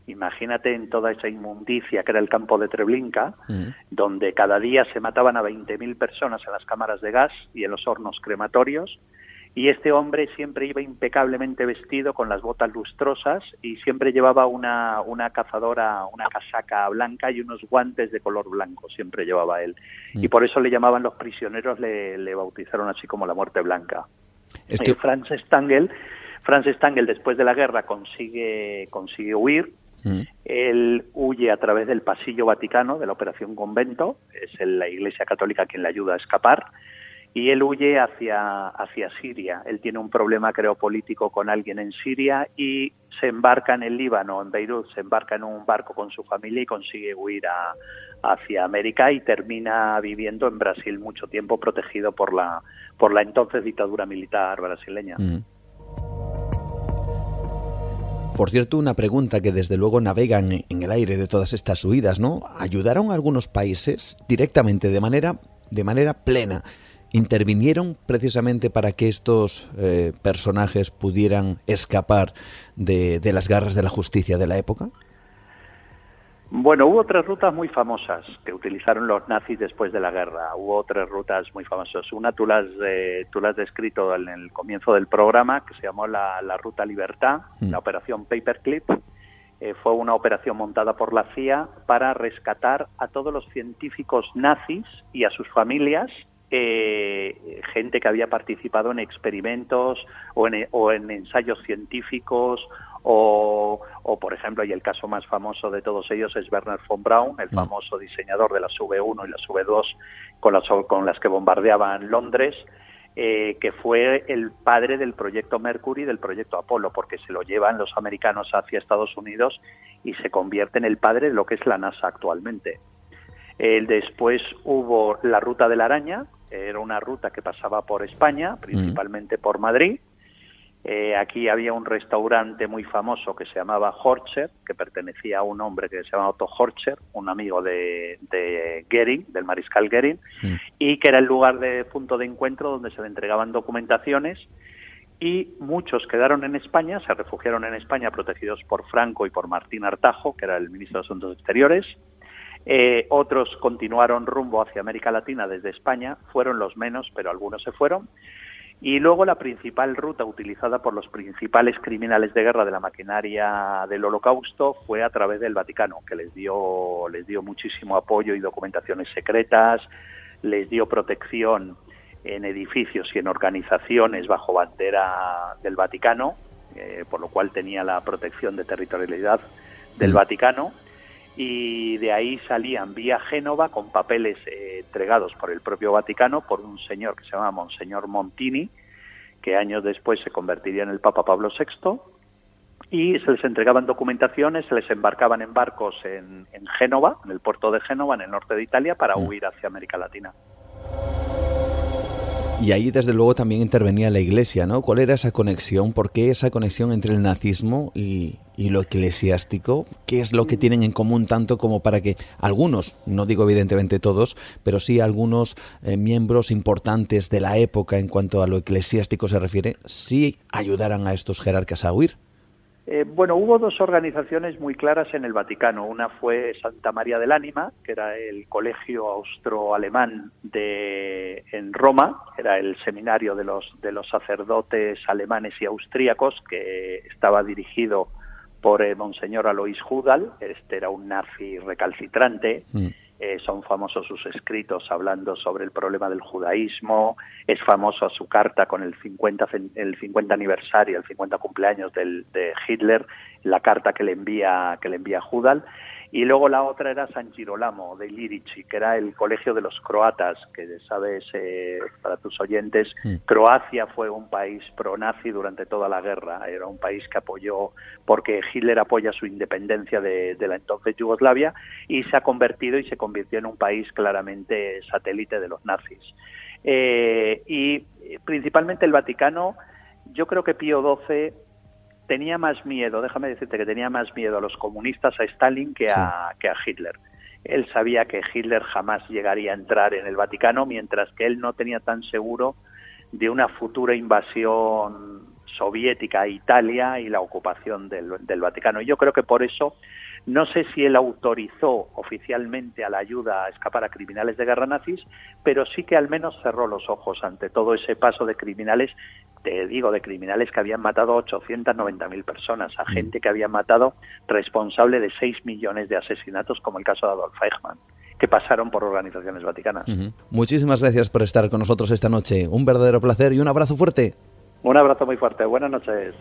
Speaker 7: Imagínate en toda esa inmundicia que era el campo de Treblinka, mm. donde cada día se mataban a 20.000 personas en las cámaras de gas y en los hornos crematorios y este hombre siempre iba impecablemente vestido con las botas lustrosas y siempre llevaba una, una cazadora, una casaca blanca y unos guantes de color blanco, siempre llevaba él. Y mm. por eso le llamaban los prisioneros, le, le bautizaron así como la muerte blanca. Este... Franz Stangl, Franz Stangl después de la guerra consigue, consigue huir, mm. Él huye a través del pasillo vaticano de la Operación Convento, es la Iglesia Católica quien le ayuda a escapar y él huye hacia, hacia Siria. Él tiene un problema, creo, político con alguien en Siria y se embarca en el Líbano, en Beirut, se embarca en un barco con su familia y consigue huir hacia América y termina viviendo en Brasil mucho tiempo protegido por la, por la entonces dictadura militar brasileña. Mm.
Speaker 2: Por cierto, una pregunta que desde luego navega en, en el aire de todas estas huidas, ¿no? ¿Ayudaron a algunos países directamente, de manera, de manera plena? Intervinieron precisamente para que estos eh, personajes pudieran escapar de, las garras de la justicia de la época?
Speaker 7: Bueno, hubo tres rutas muy famosas que utilizaron los nazis después de la guerra. Hubo tres rutas muy famosas. Una tú las, tú has descrito en el comienzo del programa, que se llamó la, Ruta Libertad, mm. la operación Paperclip. Eh, fue una operación montada por la CIA para rescatar a todos los científicos nazis y a sus familias eh, gente que había participado en experimentos o en, o en ensayos científicos o, o, por ejemplo, y el caso más famoso de todos ellos es Werner von Braun, el mm. famoso diseñador de las V1 y las V2 con las, con las que bombardeaban Londres, eh, que fue el padre del proyecto Mercury, del proyecto Apolo, porque se lo llevan los americanos hacia Estados Unidos y se convierte en el padre de lo que es la NASA actualmente. El después hubo la ruta de la araña, era una ruta que pasaba por España, principalmente por Madrid. Eh, aquí había un restaurante muy famoso que se llamaba Horcher, que pertenecía a un hombre que se llama Otto Horcher, un amigo de, de Goering, del mariscal Goering, y que era el lugar de punto de encuentro donde se le entregaban documentaciones y muchos quedaron en España, se refugiaron en España protegidos por Franco y por Martín Artajo, que era el ministro de Asuntos Exteriores, eh, otros continuaron rumbo hacia América Latina desde España, fueron los menos, pero algunos se fueron. Y luego la principal ruta utilizada por los principales criminales de guerra de la maquinaria del Holocausto fue a través del Vaticano, que les dio, les dio muchísimo apoyo y documentaciones secretas, les dio protección en edificios y en organizaciones bajo bandera del Vaticano, eh, por lo cual tenía la protección de territorialidad del mm. Vaticano y de ahí salían vía Génova con papeles eh, entregados por el propio Vaticano por un señor que se llama Monseñor Montini, que años después se convertiría en el Papa Pablo VI, y se les entregaban documentaciones, se les embarcaban en barcos en, en Génova, en el puerto de Génova, en el norte de Italia, para mm. huir hacia América Latina.
Speaker 2: Y ahí desde luego también intervenía la Iglesia, ¿no? ¿Cuál era esa conexión? ¿Por qué esa conexión entre el nazismo y, lo eclesiástico? ¿Qué es lo que tienen en común tanto como para que algunos, no digo evidentemente todos, pero sí algunos eh, miembros importantes de la época en cuanto a lo eclesiástico se refiere, sí ayudaran a estos jerarcas a huir?
Speaker 7: Eh, bueno, hubo dos organizaciones muy claras en el Vaticano. Una fue Santa María del Ánima, que era el colegio austro-alemán de, en Roma, era el seminario de los, de los sacerdotes alemanes y austríacos, que estaba dirigido por eh, Monseñor Alois Judal. Este era un nazi recalcitrante. Mm. Eh, son famosos sus escritos hablando sobre el problema del judaísmo, es famoso su carta con el 50, el 50 aniversario, el 50 cumpleaños del, de Hitler, la carta que le envía, que le envía Judal, y luego la otra era San Girolamo de Lirici, que era el colegio de los croatas, que sabes, eh, para tus oyentes, Croacia fue un país pro-nazi durante toda la guerra. Era un país que apoyó, porque Hitler apoya su independencia de, la entonces Yugoslavia, y se ha convertido y se convirtió en un país claramente satélite de los nazis. Eh, y principalmente el Vaticano, yo creo que Pío XII tenía más miedo, déjame decirte que tenía más miedo a los comunistas, a Stalin, que a, que a Hitler. Él sabía que Hitler jamás llegaría a entrar en el Vaticano, mientras que él no tenía tan seguro de una futura invasión soviética a Italia y la ocupación del, del Vaticano. Y yo creo que por eso no sé si él autorizó oficialmente a la ayuda a escapar a criminales de guerra nazis, pero sí que al menos cerró los ojos ante todo ese paso de criminales, te digo, de criminales que habían matado a 890.000 personas, a mm. gente que había matado responsable de 6 millones de asesinatos, como el caso de Adolf Eichmann que pasaron por organizaciones vaticanas.
Speaker 2: Muchísimas gracias por estar con nosotros esta noche. Un verdadero placer y un abrazo fuerte.
Speaker 7: Un abrazo muy fuerte. Buenas noches.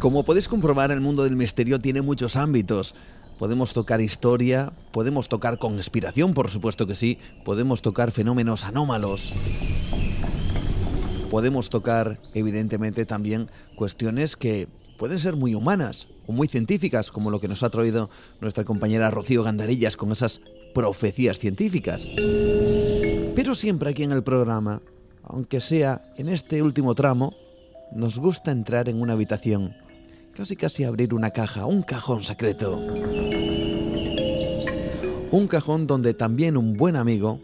Speaker 2: Como podéis comprobar, el mundo del misterio tiene muchos ámbitos. Podemos tocar historia, podemos tocar conspiración, por supuesto que sí, podemos tocar fenómenos anómalos. Podemos tocar, evidentemente, también cuestiones que pueden ser muy humanas o muy científicas, como lo que nos ha traído nuestra compañera Rocío Gandarillas con esas profecías científicas. Pero siempre aquí en el programa, aunque sea en este último tramo, nos gusta entrar en una habitación casi casi abrir una caja, un cajón secreto. Un cajón donde también un buen amigo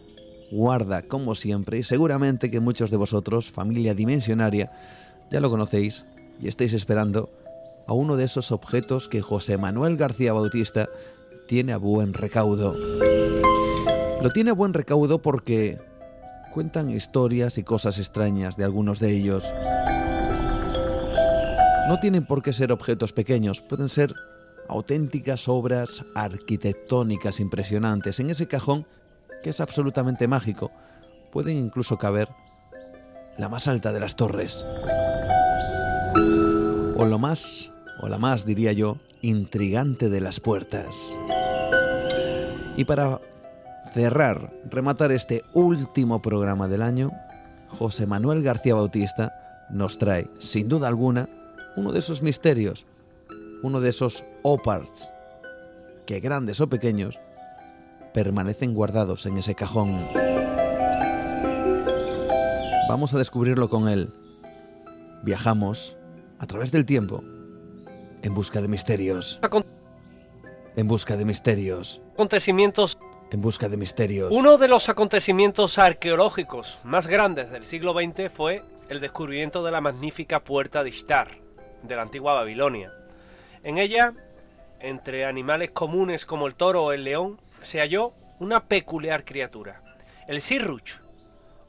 Speaker 2: guarda, como siempre, y seguramente que muchos de vosotros, familia dimensionaria, ya lo conocéis y estáis esperando a uno de esos objetos que José Manuel García Bautista tiene a buen recaudo. Lo tiene a buen recaudo porque cuentan historias y cosas extrañas de algunos de ellos. No tienen por qué ser objetos pequeños, pueden ser auténticas obras arquitectónicas impresionantes. En ese cajón, que es absolutamente mágico, pueden incluso caber la más alta de las torres. O lo más, o la más, diría yo, intrigante de las puertas. Y para cerrar, rematar este último programa del año, José Manuel García Bautista nos trae, sin duda alguna, uno de esos misterios, uno de esos oparts, que grandes o pequeños, permanecen guardados en ese cajón. Vamos a descubrirlo con él. Viajamos a través del tiempo en busca de misterios. En busca de misterios.
Speaker 8: Acontecimientos.
Speaker 2: En busca de misterios.
Speaker 8: Uno de los acontecimientos arqueológicos más grandes del siglo XX fue el descubrimiento de la magnífica puerta de Ishtar, de la antigua Babilonia. En ella, entre animales comunes como el toro o el león, se halló una peculiar criatura, el Sirruch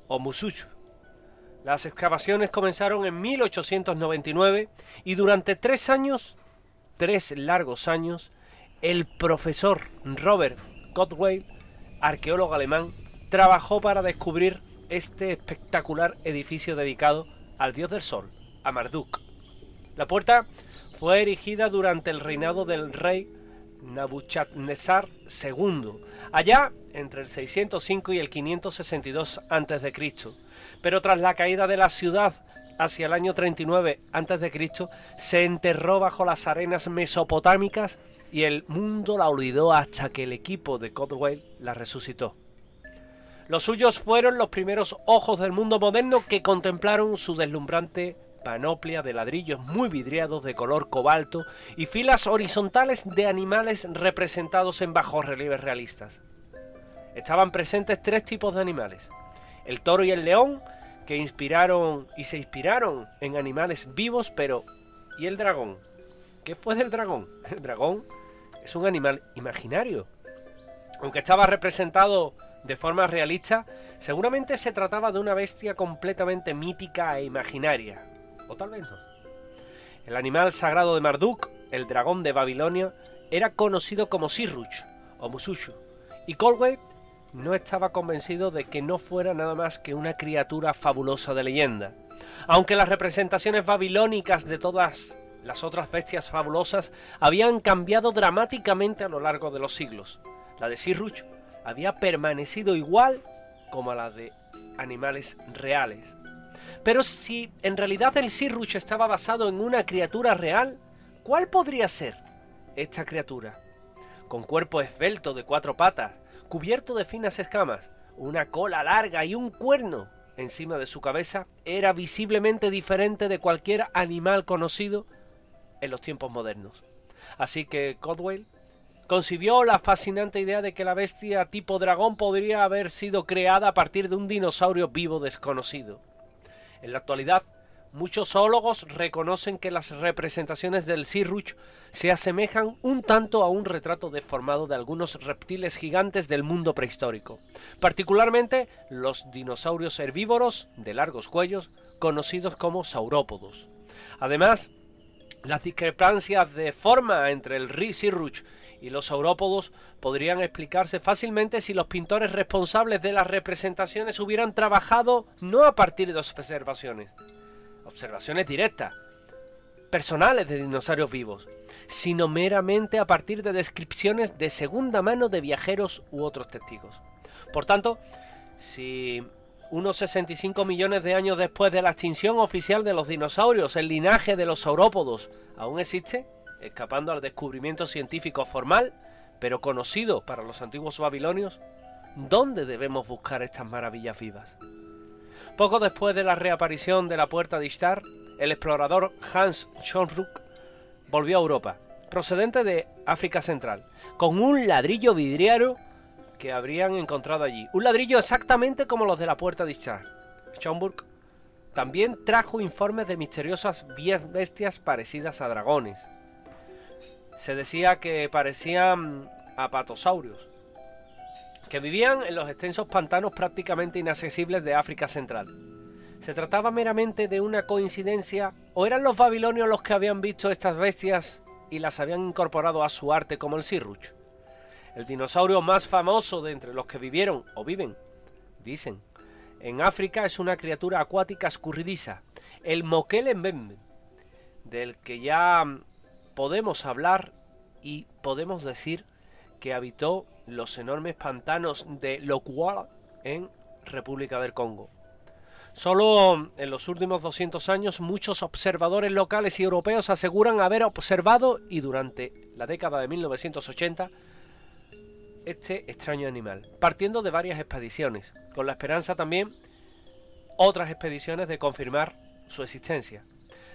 Speaker 8: o Musuch. Las excavaciones comenzaron en 1899 y durante tres años, tres largos años, el profesor Robert Gottweil, arqueólogo alemán, trabajó para descubrir este espectacular edificio dedicado al dios del sol, a Marduk. La puerta fue erigida durante el reinado del rey Nabuchodonosor II, allá entre el 605 y el 562 a.C. Pero tras la caída de la ciudad hacia el año 39 a.C., se enterró bajo las arenas mesopotámicas y el mundo la olvidó hasta que el equipo de Codwell la resucitó. Los suyos fueron los primeros ojos del mundo moderno que contemplaron su deslumbrante panoplia de ladrillos muy vidriados de color cobalto y filas horizontales de animales representados en bajos relieves realistas. Estaban presentes tres tipos de animales, el toro y el león, que inspiraron y se inspiraron en animales vivos, pero ¿y el dragón? ¿Qué fue del dragón? El dragón es un animal imaginario. Aunque estaba representado de forma realista, seguramente se trataba de una bestia completamente mítica e imaginaria, o tal vez no. El animal sagrado de Marduk, el dragón de Babilonia, era conocido como Sirruch o Musushu, y Colway no estaba convencido de que no fuera nada más que una criatura fabulosa de leyenda. Aunque las representaciones babilónicas de todas las otras bestias fabulosas habían cambiado dramáticamente a lo largo de los siglos, la de Sirruch había permanecido igual como la de animales reales. Pero si en realidad el Sirruch estaba basado en una criatura real, ¿cuál podría ser esta criatura? Con cuerpo esbelto de cuatro patas, cubierto de finas escamas, una cola larga y un cuerno encima de su cabeza, era visiblemente diferente de cualquier animal conocido en los tiempos modernos. Así que Codwell concibió la fascinante idea de que la bestia tipo dragón podría haber sido creada a partir de un dinosaurio vivo desconocido. En la actualidad, muchos zoólogos reconocen que las representaciones del Sirruch se asemejan un tanto a un retrato deformado de algunos reptiles gigantes del mundo prehistórico, particularmente los dinosaurios herbívoros de largos cuellos, conocidos como saurópodos. Además, las discrepancias de forma entre el Sirruch y los saurópodos podrían explicarse fácilmente si los pintores responsables de las representaciones hubieran trabajado no a partir de observaciones, observaciones directas, personales de dinosaurios vivos, sino meramente a partir de descripciones de segunda mano de viajeros u otros testigos. Por tanto, si unos 65 millones de años después de la extinción oficial de los dinosaurios, el linaje de los saurópodos aún existe, escapando al descubrimiento científico formal, pero conocido para los antiguos babilonios, ¿dónde debemos buscar estas maravillas vivas? Poco después de la reaparición de la puerta de Ishtar, el explorador Hans Schönruck volvió a Europa, procedente de África Central, con un ladrillo vidriero que habrían encontrado allí. Un ladrillo exactamente como los de la puerta de Ishtar. Schönruck también trajo informes de misteriosas bestias parecidas a dragones, se decía que parecían apatosaurios, que vivían en los extensos pantanos prácticamente inaccesibles de África Central. ¿Se trataba meramente de una coincidencia o eran los babilonios los que habían visto estas bestias y las habían incorporado a su arte como el Sirruch? El dinosaurio más famoso de entre los que vivieron o viven, dicen, en África es una criatura acuática escurridiza, el Mbembe, del que ya podemos hablar y podemos decir que habitó los enormes pantanos de Lokwala en República del Congo. Solo en los últimos 200 años muchos observadores locales y europeos aseguran haber observado y durante la década de 1980 este extraño animal, partiendo de varias expediciones, con la esperanza también otras expediciones de confirmar su existencia.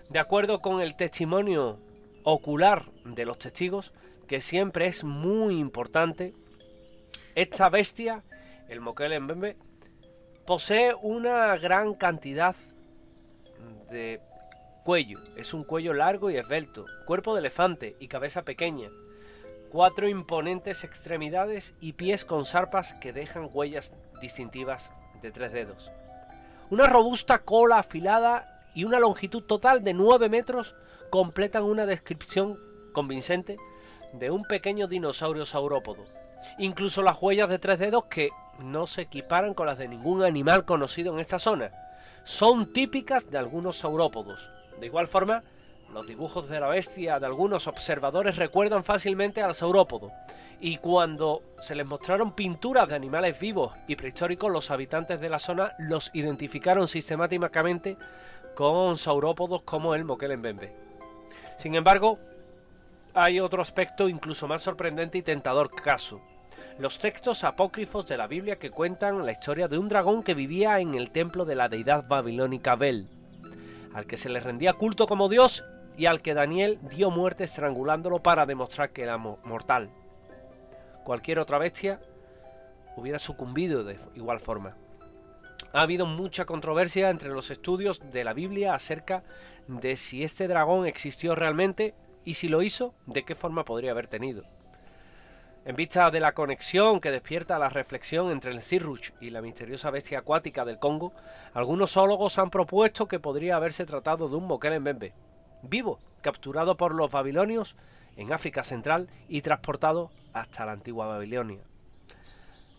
Speaker 8: De acuerdo con el testimonio ocular de los testigos, que siempre es muy importante, esta bestia, el Mokele Mbembe, posee una gran cantidad de cuello. Es un cuello largo y esbelto, cuerpo de elefante y cabeza pequeña. Cuatro imponentes extremidades y pies con zarpas que dejan huellas distintivas de tres dedos. Una robusta cola afilada y una longitud total de 9 metros completan una descripción convincente de un pequeño dinosaurio saurópodo. Incluso las huellas de tres dedos que no se equiparan con las de ningún animal conocido en esta zona. Son típicas de algunos saurópodos. De igual forma, los dibujos de la bestia de algunos observadores recuerdan fácilmente al saurópodo, y cuando se les mostraron pinturas de animales vivos y prehistóricos, los habitantes de la zona los identificaron sistemáticamente con saurópodos como el Mokelembembe. Sin embargo, hay otro aspecto incluso más sorprendente y tentador caso. Los textos apócrifos de la Biblia que cuentan la historia de un dragón que vivía en el templo de la deidad babilónica Bel, al que se le rendía culto como dios y al que Daniel dio muerte estrangulándolo para demostrar que era mortal. Cualquier otra bestia hubiera sucumbido de igual forma. Ha habido mucha controversia entre los estudios de la Biblia acerca de si este dragón existió realmente y si lo hizo, de qué forma podría haber tenido. En vista de la conexión que despierta la reflexión entre el Sirruch y la misteriosa bestia acuática del Congo, algunos zoólogos han propuesto que podría haberse tratado de un Mbembe, vivo, capturado por los babilonios en África Central y transportado hasta la antigua Babilonia.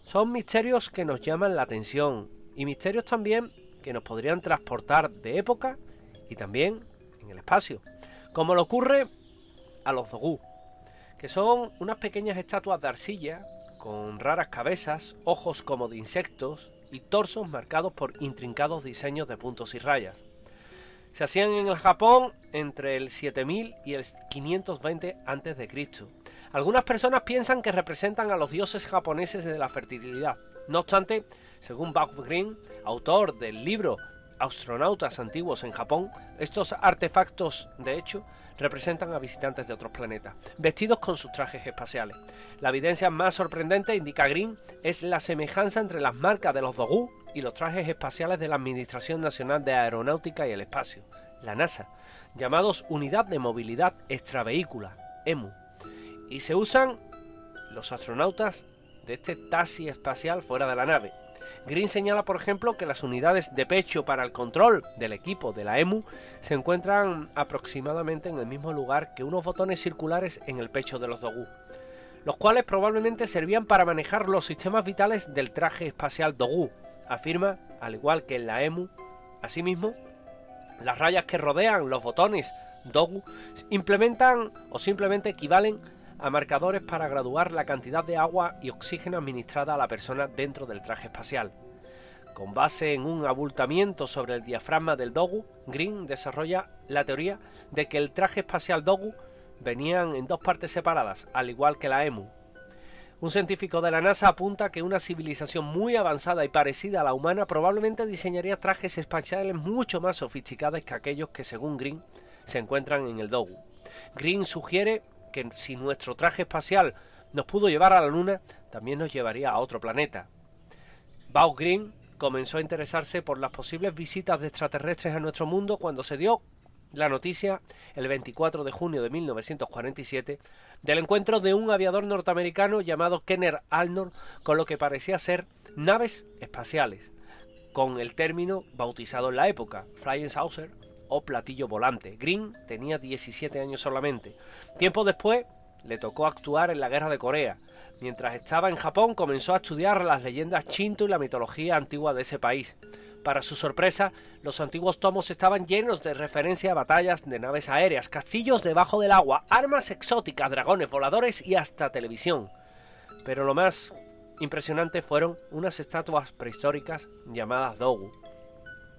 Speaker 8: Son misterios que nos llaman la atención y misterios también que nos podrían transportar de época y también en el espacio, como le ocurre a los Dogú, que son unas pequeñas estatuas de arcilla con raras cabezas, ojos como de insectos y torsos marcados por intrincados diseños de puntos y rayas. Se hacían en el Japón entre el 7000 y el 520 a.C. Algunas personas piensan que representan a los dioses japoneses de la fertilidad. No obstante, según Bob Green, autor del libro Astronautas antiguos en Japón, estos artefactos, de hecho, representan a visitantes de otros planetas, vestidos con sus trajes espaciales. La evidencia más sorprendente, indica Green, es la semejanza entre las marcas de los Dogu y los trajes espaciales de la Administración Nacional de Aeronáutica y el Espacio, la NASA, llamados Unidad de Movilidad Extravehícula, EMU, y se usan los astronautas de este taxi espacial fuera de la nave. Green señala, por ejemplo, que las unidades de pecho para el control del equipo de la EMU se encuentran aproximadamente en el mismo lugar que unos botones circulares en el pecho de los Dogu, los cuales probablemente servían para manejar los sistemas vitales del traje espacial Dogu, afirma, al igual que en la EMU. Asimismo, las rayas que rodean los botones Dogu implementan o simplemente equivalen a marcadores para graduar la cantidad de agua y oxígeno administrada a la persona dentro del traje espacial. Con base en un abultamiento sobre el diafragma del Dogu, Green desarrolla la teoría de que el traje espacial Dogu venían en dos partes separadas, al igual que la EMU. Un científico de la NASA apunta que una civilización muy avanzada y parecida a la humana probablemente diseñaría trajes espaciales mucho más sofisticados que aquellos que, según Green, se encuentran en el Dogu. Green sugiere que si nuestro traje espacial nos pudo llevar a la Luna, también nos llevaría a otro planeta. Bao Green comenzó a interesarse por las posibles visitas de extraterrestres a nuestro mundo cuando se dio la noticia el 24 de junio de 1947 del encuentro de un aviador norteamericano llamado Kenner Arnold con lo que parecía ser naves espaciales, con el término bautizado en la época, Flying Saucer, o platillo volante. Green tenía 17 años solamente. Tiempo después le tocó actuar en la guerra de Corea. Mientras estaba en Japón comenzó a estudiar las leyendas chinto y la mitología antigua de ese país. Para su sorpresa, los antiguos tomos estaban llenos de referencia a batallas de naves aéreas, castillos debajo del agua, armas exóticas, dragones voladores y hasta televisión. Pero lo más impresionante fueron unas estatuas prehistóricas llamadas Dogu.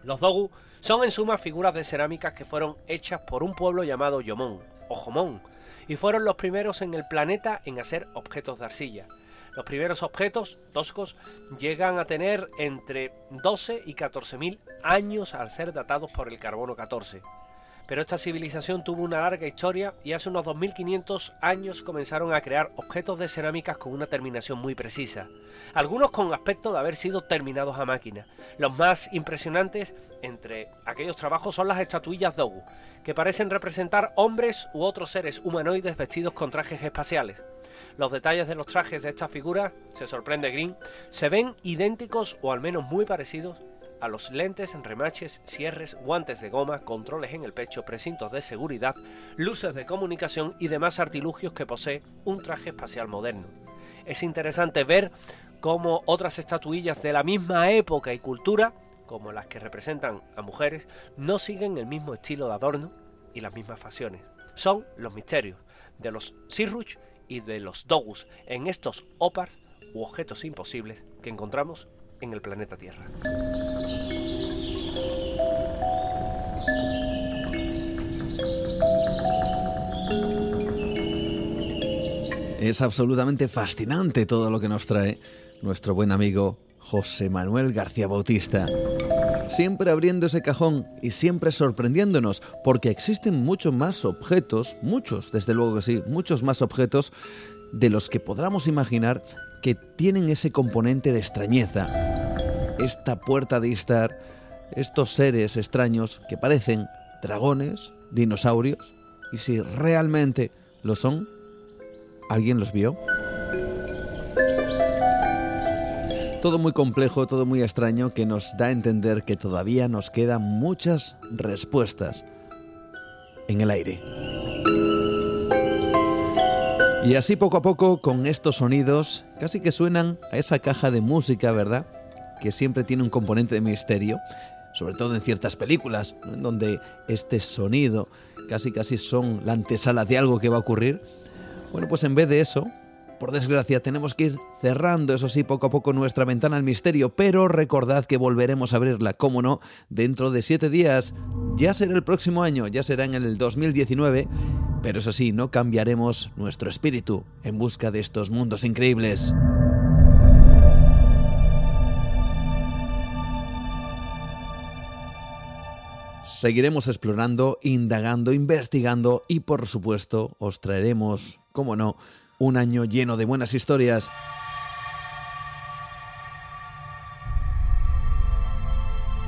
Speaker 8: Los Dogu son en suma figuras de cerámicas que fueron hechas por un pueblo llamado Yomón o Jomón y fueron los primeros en el planeta en hacer objetos de arcilla. Los primeros objetos toscos llegan a tener entre 12 y 14 mil años al ser datados por el carbono 14. Pero esta civilización tuvo una larga historia y hace unos 2500 años comenzaron a crear objetos de cerámicas con una terminación muy precisa, algunos con aspecto de haber sido terminados a máquina. Los más impresionantes entre aquellos trabajos son las estatuillas Dogu, que parecen representar hombres u otros seres humanoides vestidos con trajes espaciales. Los detalles de los trajes de estas figuras, se sorprende Green, se ven idénticos o al menos muy parecidos a los lentes, remaches, cierres, guantes de goma, controles en el pecho, precintos de seguridad, luces de comunicación y demás artilugios que posee un traje espacial moderno. Es interesante ver cómo otras estatuillas de la misma época y cultura, como las que representan a mujeres, no siguen el mismo estilo de adorno y las mismas facciones. Son los misterios de los Sirruch y de los Dogus en estos opars u objetos imposibles que encontramos en el planeta Tierra.
Speaker 2: Es absolutamente fascinante todo lo que nos trae nuestro buen amigo José Manuel García Bautista. Siempre abriendo ese cajón y siempre sorprendiéndonos, porque existen muchos más objetos, muchos, desde luego que sí, muchos más objetos de los que podamos imaginar que tienen ese componente de extrañeza. Esta puerta de Istar, estos seres extraños que parecen dragones, dinosaurios, y si realmente lo son, ¿alguien los vio? Todo muy complejo, todo muy extraño que nos da a entender que todavía nos quedan muchas respuestas en el aire. Y así poco a poco, con estos sonidos, casi que suenan a esa caja de música, ¿verdad? Que siempre tiene un componente de misterio, sobre todo en ciertas películas, donde este sonido casi casi son la antesala de algo que va a ocurrir. Bueno, pues en vez de eso, por desgracia, tenemos que ir cerrando, eso sí, poco a poco nuestra ventana al misterio, pero recordad que volveremos a abrirla, cómo no, dentro de siete días. Ya será el próximo año, ya será en el 2019, pero eso sí, no cambiaremos nuestro espíritu en busca de estos mundos increíbles. Seguiremos explorando, indagando, investigando y por supuesto os traeremos, como no, un año lleno de buenas historias.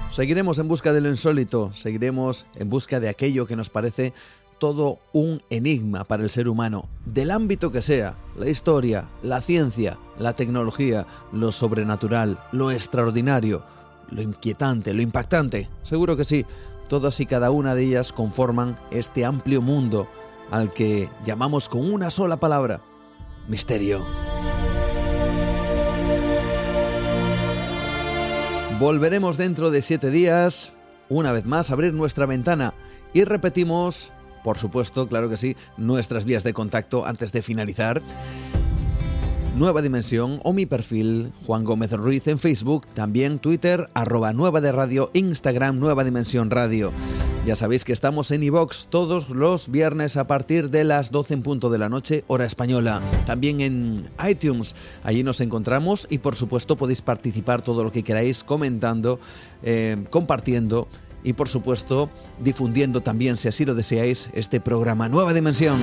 Speaker 2: Seguiremos en busca de lo insólito, seguiremos en busca de aquello que nos parece todo un enigma para el ser humano, del ámbito que sea, la historia, la ciencia, la tecnología, lo sobrenatural, lo extraordinario, lo inquietante, lo impactante. Seguro que sí, todas y cada una de ellas conforman este amplio mundo al que llamamos con una sola palabra, misterio. Volveremos dentro de siete días, una vez más, a abrir nuestra ventana y repetimos, por supuesto, claro que sí, nuestras vías de contacto antes de finalizar. Nueva Dimensión o mi perfil Juan Gómez Ruiz en Facebook, también Twitter, arroba Nueva de Radio, Instagram Nueva Dimensión Radio. Ya sabéis que estamos en iVox todos los viernes a partir de las 12 en punto de la noche, hora española. También en iTunes, allí nos encontramos y por supuesto podéis participar todo lo que queráis comentando, eh, compartiendo y por supuesto difundiendo también, si así lo deseáis, este programa Nueva Dimensión.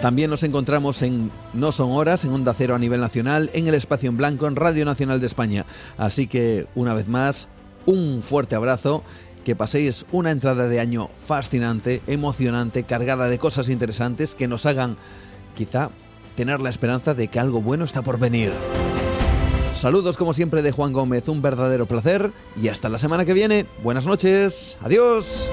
Speaker 2: También nos encontramos en No Son Horas, en Onda Cero a nivel nacional, en el Espacio en Blanco, en Radio Nacional de España. Así que, una vez más, un fuerte abrazo, que paséis una entrada de año fascinante, emocionante, cargada de cosas interesantes que nos hagan, quizá, tener la esperanza de que algo bueno está por venir. Saludos como siempre de Juan Gómez, un verdadero placer y hasta la semana que viene. Buenas noches, adiós.